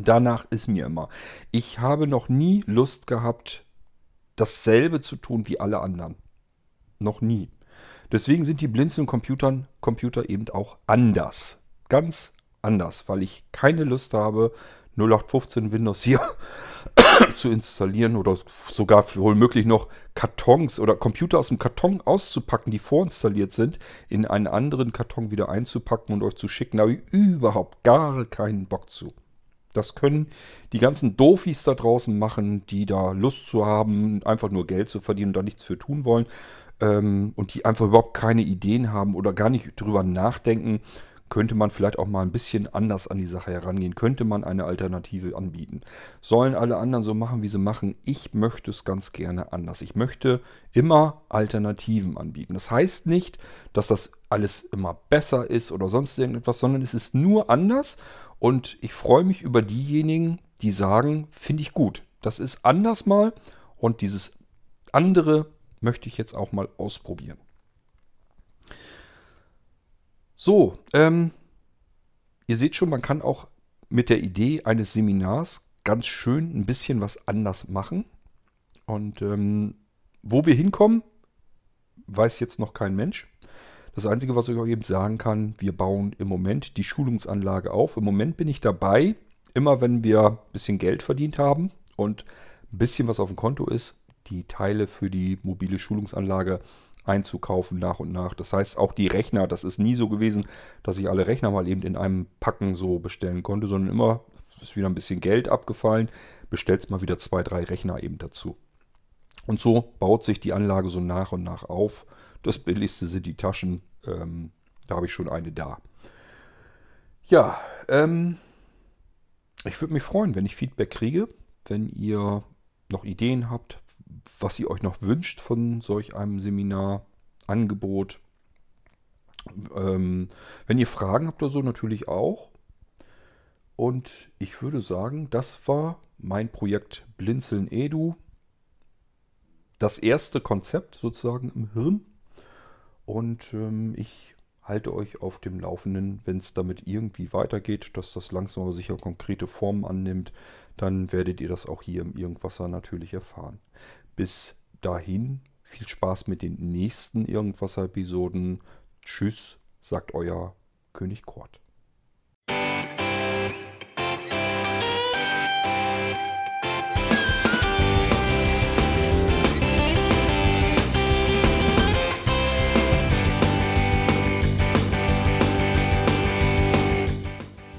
Danach ist mir immer. Ich habe noch nie Lust gehabt, dasselbe zu tun wie alle anderen. Noch nie. Deswegen sind die Blinzeln-Computern Computer eben auch anders. Ganz anders, weil ich keine Lust habe, 0815 Windows hier zu installieren oder sogar wohl möglich noch Kartons oder Computer aus dem Karton auszupacken, die vorinstalliert sind, in einen anderen Karton wieder einzupacken und euch zu schicken. Da habe ich überhaupt gar keinen Bock zu. Das können die ganzen Dofis da draußen machen, die da Lust zu haben, einfach nur Geld zu verdienen und da nichts für tun wollen ähm, und die einfach überhaupt keine Ideen haben oder gar nicht drüber nachdenken, könnte man vielleicht auch mal ein bisschen anders an die Sache herangehen, könnte man eine Alternative anbieten. Sollen alle anderen so machen, wie sie machen? Ich möchte es ganz gerne anders. Ich möchte immer Alternativen anbieten. Das heißt nicht, dass das alles immer besser ist oder sonst irgendetwas, sondern es ist nur anders und ich freue mich über diejenigen, die sagen, finde ich gut. Das ist anders mal und dieses andere möchte ich jetzt auch mal ausprobieren. So, ähm, ihr seht schon, man kann auch mit der Idee eines Seminars ganz schön ein bisschen was anders machen. Und ähm, wo wir hinkommen, weiß jetzt noch kein Mensch. Das Einzige, was ich euch eben sagen kann, wir bauen im Moment die Schulungsanlage auf. Im Moment bin ich dabei, immer wenn wir ein bisschen Geld verdient haben und ein bisschen was auf dem Konto ist, die Teile für die mobile Schulungsanlage einzukaufen nach und nach. Das heißt, auch die Rechner, das ist nie so gewesen, dass ich alle Rechner mal eben in einem Packen so bestellen konnte, sondern immer ist wieder ein bisschen Geld abgefallen, bestellst mal wieder zwei, drei Rechner eben dazu. Und so baut sich die Anlage so nach und nach auf. Das billigste sind die Taschen. Ähm, da habe ich schon eine da. Ja, ähm, ich würde mich freuen, wenn ich Feedback kriege, wenn ihr noch Ideen habt, was ihr euch noch wünscht von solch einem Seminarangebot. Ähm, wenn ihr Fragen habt oder so, natürlich auch. Und ich würde sagen, das war mein Projekt Blinzeln Edu. Das erste Konzept sozusagen im Hirn. Und ähm, ich halte euch auf dem Laufenden, wenn es damit irgendwie weitergeht, dass das langsam aber sicher konkrete Formen annimmt, dann werdet ihr das auch hier im Irgendwasser natürlich erfahren. Bis dahin, viel Spaß mit den nächsten Irgendwasser-Episoden. Tschüss, sagt euer König Kort.